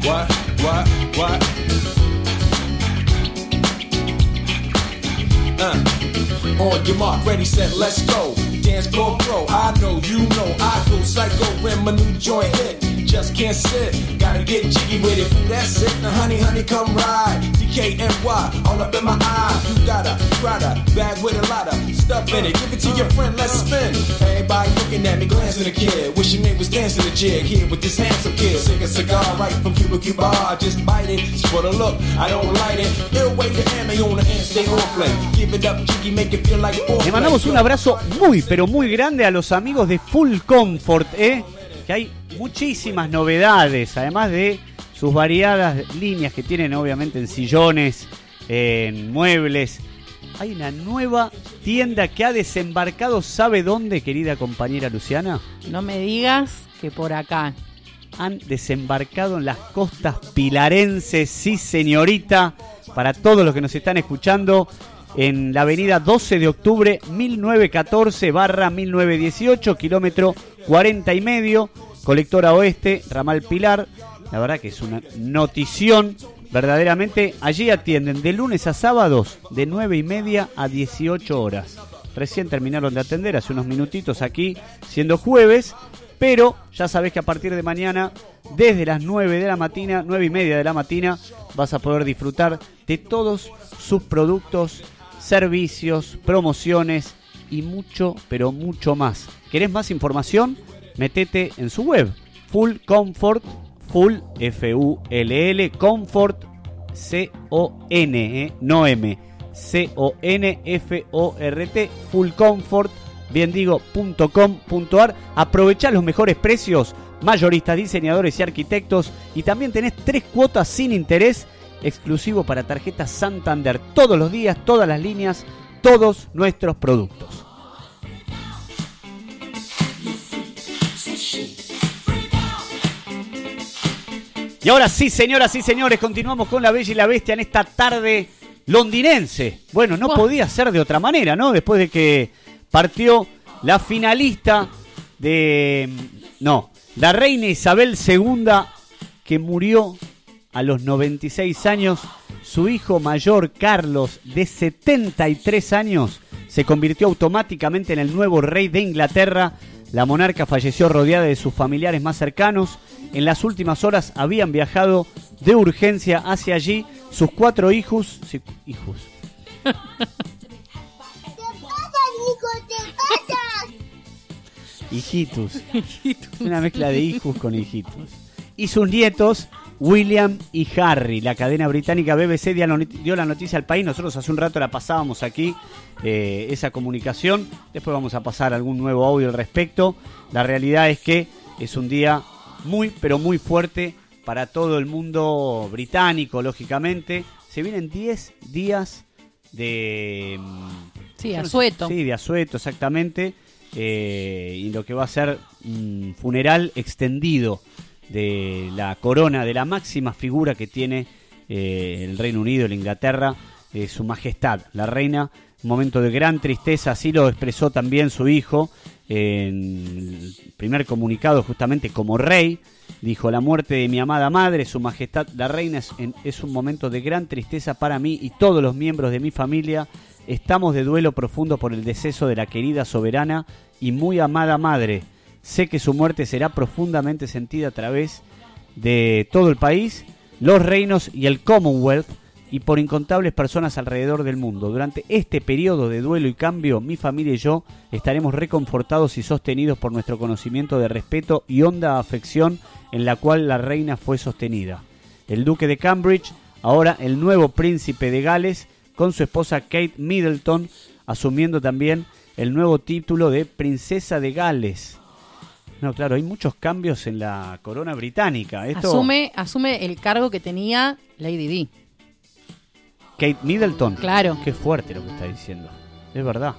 what, what, what? Uh. On your mark, ready, set, let's go. Dance floor pro, I know, you know, I go psycho when my new joint hit. Just can't sit, gotta get jiggy with it. That's it, now honey, honey, come ride. DKNY, all up in my eye. You got a Prada bag with a lot of stuff in it. Give it to your friend, let's spin. Everybody looking at me, glancing at the kid. Wishing they was dancing the jig here with this handsome kid. Sing a cigar right from Cuba Cuba. I just bite it, it's for the look. I don't light it. Ill way to hand me on the hand, stay on play. Give it up, jiggy, make it feel like Le mandamos un abrazo muy, pero muy grande a los amigos de Full Comfort, ¿eh? que hay muchísimas novedades, además de sus variadas líneas que tienen obviamente en sillones, en muebles. Hay una nueva tienda que ha desembarcado, ¿sabe dónde, querida compañera Luciana? No me digas que por acá. Han desembarcado en las costas pilarenses, sí señorita, para todos los que nos están escuchando en la avenida 12 de octubre 1914 barra 1918, kilómetro 40 y medio, colectora oeste, ramal Pilar. La verdad que es una notición, verdaderamente. Allí atienden de lunes a sábados de 9 y media a 18 horas. Recién terminaron de atender hace unos minutitos aquí, siendo jueves, pero ya sabés que a partir de mañana, desde las 9 de la mañana, 9 y media de la mañana, vas a poder disfrutar de todos sus productos servicios, promociones y mucho, pero mucho más. ¿Querés más información? Metete en su web, Full Comfort, Full F-U-L-L, Comfort, C-O-N, eh, no M, C-O-N-F-O-R-T, Full Comfort, bien digo, punto com, punto ar. Aprovechá los mejores precios, mayoristas, diseñadores y arquitectos. Y también tenés tres cuotas sin interés exclusivo para tarjetas Santander. Todos los días, todas las líneas, todos nuestros productos. Y ahora sí, señoras y señores, continuamos con la Bella y la Bestia en esta tarde londinense. Bueno, no podía ser de otra manera, ¿no? Después de que partió la finalista de... No, la reina Isabel II, que murió a los 96 años, su hijo mayor Carlos, de 73 años, se convirtió automáticamente en el nuevo rey de Inglaterra. La monarca falleció rodeada de sus familiares más cercanos. En las últimas horas habían viajado de urgencia hacia allí sus cuatro hijos. sí, hijos. *laughs* Hijitos. Una mezcla de hijos con hijitos. Y sus nietos, William y Harry. La cadena británica BBC dio la noticia al país. Nosotros hace un rato la pasábamos aquí, eh, esa comunicación. Después vamos a pasar algún nuevo audio al respecto. La realidad es que es un día muy, pero muy fuerte para todo el mundo británico, lógicamente. Se vienen 10 días de... mm, Sí, asueto. Sí, de asueto, exactamente. Eh, y lo que va a ser un funeral extendido de la corona, de la máxima figura que tiene eh, el Reino Unido, la Inglaterra, eh, su majestad, la reina. Un momento de gran tristeza, así lo expresó también su hijo en el primer comunicado justamente como rey. Dijo, la muerte de mi amada madre, su majestad, la reina, es, un momento de gran tristeza para mí y todos los miembros de mi familia. Estamos de duelo profundo por el deceso de la querida soberana y muy amada madre. Sé que su muerte será profundamente sentida a través de todo el país, los reinos y el Commonwealth y por incontables personas alrededor del mundo. Durante este periodo de duelo y cambio, mi familia y yo estaremos reconfortados y sostenidos por nuestro conocimiento de respeto y honda afección en la cual la reina fue sostenida. El duque de Cambridge ahora el nuevo príncipe de Gales con su esposa Kate Middleton, asumiendo también el nuevo título de princesa de Gales. No, claro, hay muchos cambios en la corona británica. Esto, Asume, asume el cargo que tenía Lady Di. Kate Middleton. Claro. Qué fuerte lo que está diciendo. Es verdad.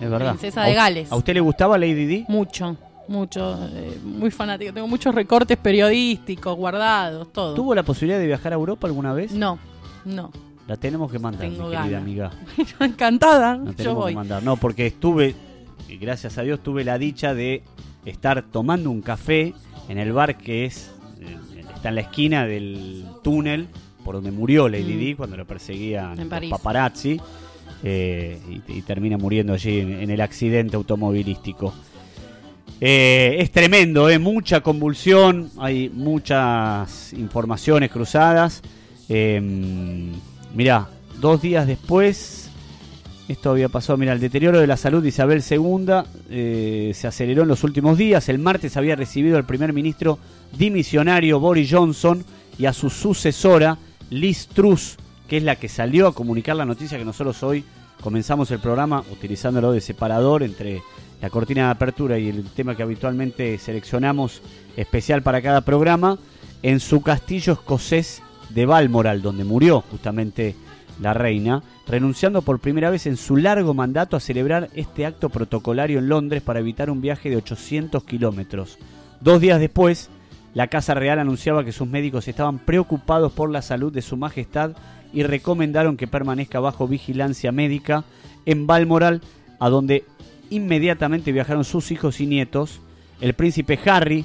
Es verdad. Princesa ¿A de Gales. ¿A usted le gustaba Lady Di? Mucho, mucho. eh, muy fanático. Tengo muchos recortes periodísticos guardados, todo. ¿Tuvo la posibilidad de viajar a Europa alguna vez? No, no. La tenemos que mandar, Tengo mi querida amiga. *laughs* Encantada. La Yo voy. que mandar. No, porque estuve, y gracias a Dios, tuve la dicha de estar tomando un café en el bar que es eh, está en la esquina del túnel por donde murió Lady Mm. Di cuando lo perseguían En los paparazzi eh, y, y termina muriendo allí en, en el accidente automovilístico. Eh, es tremendo, eh, mucha convulsión, hay muchas informaciones cruzadas. Eh, mirá, dos días después, esto había pasado, mira, el deterioro de la salud de Isabel II eh, se aceleró en los últimos días. El martes había recibido al primer ministro dimisionario Boris Johnson y a su sucesora Liz Truss, que es la que salió a comunicar la noticia que nosotros hoy comenzamos el programa utilizándolo de separador entre la cortina de apertura y el tema que habitualmente seleccionamos especial para cada programa, en su castillo escocés de Balmoral, donde murió justamente la reina, renunciando por primera vez en su largo mandato a celebrar este acto protocolario en Londres para evitar un viaje de 800 kilómetros. Dos días después, la Casa Real anunciaba que sus médicos estaban preocupados por la salud de su majestad y recomendaron que permanezca bajo vigilancia médica en Balmoral, a donde inmediatamente viajaron sus hijos y nietos. El príncipe Harry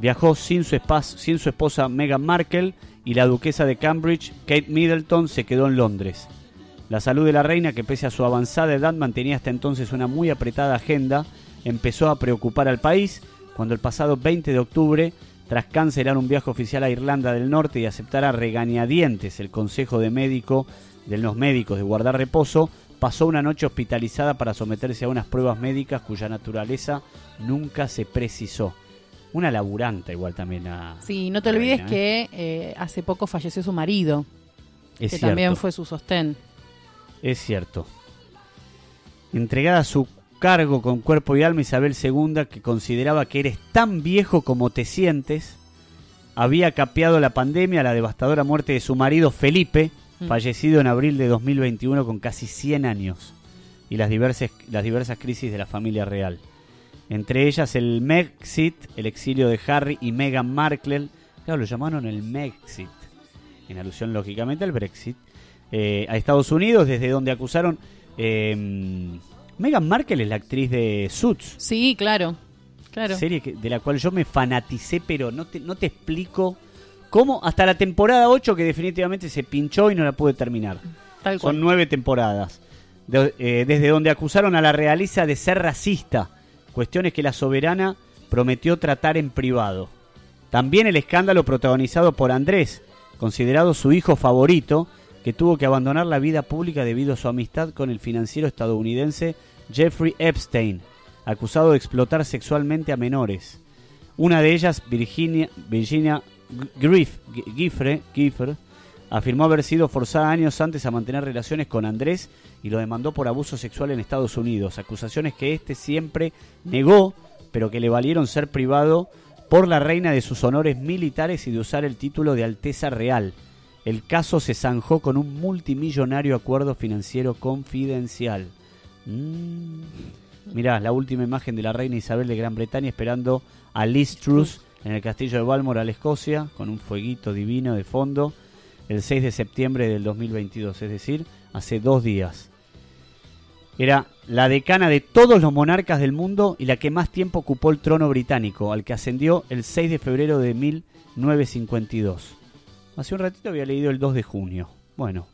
viajó sin su, sin su esposa Meghan Markle y la duquesa de Cambridge, Kate Middleton, se quedó en Londres. La salud de la reina, que pese a su avanzada edad mantenía hasta entonces una muy apretada agenda, empezó a preocupar al país cuando el pasado 20 de octubre, tras cancelar un viaje oficial a Irlanda del Norte y aceptar a regañadientes el consejo de médico de los médicos de guardar reposo, pasó una noche hospitalizada para someterse a unas pruebas médicas cuya naturaleza nunca se precisó. Una laburanta igual también a... Sí, no te olvides Reina, que eh, hace poco falleció su marido, Es que cierto. también fue su sostén. Es cierto. Entregada a su cargo con cuerpo y alma Isabel II, que consideraba que eres tan viejo como te sientes, había capeado la pandemia, la devastadora muerte de su marido Felipe, Mm. fallecido en abril de 2021 con casi 100 años, y las diversas, las diversas crisis de la familia real. Entre ellas el Megxit, el exilio de Harry y Meghan Markle, claro, lo llamaron el Megxit, en alusión lógicamente al Brexit, eh, a Estados Unidos, desde donde acusaron... eh, Meghan Markle es la actriz de Suits, Sí, claro. Claro. serie que- de la cual yo me fanaticé, pero no te, no te explico cómo hasta la temporada 8 que definitivamente se pinchó y no la pude terminar. Tal cual. Son nueve temporadas. De- eh, desde donde acusaron a la realiza de ser racista, cuestiones que la soberana prometió tratar en privado. También el escándalo protagonizado por Andrés, considerado su hijo favorito, que tuvo que abandonar la vida pública debido a su amistad con el financiero estadounidense Jeffrey Epstein, acusado de explotar sexualmente a menores. Una de ellas, Virginia, Virginia Giffre, afirmó haber sido forzada años antes a mantener relaciones con Andrés y lo demandó por abuso sexual en Estados Unidos, acusaciones que éste siempre negó, pero que le valieron ser privado por la reina de sus honores militares y de usar el título de Alteza Real. El caso se zanjó con un multimillonario acuerdo financiero confidencial. Mm. Mirá, la última imagen de la reina Isabel de Gran Bretaña esperando a Liz Truss en el castillo de Balmoral, Escocia, con un fueguito divino de fondo, el 6 de septiembre del 2022, es decir, hace dos días. Era la decana de todos los monarcas del mundo y la que más tiempo ocupó el trono británico, al que ascendió el 6 de febrero de 1952. Hace un ratito había leído el 2 de junio. Bueno,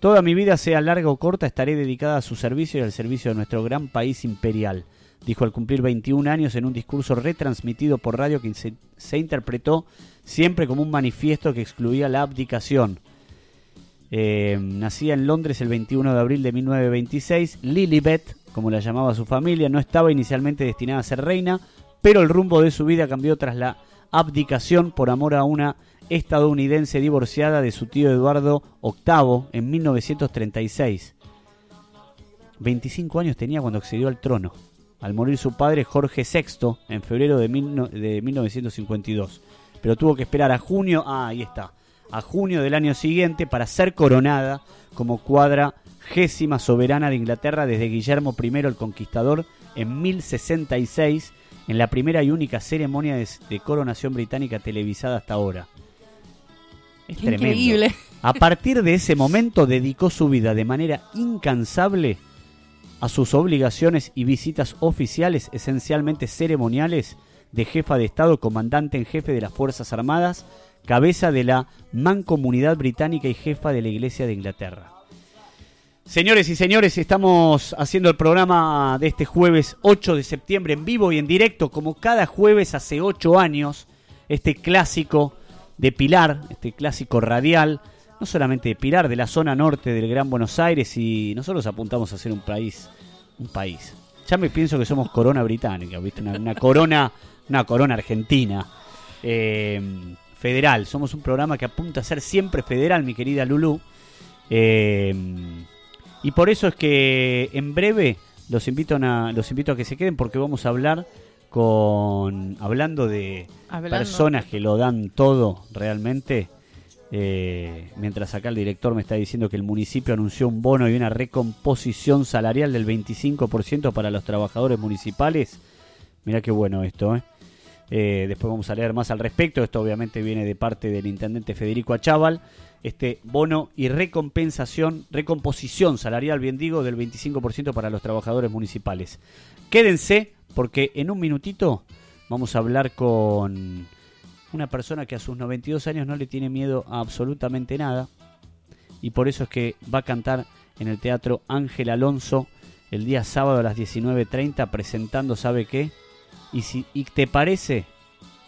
toda mi vida, sea larga o corta, estaré dedicada a su servicio y al servicio de nuestro gran país imperial, dijo al cumplir 21 años en un discurso retransmitido por radio que se, interpretó siempre como un manifiesto que excluía la abdicación. Eh, nacida en Londres el 21 de abril de 1926, Lilibet, como la llamaba su familia, no estaba inicialmente destinada a ser reina, pero el rumbo de su vida cambió tras la abdicación por amor a una estadounidense divorciada de su tío Eduardo VIII en 1936. 25 años tenía cuando accedió al trono, al morir su padre Jorge VI en febrero de, mil no- de 1952. Pero tuvo que esperar a junio, ah, ahí está, a junio del año siguiente para ser coronada como cuadragésima soberana de Inglaterra desde Guillermo I el Conquistador en 1066, en la primera y única ceremonia de, de coronación británica televisada hasta ahora. Es Qué tremendo. increíble. A partir de ese momento dedicó su vida de manera incansable a sus obligaciones y visitas oficiales, esencialmente ceremoniales, de jefa de Estado, comandante en jefe de las Fuerzas Armadas, cabeza de la Mancomunidad Británica y jefa de la Iglesia de Inglaterra. Señores y señores, estamos haciendo el programa de este jueves 8 de septiembre en vivo y en directo, como cada jueves hace 8 años, este clásico de Pilar, este clásico radial, no solamente de Pilar, de la zona norte del Gran Buenos Aires, y nosotros apuntamos a ser un país, un país. Ya me pienso que somos corona británica, ¿viste? Una, una corona, una corona argentina. eh, federal. Somos un programa que apunta a ser siempre federal, mi querida Lulu. Eh, y por eso es que en breve los invito a, los invito a que se queden porque vamos a hablar con hablando de Hablando. personas que lo dan todo realmente. Eh, mientras acá el director me está diciendo que el municipio anunció un bono y una recomposición salarial del 25% para los trabajadores municipales. Mira qué bueno esto, ¿eh? Eh, después vamos a leer más al respecto. Esto obviamente viene de parte del intendente Federico Achával. Este bono y recompensación, recomposición salarial, bien digo, del 25% para los trabajadores municipales. Quédense porque en un minutito vamos a hablar con una persona que a sus 92 años no le tiene miedo a absolutamente nada. Y por eso es que va a cantar en el Teatro Ángel Alonso el día sábado a las 19.30 presentando, ¿sabe qué? Y si y te parece,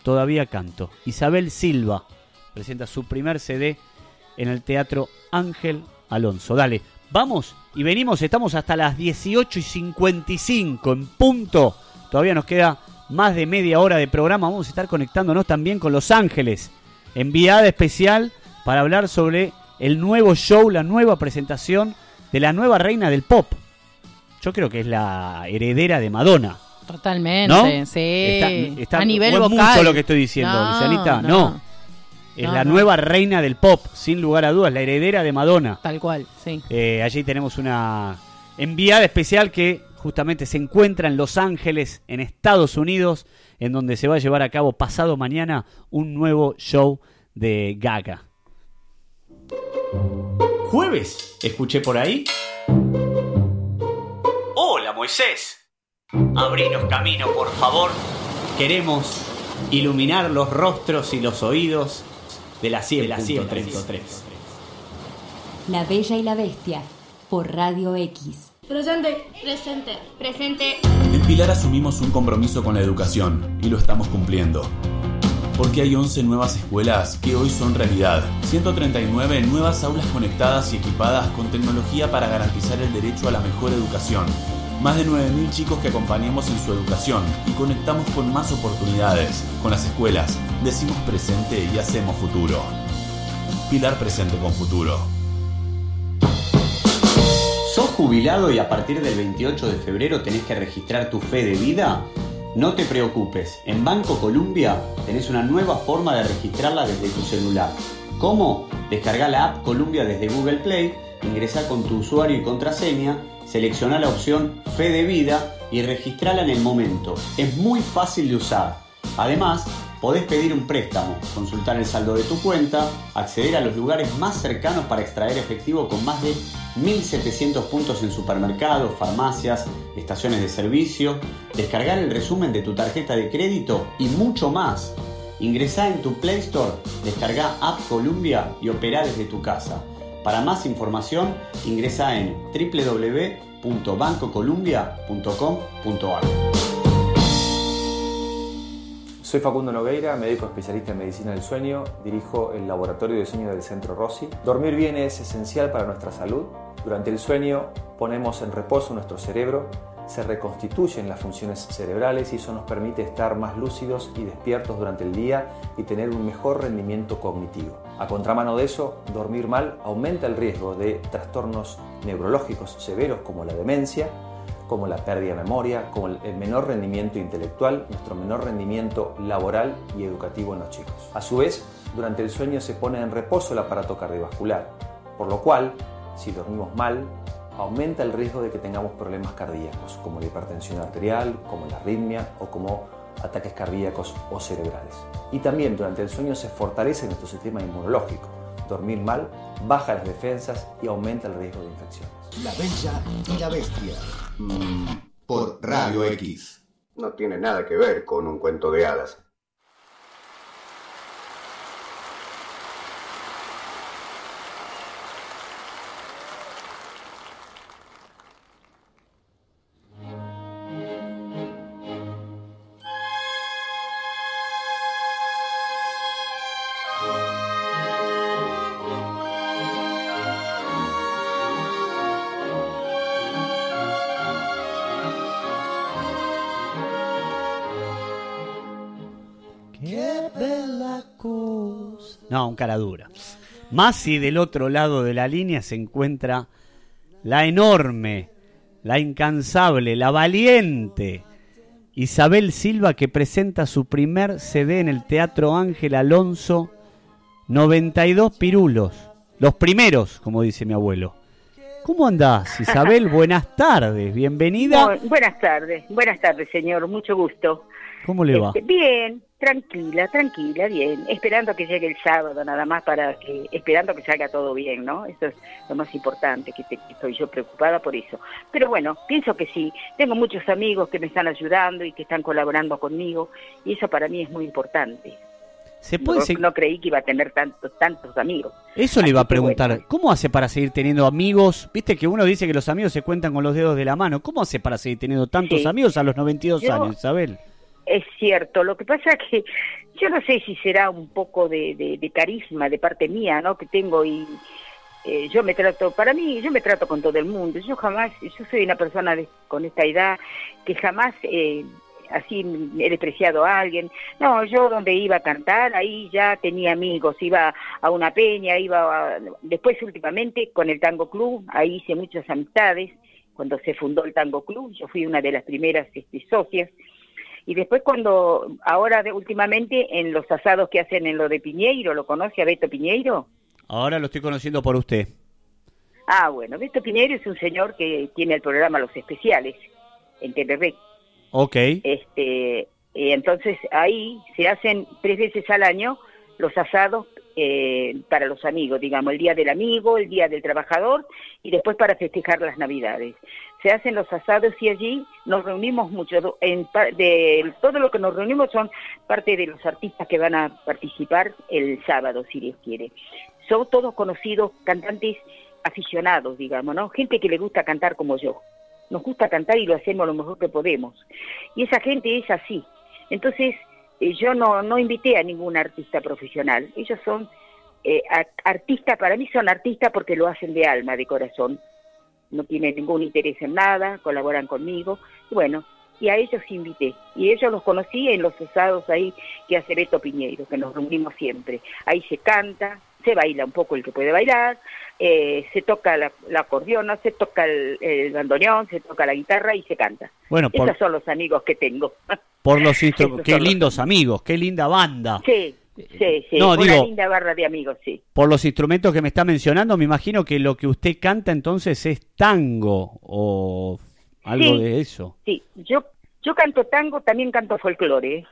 todavía canto. Isabel Silva presenta su primer CD en el Teatro Ángel Alonso. Dale, vamos y venimos, estamos hasta las 18 y 55 en punto. Todavía nos queda más de media hora de programa. Vamos a estar conectándonos también con Los Ángeles. Enviada especial para hablar sobre el nuevo show, la nueva presentación de la nueva reina del pop. Yo creo que es la heredera de Madonna. Totalmente, ¿No? sí. Está- está- a nivel o es vocal. mucho lo que estoy diciendo, No, Lucianita. no. No. Es No, la no. nueva reina del pop, sin lugar a dudas, la heredera de Madonna. Tal cual, sí. Eh, allí tenemos una enviada especial que justamente se encuentra en Los Ángeles, en Estados Unidos, en donde se va a llevar a cabo pasado mañana un nuevo show de Gaga. ¿Jueves? ¿Escuché por ahí? Hola, Moisés. Abrinos camino, por favor. Queremos iluminar los rostros y los oídos de la 100.3. La Bella y la Bestia por Radio X. Presente. Presente. Presente. En Pilar asumimos un compromiso con la educación y lo estamos cumpliendo. Porque hay 11 nuevas escuelas que hoy son realidad. 139 nuevas aulas conectadas y equipadas con tecnología para garantizar el derecho a la mejor educación. Más de 9.000 chicos que acompañamos en su educación y conectamos con más oportunidades. Con las escuelas, decimos presente y hacemos futuro. Pilar presente con futuro. ¿Sos jubilado y a partir del 28 de febrero tenés que registrar tu fe de vida? No te preocupes, en Banco Columbia tenés una nueva forma de registrarla desde tu celular. ¿Cómo? Descarga la app Columbia desde Google Play, ingresa con tu usuario y contraseña, selecciona la opción Fe de Vida y registrala en el momento. Es muy fácil de usar. Además, podés pedir un préstamo, consultar el saldo de tu cuenta, acceder a los lugares más cercanos para extraer efectivo con más de 1.700 puntos en supermercados, farmacias, estaciones de servicio, descargar el resumen de tu tarjeta de crédito y mucho más. Ingresá en tu Play Store, descarga App Columbia y operá desde tu casa. Para más información, ingresa en www.bancocolumbia.com.ar. Soy Facundo Nogueira, médico especialista en medicina del sueño, dirijo el laboratorio de sueño del Centro Rossi. Dormir bien es esencial para nuestra salud. Durante el sueño ponemos en reposo nuestro cerebro, se reconstituyen las funciones cerebrales y eso nos permite estar más lúcidos y despiertos durante el día y tener un mejor rendimiento cognitivo. A contramano de eso, dormir mal aumenta el riesgo de trastornos neurológicos severos como la demencia, como la pérdida de memoria, como el menor rendimiento intelectual, nuestro menor rendimiento laboral y educativo en los chicos. A su vez, durante el sueño se pone en reposo el aparato cardiovascular, por lo cual, si dormimos mal, aumenta el riesgo de que tengamos problemas cardíacos, como la hipertensión arterial, como la arritmia o como ataques cardíacos o cerebrales. Y también durante el sueño se fortalece nuestro sistema inmunológico. Dormir mal baja las defensas y aumenta el riesgo de infecciones. La Bella y la Bestia. Mm, por Radio X. No tiene nada que ver con un cuento de hadas. Un cara dura. Más si del otro lado de la línea se encuentra la enorme, la incansable, la valiente Isabel Silva que presenta su primer CD en el Teatro Ángel Alonso, 92 pirulos, los primeros, como dice mi abuelo. ¿Cómo andás, Isabel? *laughs* Buenas tardes, bienvenida. Bu- buenas tardes, buenas tardes, señor, mucho gusto. ¿Cómo le va? Este, bien, tranquila, tranquila, bien. Esperando que llegue el sábado, nada más para que, esperando que salga todo bien, ¿no? Eso es lo más importante, que, te- que estoy yo preocupada por eso. Pero bueno, pienso que sí. Tengo muchos amigos que me están ayudando y que están colaborando conmigo, y eso para mí es muy importante. ¿Se puede no, se- no creí que iba a tener tantos, tantos amigos. Eso le iba a preguntar. bueno. ¿Cómo hace para seguir teniendo amigos? Viste que uno dice que los amigos se cuentan con los dedos de la mano. ¿Cómo hace para seguir teniendo tantos Sí. amigos a los 92 Yo- años, Isabel? Es cierto, lo que pasa que yo no sé si será un poco de, de- de carisma de parte mía, ¿no? Que tengo y eh, yo me trato, para mí, yo me trato con todo el mundo. Yo jamás, yo soy una persona de- con esta edad que jamás eh, así he despreciado a alguien. No, yo donde iba a cantar, ahí ya tenía amigos, iba a una peña, iba a- después últimamente con el Tango Club, ahí hice muchas amistades. Cuando se fundó el Tango Club, yo fui una de las primeras este, socias. Y después cuando, ahora de, últimamente en los asados que hacen en lo de Piñeiro, ¿lo conoce a Beto Piñeiro? Ahora lo estoy conociendo por usted. Ah, bueno, Beto Piñeiro es un señor que tiene el programa Los Especiales en TVB. Ok. Este, entonces ahí se hacen tres veces al año los asados eh, para los amigos, digamos, el día del amigo, el día del trabajador y después para festejar las navidades. Se hacen los asados y allí nos reunimos mucho. En, de todo lo que nos reunimos son parte de los artistas que van a participar el sábado, si Dios quiere. Son todos conocidos cantantes aficionados, digamos, ¿no? Gente que le gusta cantar como yo nos gusta cantar y lo hacemos lo mejor que podemos. Y esa gente es así. Entonces, eh, yo no, no invité a ningún artista profesional. Ellos son eh, artistas, para mí son artistas porque lo hacen de alma, de corazón. No tienen ningún interés en nada, colaboran conmigo. Y bueno, y a ellos invité. Y ellos los conocí en los usados ahí que hace Beto Piñeiro, que nos reunimos siempre. Ahí se canta, se baila un poco el que puede bailar, eh, se toca la, la acordeona, se toca el, el bandoneón, se toca la guitarra y se canta. Bueno, por- Esos son los amigos que tengo. Por los *laughs* Qué los- lindos amigos, qué linda banda. Sí, sí, sí. No, una digo- linda barra de amigos, sí. Por los instrumentos que me está mencionando, me imagino que lo que usted canta entonces es tango o algo Sí. de eso. Sí, yo, yo canto tango, también canto folclore.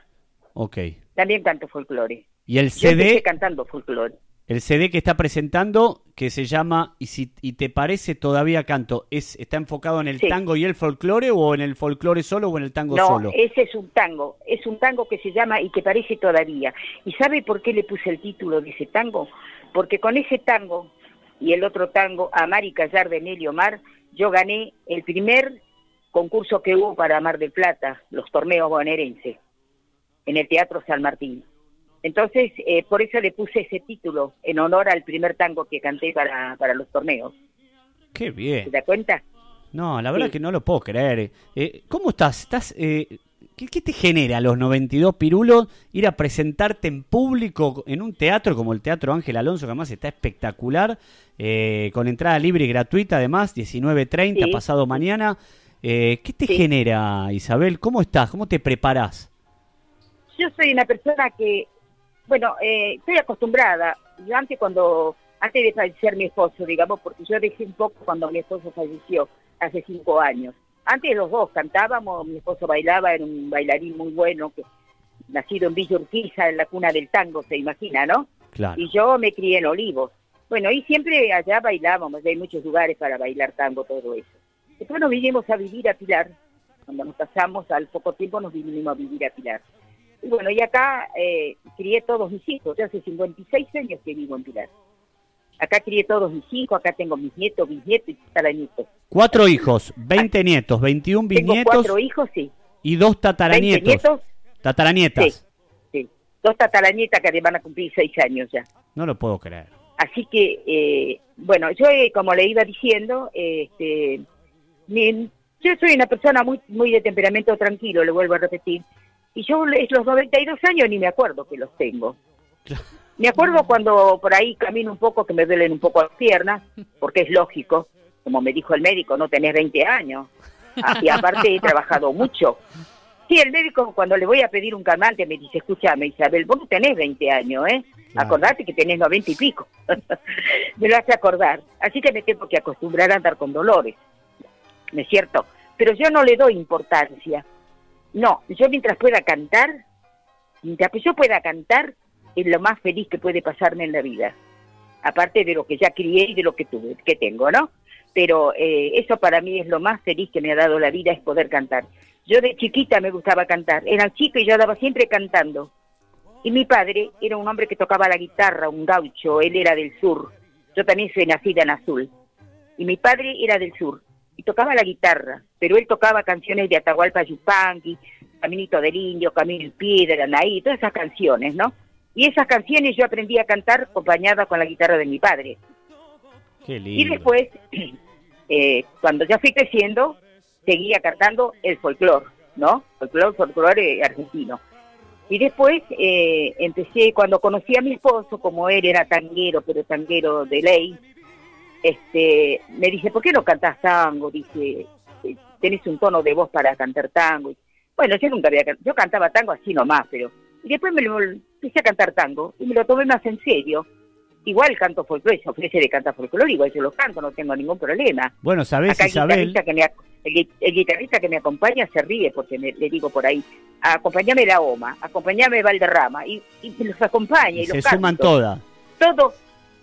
Ok. también canto folclore. Y el Yo CD, cantando folclore. El CD que está presentando, que se llama Y si y te parece todavía canto, es está enfocado en el tango y el folclore o en el folclore solo o en el tango No, solo. ese es un tango, es un tango que se llama Y que parece todavía. ¿Y sabe por qué le puse el título de ese tango? Porque con ese tango y el otro tango, Amar y Callar de Emilio Mar, yo gané el primer concurso que hubo para Mar del Plata, los torneos bonaerenses, en el Teatro San Martín. Entonces, eh, por eso le puse ese título, en honor al primer tango que canté para, para los torneos. Qué ¿Se bien. da cuenta? No, la verdad Sí. que no lo puedo creer. Eh, ¿Cómo estás? ¿Estás eh, ¿qué, qué te genera a los 92 pirulos ir a presentarte en público en un teatro como el Teatro Ángel Alonso, que además está espectacular, eh, con entrada libre y gratuita además, 19.30 Sí. pasado mañana? Eh, ¿Qué te genera, Isabel? ¿Cómo estás? ¿Cómo te preparás? Yo soy una persona que, bueno, eh, estoy acostumbrada. Yo antes cuando, antes de fallecer mi esposo, digamos, porque yo dejé un poco cuando mi esposo falleció, hace cinco años. Antes los dos cantábamos, mi esposo bailaba, era un bailarín muy bueno, que nacido en Villa Urquiza, en la cuna del tango, se imagina, ¿no? Claro. Y yo me crié en Olivos. Bueno, y siempre allá bailábamos, hay muchos lugares para bailar tango, todo eso. Después nos vinimos a vivir a Pilar. Cuando nos casamos, al poco tiempo nos vinimos a vivir a Pilar. Y bueno, y acá eh, crié todos mis hijos. Yo hace 56 años que vivo en Pilar. Acá crié todos mis hijos, acá tengo mis nietos, bisnietos y tataranietos. Cuatro hijos, 20 nietos, 21 Tengo bisnietos cuatro hijos, sí. y dos 20 tataranietos. nietos, Tataranietas. sí. Dos tataranietas que van a cumplir seis años ya. No lo puedo creer. Así que, eh, bueno, yo eh, como le iba diciendo, este, mi- yo soy una persona muy muy de temperamento tranquilo, le vuelvo a repetir, y yo los 92 años ni me acuerdo que los tengo. Me acuerdo cuando por ahí camino un poco, que me duelen un poco las piernas, porque es lógico, como me dijo el médico, no tenés 20 años. Y aparte he trabajado mucho. Sí, el médico cuando le voy a pedir un calmante me dice, escúchame Isabel, vos no tenés 20 años, ¿eh? Acordate que tenés 90 y pico. *laughs* me lo hace acordar. Así que me tengo que acostumbrar a andar con dolores. ¿No es cierto? Pero yo no le doy importancia. No, yo mientras pueda cantar, mientras yo pueda cantar, es lo más feliz que puede pasarme en la vida. Aparte de lo que ya crié y de lo que tuve, que tengo, ¿no? Pero eh, eso para mí es lo más feliz que me ha dado la vida, es poder cantar. Yo de chiquita me gustaba cantar. Era chica y yo andaba siempre cantando. Y mi padre era un hombre que tocaba la guitarra, un gaucho, él era del sur. Yo también soy nacida en Azul. Y mi padre era del sur y tocaba la guitarra, pero él tocaba canciones de Atahualpa Yupanqui, Caminito del Indio, Camino Piedra, Anaí, todas esas canciones, ¿no? Y esas canciones yo aprendí a cantar acompañada con la guitarra de mi padre. Qué Y lindo. después, *clears throat* eh, cuando ya fui creciendo, seguía cantando el folclore, ¿no? Folclore, folclore argentino. Y después eh, empecé, cuando conocí a mi esposo, como él era tanguero, pero tanguero de ley, este, me dice, ¿por qué no cantás tango? Dice, eh, tenés un tono de voz para cantar tango. Bueno, yo nunca había cantado, yo cantaba tango así nomás, pero... Y después me lo empecé a cantar tango y me lo tomé más en serio. Igual canto folclore, se ofrece de cantar folclore, igual yo lo canto, no tengo ningún problema. Bueno, ¿sabés, Acá el Isabel? guitarrista, que me, el, gui- el guitarrista que me acompaña se ríe porque me- le digo por ahí, acompañame la OMA, acompañame Valderrama, y, y los acompaña y, Se los suman canto. todas. Todo,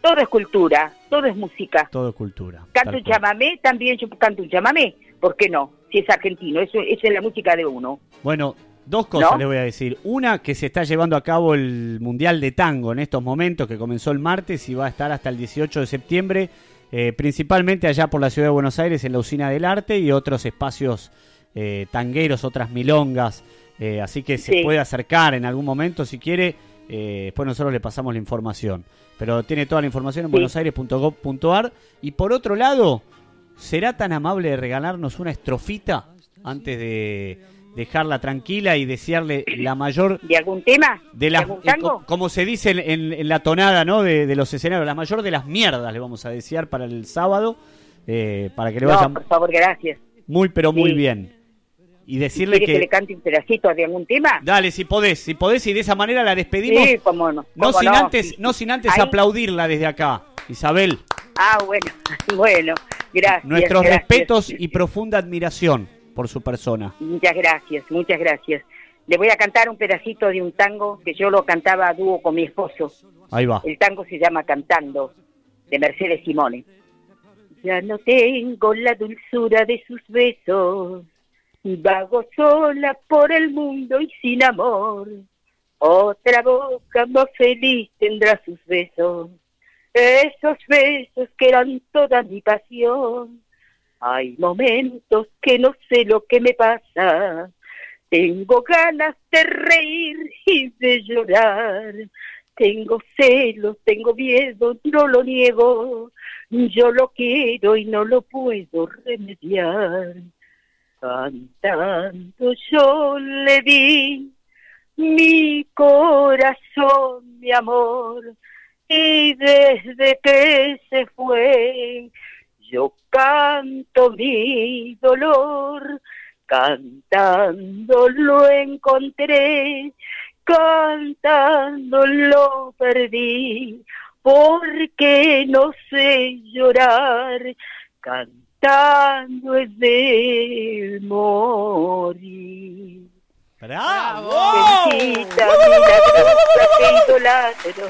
todo es cultura, todo es música. Todo es cultura. Canto un chamamé, también yo canto un chamamé, ¿por qué no? Si es argentino, eso, eso es la música de uno. Bueno, dos cosas ¿No? les voy a decir. Una, que se está llevando a cabo el Mundial de Tango en estos momentos, que comenzó el martes y va a estar hasta el 18 de septiembre, eh, principalmente allá por la ciudad de Buenos Aires, en la Usina del Arte y otros espacios eh, tangueros, otras milongas. eh, así que se puede acercar en algún momento si quiere. eh, después nosotros le pasamos la información. Pero tiene toda la información en Sí. buenosaires.gov.ar. Y por otro lado, ¿será tan amable de regalarnos una estrofita antes de dejarla tranquila y desearle la mayor ¿De algún tema? de las algún eh, tango? co- como se dice en, en- en la tonada no de, de los escenarios la mayor de las mierdas le vamos a desear para el sábado eh, para que le No, vaya por favor, gracias. muy pero muy bien y decirle ¿Quiere que... que, le cante un pedacito de algún tema? dale si podés si podés y de esa manera la despedimos Sí, cómo no. no sin no, antes sí. no sin antes Ahí- aplaudirla desde acá Isabel Ah, bueno, *laughs* bueno, gracias. nuestros gracias. respetos y profunda admiración por su persona Muchas gracias, muchas gracias. Le voy a cantar un pedacito de un tango que yo lo cantaba a dúo con mi esposo. ahí va El tango se llama Cantando, de Mercedes Simone. Ya no tengo la dulzura de sus besos, vago sola por el mundo y sin amor. Otra boca más feliz tendrá sus besos, esos besos que eran toda mi pasión. Hay momentos que no sé lo que me pasa, tengo ganas de reír y de llorar. Tengo celos, tengo miedo, no lo niego. Yo lo quiero y no lo puedo remediar. Cantando yo le di mi corazón, mi amor, y desde que se fue, yo canto mi dolor, cantando lo encontré, cantando lo perdí, porque no sé llorar, cantando es de morir. ¡Bravo! Bendita, idolatro.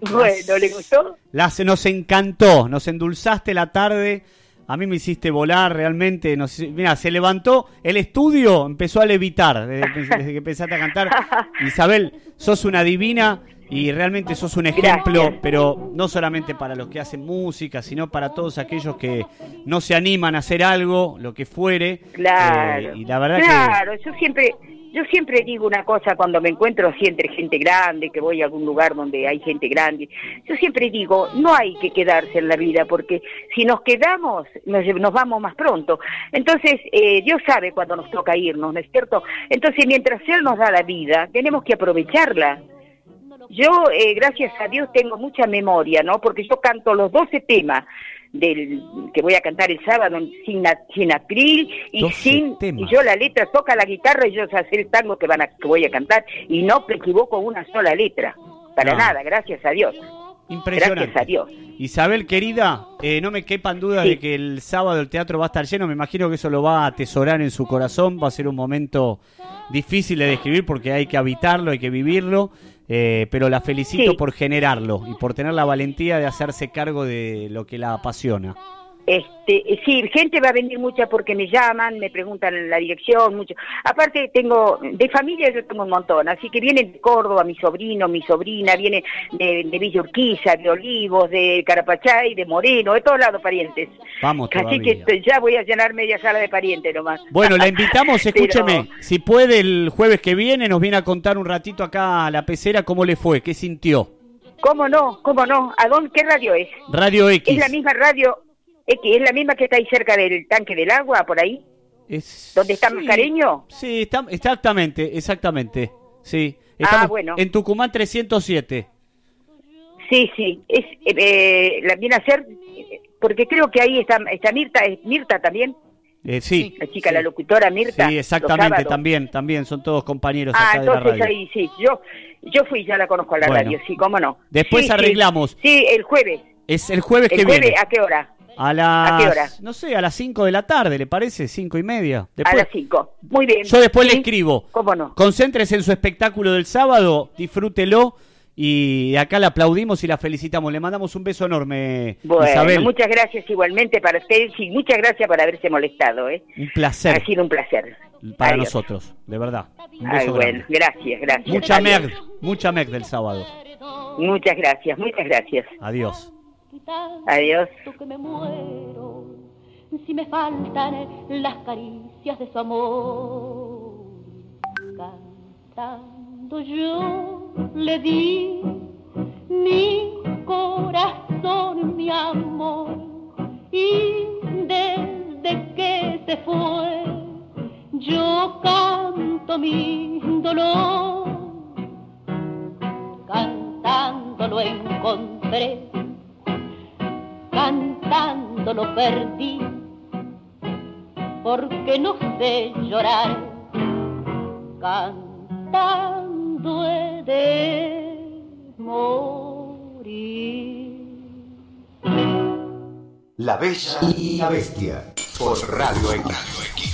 *laughs* bueno, ¿le gustó? La, se nos encantó, nos endulzaste la tarde. A mí me hiciste volar realmente. Nos, mira, se levantó el estudio, empezó a levitar desde, desde que empezaste a cantar. *laughs* Isabel, sos una divina y realmente sos un ejemplo, pero no solamente para los que hacen música, sino para todos aquellos que no se animan a hacer algo, lo que fuere. Claro. Eh, y la verdad que claro, yo siempre, yo siempre digo una cosa cuando me encuentro así entre gente grande, que voy a algún lugar donde hay gente grande. Yo siempre digo, no hay que quedarse en la vida, porque si nos quedamos, nos, nos vamos más pronto. Entonces, eh, Dios sabe cuando nos toca irnos, ¿no es cierto? Entonces, mientras Él nos da la vida, tenemos que aprovecharla. Yo, eh, gracias a Dios, tengo mucha memoria, ¿no? Porque yo canto los 12 temas del que voy a cantar el sábado en- sin, sin y 12 sin temas. y yo la letra toca la guitarra y yo sé el tango que van a que voy a cantar y no me equivoco una sola letra para No. nada gracias a Dios Impresionante. gracias a Dios Isabel, querida, eh, no me quepan dudas de que el sábado el teatro va a estar lleno. Me imagino que eso lo va a atesorar en su corazón. Va a ser un momento difícil de describir porque hay que habitarlo, hay que vivirlo. Eh, pero la felicito Sí. por generarlo y por tener la valentía de hacerse cargo de lo que la apasiona. Este, sí, gente va a venir mucha porque me llaman, me preguntan la dirección, mucho. Aparte tengo, de familia yo tengo un montón, así que vienen de Córdoba, mi sobrino, mi sobrina, viene de, de Villa Urquiza, de Olivos, de Carapachay, de Moreno, de todos lados parientes. Vamos Así todavía. que estoy- ya voy a llenar media sala de parientes nomás. Bueno, la invitamos, *laughs* Pero- escúcheme, si puede el jueves que viene nos viene a contar un ratito acá a la pecera cómo le fue, qué sintió. ¿Cómo no? ¿Cómo no? ¿A dónde? ¿Qué radio es? Radio X. Es la misma radio X, es la misma que está ahí cerca del tanque del agua, por ahí. Es, ¿Dónde está Mascareño? Sí, está, exactamente, exactamente. Sí, estamos Ah, bueno. en Tucumán 307. Sí, sí, es eh, eh, la viene a ser porque creo que ahí está está Mirta, es Mirta también, Eh, sí, la chica, la locutora Mirta. sí, exactamente, también, también, son todos compañeros Ah, acá de la entonces radio. ahí sí, yo yo fui, ya la conozco a la Bueno. radio, sí, cómo no. Después Sí, sí. arreglamos. Sí, el jueves. Es el jueves el que jueves, viene. ¿a qué hora? A las, ¿A qué hora? no sé, a las 5 de la tarde, ¿le parece? Cinco y media. Después, a las 5. Muy bien. Yo después le escribo. ¿Cómo no? Concéntrese en su espectáculo del sábado, disfrútelo y acá la aplaudimos y la felicitamos. Le mandamos un beso enorme, Bueno, Isabel. muchas gracias igualmente para ustedes y muchas gracias por haberse molestado, ¿eh? Un placer Ha sido un placer. para Adiós. nosotros, de verdad. Un Ay, bueno, grande. gracias, gracias. Mucha Adiós. mucha merda del sábado. Muchas gracias, muchas gracias. Adiós. Adiós. que me muero si me faltan las caricias de su amor. Cantando yo le di mi corazón, mi amor, y desde que se fue, yo canto mi dolor. Cantando lo encontré cantando lo perdí, porque no sé llorar, cantando he de morir. La Bella y la Bestia por Radio X.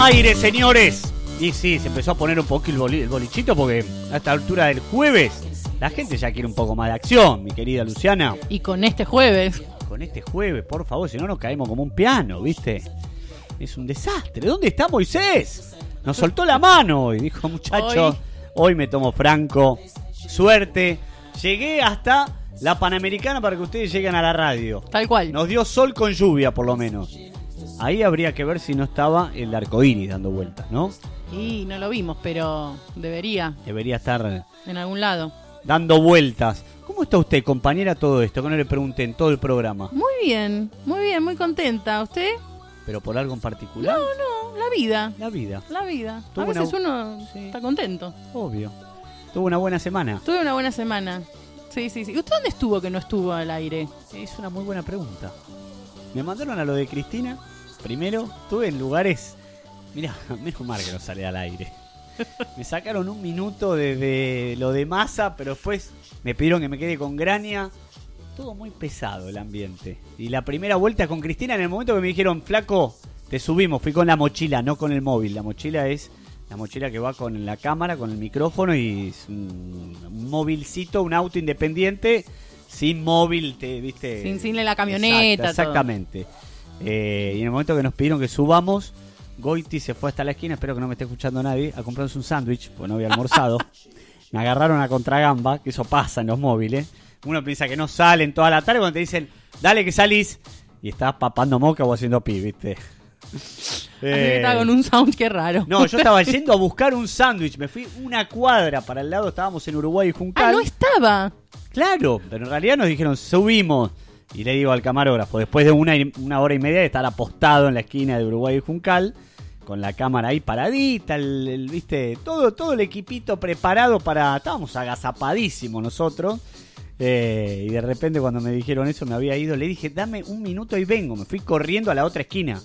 Aire, señores. Y sí, se empezó a poner un poco el, boli- el bolichito porque a esta altura del jueves la gente ya quiere un poco más de acción, mi querida Luciana. Y con este jueves. Con este jueves, por favor, si no nos caemos como un piano, ¿viste? Es un desastre. ¿Dónde está Moisés? Nos soltó la mano hoy, dijo muchacho. Hoy, me tomo franco. Suerte. Llegué hasta la Panamericana para que ustedes lleguen a la radio. Tal cual. Nos dio sol con lluvia, por lo menos. Ahí habría que ver si no estaba el arco iris dando vueltas, ¿no? Y no lo vimos, pero debería, Debería estar en algún lado. dando vueltas. ¿Cómo está usted, compañera, todo esto? Que no le pregunté en todo el programa. Muy bien, muy bien, muy contenta. ¿Usted? ¿Pero por algo en particular? No, no, la vida. La vida. La vida. Tuvo A veces una- uno está contento. Obvio. Tuvo una buena semana. Tuve una buena semana. Sí, sí, sí. ¿Usted dónde estuvo que no estuvo al aire? Es una muy buena pregunta. Me mandaron a lo de Cristina. Primero, estuve en lugares. Mirá, *laughs* menos mal que no sale al aire. Me sacaron un minuto desde lo de masa, pero después me pidieron que me quede con Grania. Todo muy pesado el ambiente. Y la primera vuelta con Cristina, en el momento que me dijeron, flaco, te subimos, fui con la mochila, no con el móvil. La mochila es la mochila que va con la cámara, con el micrófono y es un, móvilcito, un auto independiente, sin móvil, te, ¿viste? Sin, sin la camioneta. Exactamente. Eh, y en el momento que nos pidieron que subamos, Goiti se fue hasta la esquina, espero que no me esté escuchando nadie, a comprarse un sándwich, porque no había almorzado. *laughs* me agarraron a contragamba, que eso pasa en los móviles. Uno piensa que no salen toda la tarde cuando te dicen, dale que salís, y estás papando moca o haciendo pi, ¿viste? *laughs* Que estaba con un sound que raro. No, yo estaba *laughs* yendo a buscar un sándwich. Me fui una cuadra para el lado. Estábamos en Uruguay y Juncal. Ah, no estaba. Claro, pero en realidad nos dijeron, subimos. Y le digo al camarógrafo, después de una, una hora y media de estar apostado en la esquina de Uruguay y Juncal, con la cámara ahí paradita, el, el- viste, todo, todo el equipito preparado para. Estábamos agazapadísimos nosotros. Eh, y de repente cuando me dijeron eso me había ido, le dije, dame un minuto y vengo. Me fui corriendo a la otra esquina.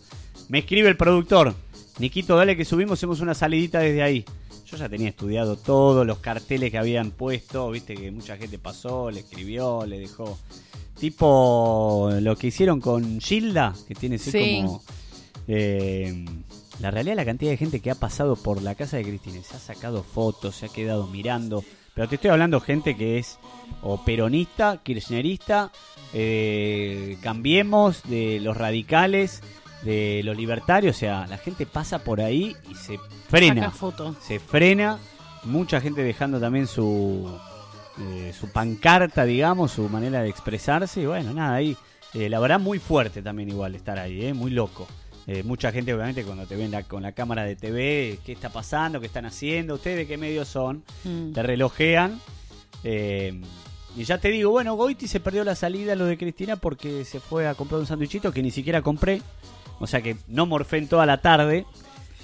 Me escribe el productor, Niquito, dale que subimos, hacemos una salidita desde ahí. Yo ya tenía estudiado todos los carteles que habían puesto, viste que mucha gente pasó, le escribió, le dejó. Tipo lo que hicieron con Gilda, que tiene así Sí. como... eh, la realidad la cantidad de gente que ha pasado por la casa de Cristina, se ha sacado fotos, se ha quedado mirando. Pero te estoy hablando gente que es o peronista, kirchnerista, eh, cambiemos de los radicales, de los libertarios. O sea, la gente pasa por ahí y se frena. Foto. Se frena. Mucha gente dejando también su, eh, su pancarta, digamos, su manera de expresarse. Y bueno, nada, ahí. eh, la verdad, muy fuerte también igual estar ahí, ¿eh? muy loco. Eh, mucha gente, obviamente, cuando te ven la- con la cámara de TV, ¿qué está pasando? ¿Qué están haciendo? ¿Ustedes de qué medios son? Mm. Te relojean. eh, y ya te digo, bueno, Goiti se perdió la salida, lo de Cristina, porque se fue a comprar un sándwichito que ni siquiera compré. O sea que no morfé en toda la tarde.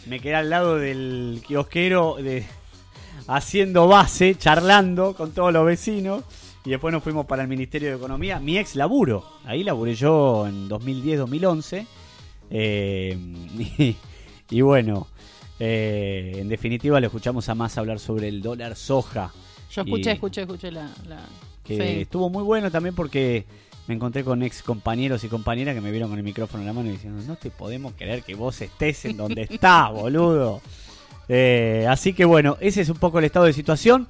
Me quedé al lado del kiosquero de, *laughs* haciendo base, charlando con todos los vecinos. y después nos fuimos para el Ministerio de Economía. Mi ex laburo, ahí laburé yo en 2010-2011. Eh, *laughs* y, y bueno, eh, en definitiva le escuchamos a más hablar sobre el dólar soja. Yo escuché, Y escuché, escuché la... la- Que sí. estuvo muy bueno también porque me encontré con ex compañeros y compañeras que me vieron con el micrófono en la mano y diciendo, no te podemos creer que vos estés en donde *laughs* estás, boludo. Eh, así que bueno, ese es un poco el estado de situación.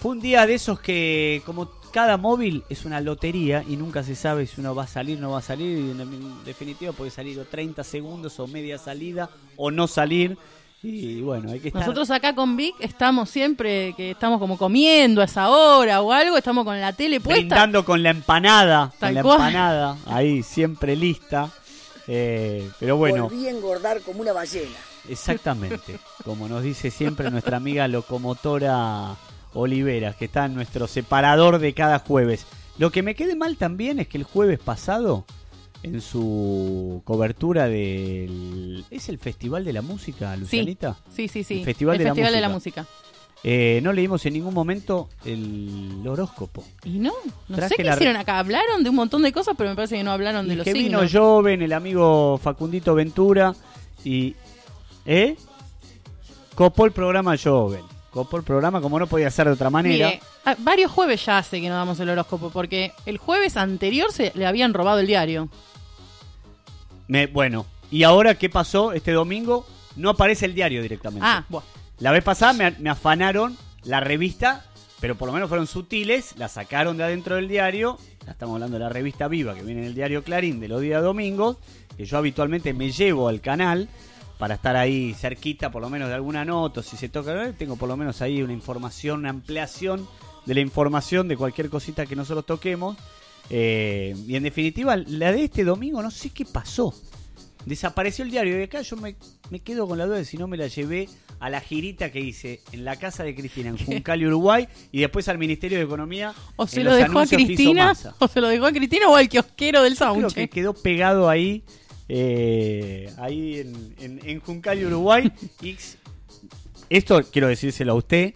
Fue un día de esos que, como cada móvil, es una lotería y nunca se sabe si uno va a salir o no va a salir. Y en, definitiva puede salir o 30 segundos o media salida o no salir. Y bueno, hay que estar... Nosotros acá con Vic estamos siempre que estamos como comiendo a esa hora o algo, estamos con la tele puesta. brindando con la empanada, Tal con la cual. empanada, ahí siempre lista. Eh, pero bueno, Volví a engordar como una ballena. exactamente, como nos dice siempre nuestra amiga locomotora Oliveras, que está en nuestro separador de cada jueves. Lo que me quede mal también es que el jueves pasado, en su cobertura del... ¿Es el Festival de la Música, Lucianita? sí, sí, sí. El Festival, de, la Festival de la Música. Eh, no leímos en ningún momento el horóscopo. Y no, no Traje sé qué la- hicieron acá. Hablaron de un montón de cosas, pero me parece que no hablaron de los que vino signos. Joven, el amigo Facundito Ventura y... ¿Eh? Copó el programa Joven. Copó el programa como no podía ser de otra manera. Mire, ah, varios jueves ya hace que no damos el horóscopo, porque el jueves anterior se le habían robado el diario. Me- bueno, ¿y ahora qué pasó este domingo? No aparece el diario directamente. Ah. La vez pasada me, me afanaron la revista, pero por lo menos fueron sutiles, la sacaron de adentro del diario. Ya estamos hablando de la revista Viva que viene en el diario Clarín de los días domingos, que yo habitualmente me llevo al canal para estar ahí cerquita por lo menos de alguna nota, o si se toca, eh, tengo por lo menos ahí una información, una ampliación de la información de cualquier cosita que nosotros toquemos. Eh, y en definitiva, la de este domingo no sé qué pasó. Desapareció el diario y acá yo me, me quedo con la duda de si no me la llevé a la girita que hice en la casa de Cristina en Juncal, Uruguay, y después al Ministerio de Economía. O se lo dejó a Cristina, o se lo dejó a Cristina o al kiosquero del Creo Soundcheck. que quedó pegado ahí, eh, ahí en, en, en Juncal, Uruguay. y esto quiero decírselo a usted.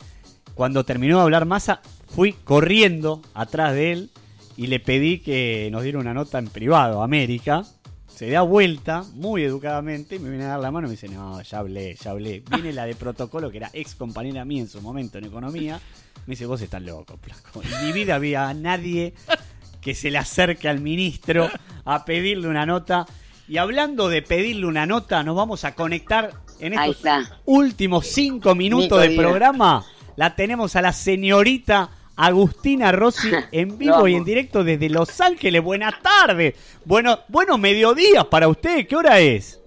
Cuando terminó de hablar Massa, fui corriendo atrás de él y le pedí que nos diera una nota en privado, América. Se da vuelta, muy educadamente, y me viene a dar la mano y me dice, no, ya hablé, ya hablé. Viene la de protocolo, que era ex compañera mía en su momento en economía. Me dice, vos estás loco, flaco. En mi vida había nadie que se le acerque al ministro a pedirle una nota. Y hablando de pedirle una nota, nos vamos a conectar en estos últimos cinco minutos de programa. La tenemos a la señorita Agustina Rossi *laughs* en vivo y en directo desde Los Ángeles. Buenas tardes. Bueno, buenos mediodías para usted. ¿Qué hora es?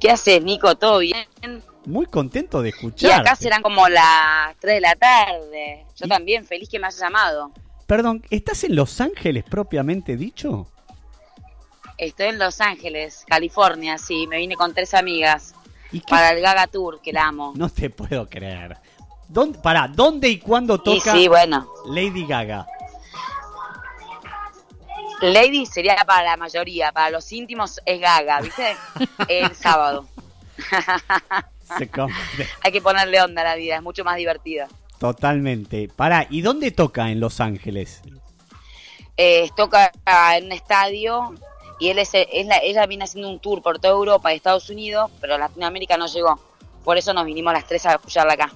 ¿Qué haces, Nico? ¿Todo bien? Muy contento de Y escuchar. acá serán como las 3 de la tarde. Yo también, feliz que me hayas llamado. Perdón, ¿estás en Los Ángeles propiamente dicho? Estoy en Los Ángeles, California, sí. Me vine con tres amigas para el Gaga Tour, que la amo. No te puedo creer. ¿Dónde, pará, ¿dónde y cuándo toca sí, bueno. Lady Gaga? Lady sería para la mayoría, para los íntimos es Gaga, ¿viste? *laughs* El sábado. Se *laughs* Hay que ponerle onda a la vida, es mucho más divertida. Totalmente. Pará, ¿y dónde toca en Los Ángeles? Eh, toca en un estadio y él es, es la- ella viene haciendo un tour por toda Europa y Estados Unidos, pero Latinoamérica no llegó. Por eso nos vinimos las tres a escucharla acá.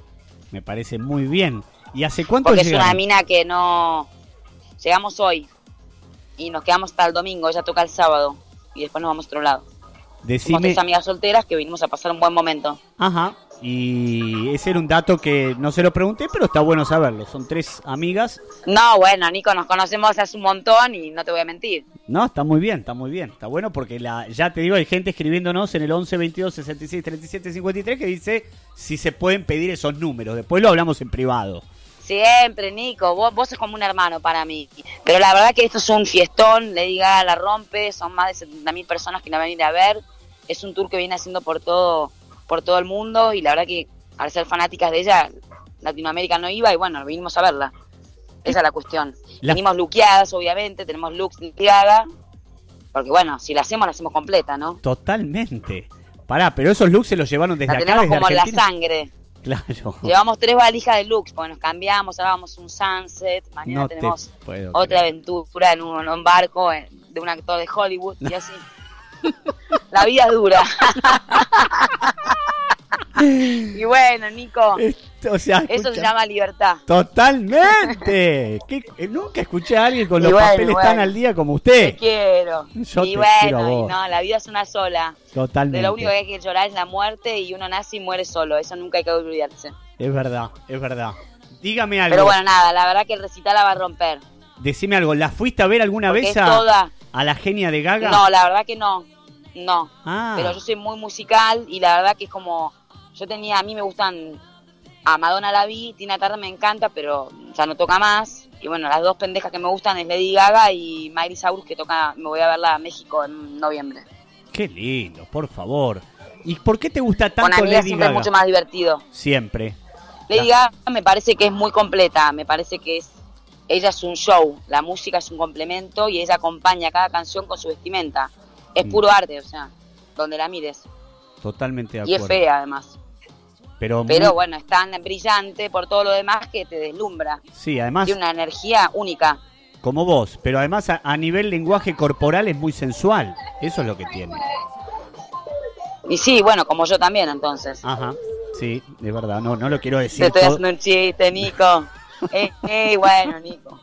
Me parece muy bien. ¿Y hace cuánto Porque es una mina que no... Llegamos hoy y nos quedamos hasta el domingo, ella toca el sábado y después nos vamos a otro lado. Somos Decime. tres amigas solteras que vinimos a pasar un buen momento. Ajá. Y ese era un dato que no se lo pregunté, pero está bueno saberlo. Son tres amigas. No, bueno, Nico, nos conocemos hace un montón y no te voy a mentir. No, está muy bien, está muy bien. Está bueno porque la, ya te digo, hay gente escribiéndonos en el 11 22 66 37 53 que dice si se pueden pedir esos números. Después lo hablamos en privado. Siempre, Nico, vos, vos sos como un hermano para mí. Pero la verdad que esto es un fiestón, Lady Gaga la rompe, son más de 70.000 personas que la van a ir a ver. Es un tour que viene haciendo por todo, por todo el mundo y la verdad que al ser fanáticas de ella, Latinoamérica no iba y bueno, vinimos a verla. Esa es la cuestión. La- Venimos luqueadas, obviamente, tenemos looks Gaga, porque bueno, si la hacemos, la hacemos completa, ¿no? Totalmente. Pará, pero esos looks se los llevaron desde La acá, tenemos desde como la sangre. Claro. Llevamos tres valijas de looks, porque nos cambiamos, ahora vamos un sunset, mañana No tenemos otra creer. aventura en un, en un barco eh, de un actor de Hollywood y así. La vida es dura. y bueno, Nico, O sea, eso se llama libertad. Totalmente. ¿Qué- eh, nunca escuché a alguien con Y los bueno, papeles tan bueno. al día como Te usted. quiero. Yo y te bueno, quiero a y vos. no, la vida es una sola. Totalmente. De lo único que hay que llorar es la muerte y uno nace y muere solo. Eso nunca hay que olvidarse. Es verdad, es verdad. Dígame algo. Pero bueno, nada, la verdad que el recital la va a romper. Decime algo. ¿La fuiste a ver alguna Porque vez es a, toda- a la genia de Gaga? No, la verdad que no. No. Ah. Pero yo soy muy musical y la verdad que es como. Yo tenía. A mí me gustan. A Madonna la vi, Tina Turner me encanta, pero ya no toca más. Y bueno, las dos pendejas que me gustan es Lady Gaga y Miley Cyrus, que toca. Me voy a verla a México en noviembre. Qué lindo, por favor. ¿Y por qué te gusta Con tanto amigas Lady siempre es Gaga? mucho más divertido. Siempre. Lady Gaga me parece que es muy completa, me parece que es ella es un show, la música es un complemento y ella acompaña cada canción con su vestimenta. Es Mm. puro arte, o sea, donde la mires. Totalmente de Y es acuerdo. fea además. Pero, Pero muy- bueno, es tan brillante por todo lo demás que te deslumbra. Sí, además, Tiene una energía única. como vos. Pero además, a, a nivel lenguaje corporal es muy sensual. Eso es lo que tiene. Y sí, bueno, como yo también entonces. Ajá. Sí, de verdad. No, no lo quiero Te decir. estoy todo- haciendo un chiste, Nico. *laughs* eh, eh, bueno, Nico.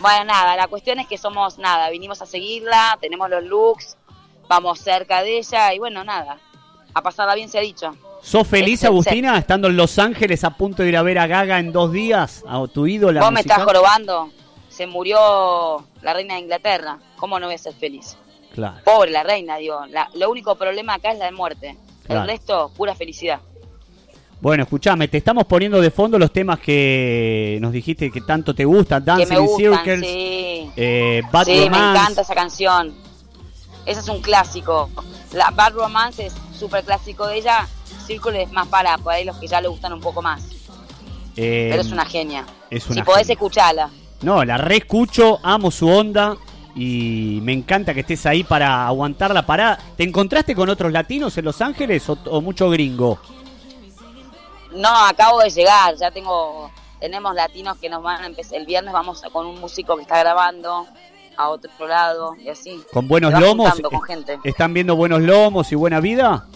Bueno, nada, la cuestión es que somos nada, vinimos a seguirla, tenemos los looks, vamos cerca de ella y bueno, nada, a pasarla bien se ha dicho. ¿Sos feliz, Este, Agustina, estando en Los Ángeles a punto de ir a ver a Gaga en dos días? A tu ídola Vos me estás jorobando, se murió la reina de Inglaterra, ¿cómo no voy a ser feliz? Claro. Pobre la reina, digo, la- lo único problema acá es la de muerte, Claro. el resto, pura felicidad. Bueno, escuchame, te estamos poniendo de fondo los temas que nos dijiste que tanto te gustan. Dancing me in Circles, sí. eh, Bad sí, me Romance. encanta esa canción. Ese es un clásico. La Bad Romance es súper clásico de ella. Círculo es más para por ahí los que ya le gustan un poco más. eh, Pero es una genia. es si podés genia. escucharla. No, la reescucho, amo su onda y me encanta que estés ahí para aguantar la parada. ¿Te encontraste con otros latinos en Los Ángeles o, o mucho gringo? No, acabo de llegar. Ya tengo. Tenemos latinos que nos van a empezar. El viernes vamos a- con un músico que está grabando a otro lado y así. ¿Con buenos lomos? juntando con gente. ¿Están viendo buenos lomos y buena vida?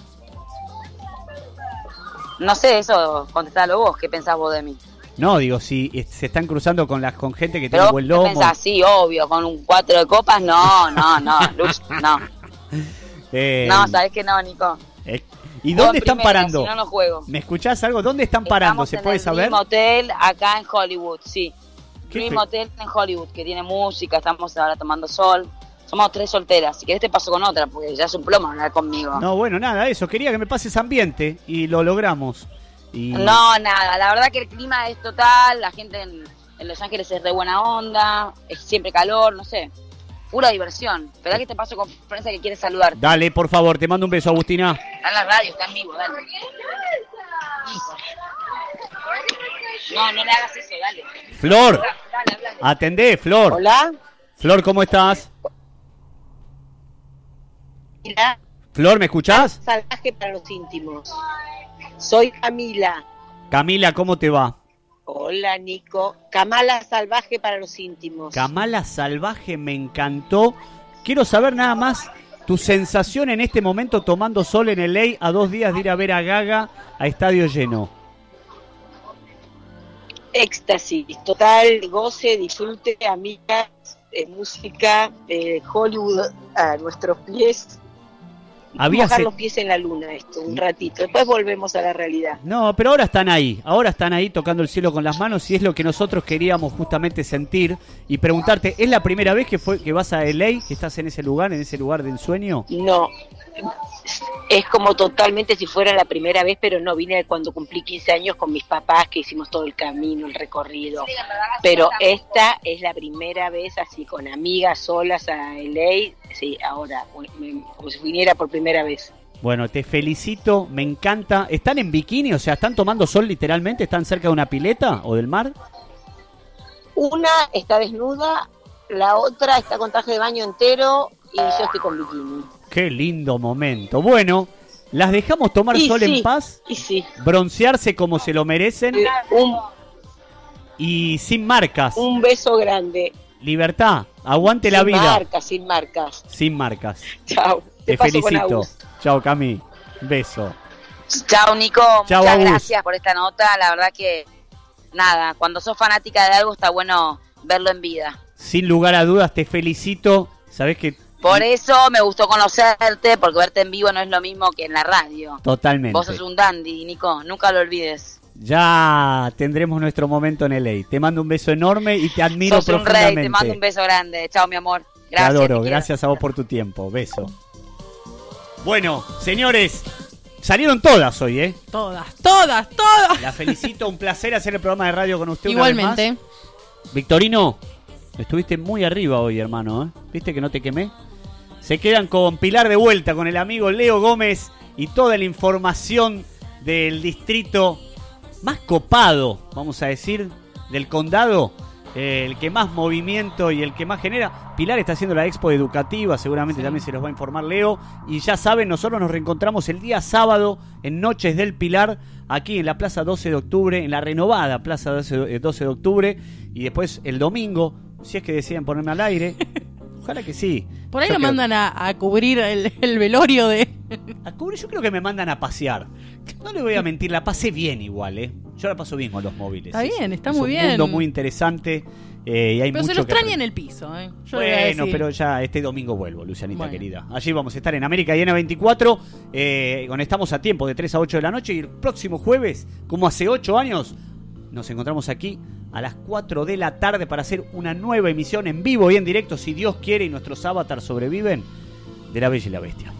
No sé, eso, contestalo vos. ¿Qué pensás vos de mí? No, digo, si se están cruzando con, las, con gente que Pero tiene buen lomo. pensás, sí, obvio, con un cuatro de copas, no, no, no, no. *laughs* Eh, No, sabés que no, Nico. eh, ¿Y dónde están primera, parando? Si no, no juego. ¿Me escuchás algo? ¿Dónde están parando? ¿Se en puede el saber? mismo hotel acá en Hollywood, sí. Dream fe- Hotel en Hollywood, que tiene música, estamos ahora tomando sol. Somos tres solteras. Si querés te paso con otra, porque ya es un plomo hablar conmigo. No, bueno, nada, eso. Quería que me pases ambiente y lo logramos. Y... No, nada, la verdad que el clima es total, la gente en, en Los Ángeles es re buena onda, es siempre calor, no sé. Pura diversión. Esperá que te paso con Florencia que quiere saludar. Dale, por favor, te mando un beso, Agustina. Está en la radio, está en vivo, dale. No, no le hagas eso, dale. Flor, Dale, habla. atendé, Flor. Hola. Flor, ¿cómo estás? Mira, Flor, ¿me escuchás? salvaje para los íntimos. Soy Camila. Camila, ¿cómo te va? Hola, Nico. Kamala salvaje para los íntimos. Camala Salvaje me encantó. Quiero saber nada más tu sensación en este momento tomando sol en el LA a dos días de ir a ver a Gaga a estadio lleno. Éxtasis, total, goce, disfrute, amigas, eh, música, eh, Hollywood a nuestros pies. Había Mojar se- los pies en la luna esto, un ratito. Después volvemos a la realidad. No, pero ahora están ahí, ahora están ahí tocando el cielo con las manos y es lo que nosotros queríamos justamente sentir y preguntarte, ¿es la primera vez que fue que vas a LA, que estás en ese lugar, en ese lugar de ensueño? No, es como totalmente si fuera la primera vez, pero no, vine cuando cumplí 15 años con mis papás, que hicimos todo el camino, el recorrido. Pero esta es la primera vez así, con amigas solas a LA, sí, ahora, como si viniera por primera vez. Bueno, te felicito, me encanta. ¿Están en bikini? O sea, ¿están tomando sol literalmente? ¿Están cerca de una pileta o del mar? Una está desnuda, la otra está con traje de baño entero y yo estoy con bikini. Qué lindo momento. Bueno, ¿Las dejamos tomar Y sol sí, en paz? Y sí. Broncearse como se lo merecen Un, y sin marcas. un beso grande. Libertad, aguante la sin vida. marcas, sin marcas. Sin marcas. Chao. Te felicito. Chao, Cami. Beso. Chao, Nico. Chao, Muchas gracias por esta nota. La verdad que, nada, cuando sos fanática de algo está bueno verlo en vida. Sin lugar a dudas, te felicito. Sabes que Por eso me gustó conocerte, porque verte en vivo no es lo mismo que en la radio. totalmente. Vos sos un dandy, Nico. Nunca lo olvides. Ya tendremos nuestro momento en LA. Te mando un beso enorme y te admiro sos un rey. profundamente. Te mando un beso grande. Chao, mi amor. Te Gracias. adoro, te quiero. gracias a vos por tu tiempo. Beso. Bueno, señores, salieron todas hoy, ¿eh? Todas, todas, todas. La felicito, un placer hacer el programa de radio con usted. una vez Igualmente. más. Victorino, estuviste muy arriba hoy, hermano, ¿eh? ¿Viste que no te quemé? Se quedan con Pilar de vuelta, con el amigo Leo Gómez y toda la información del distrito más copado, vamos a decir, del condado, eh, el que más movimiento y el que más genera. Pilar está haciendo la expo educativa, seguramente también se los va a informar Leo. Y ya saben, nosotros nos reencontramos el día sábado en Noches del Pilar, aquí en la Plaza 12 de Octubre, en la renovada Plaza 12 de 12 de Octubre. Y después el domingo, si es que deciden ponerme al aire. *laughs* Ojalá que sí. Por ahí Yo lo creo- mandan a, a cubrir el, el velorio de. A cubrir, yo creo que me mandan a pasear. No le voy a mentir, la pasé bien igual, ¿eh? Yo la paso bien con los móviles. Está bien, está es muy un bien. mundo muy interesante eh, y hay Pero mucho se lo que extraña en aprender. el piso, ¿eh? Yo Bueno, pero ya este domingo vuelvo, Lucianita Bueno. querida. Allí vamos a estar en América y N24. Eh, conectamos a tiempo de 3 a 8 de la noche. Y el próximo jueves, como hace 8 años, nos encontramos aquí a las 4 de la tarde para hacer una nueva emisión en vivo y en directo, si Dios quiere y nuestros avatars sobreviven, de La Bella y la Bestia.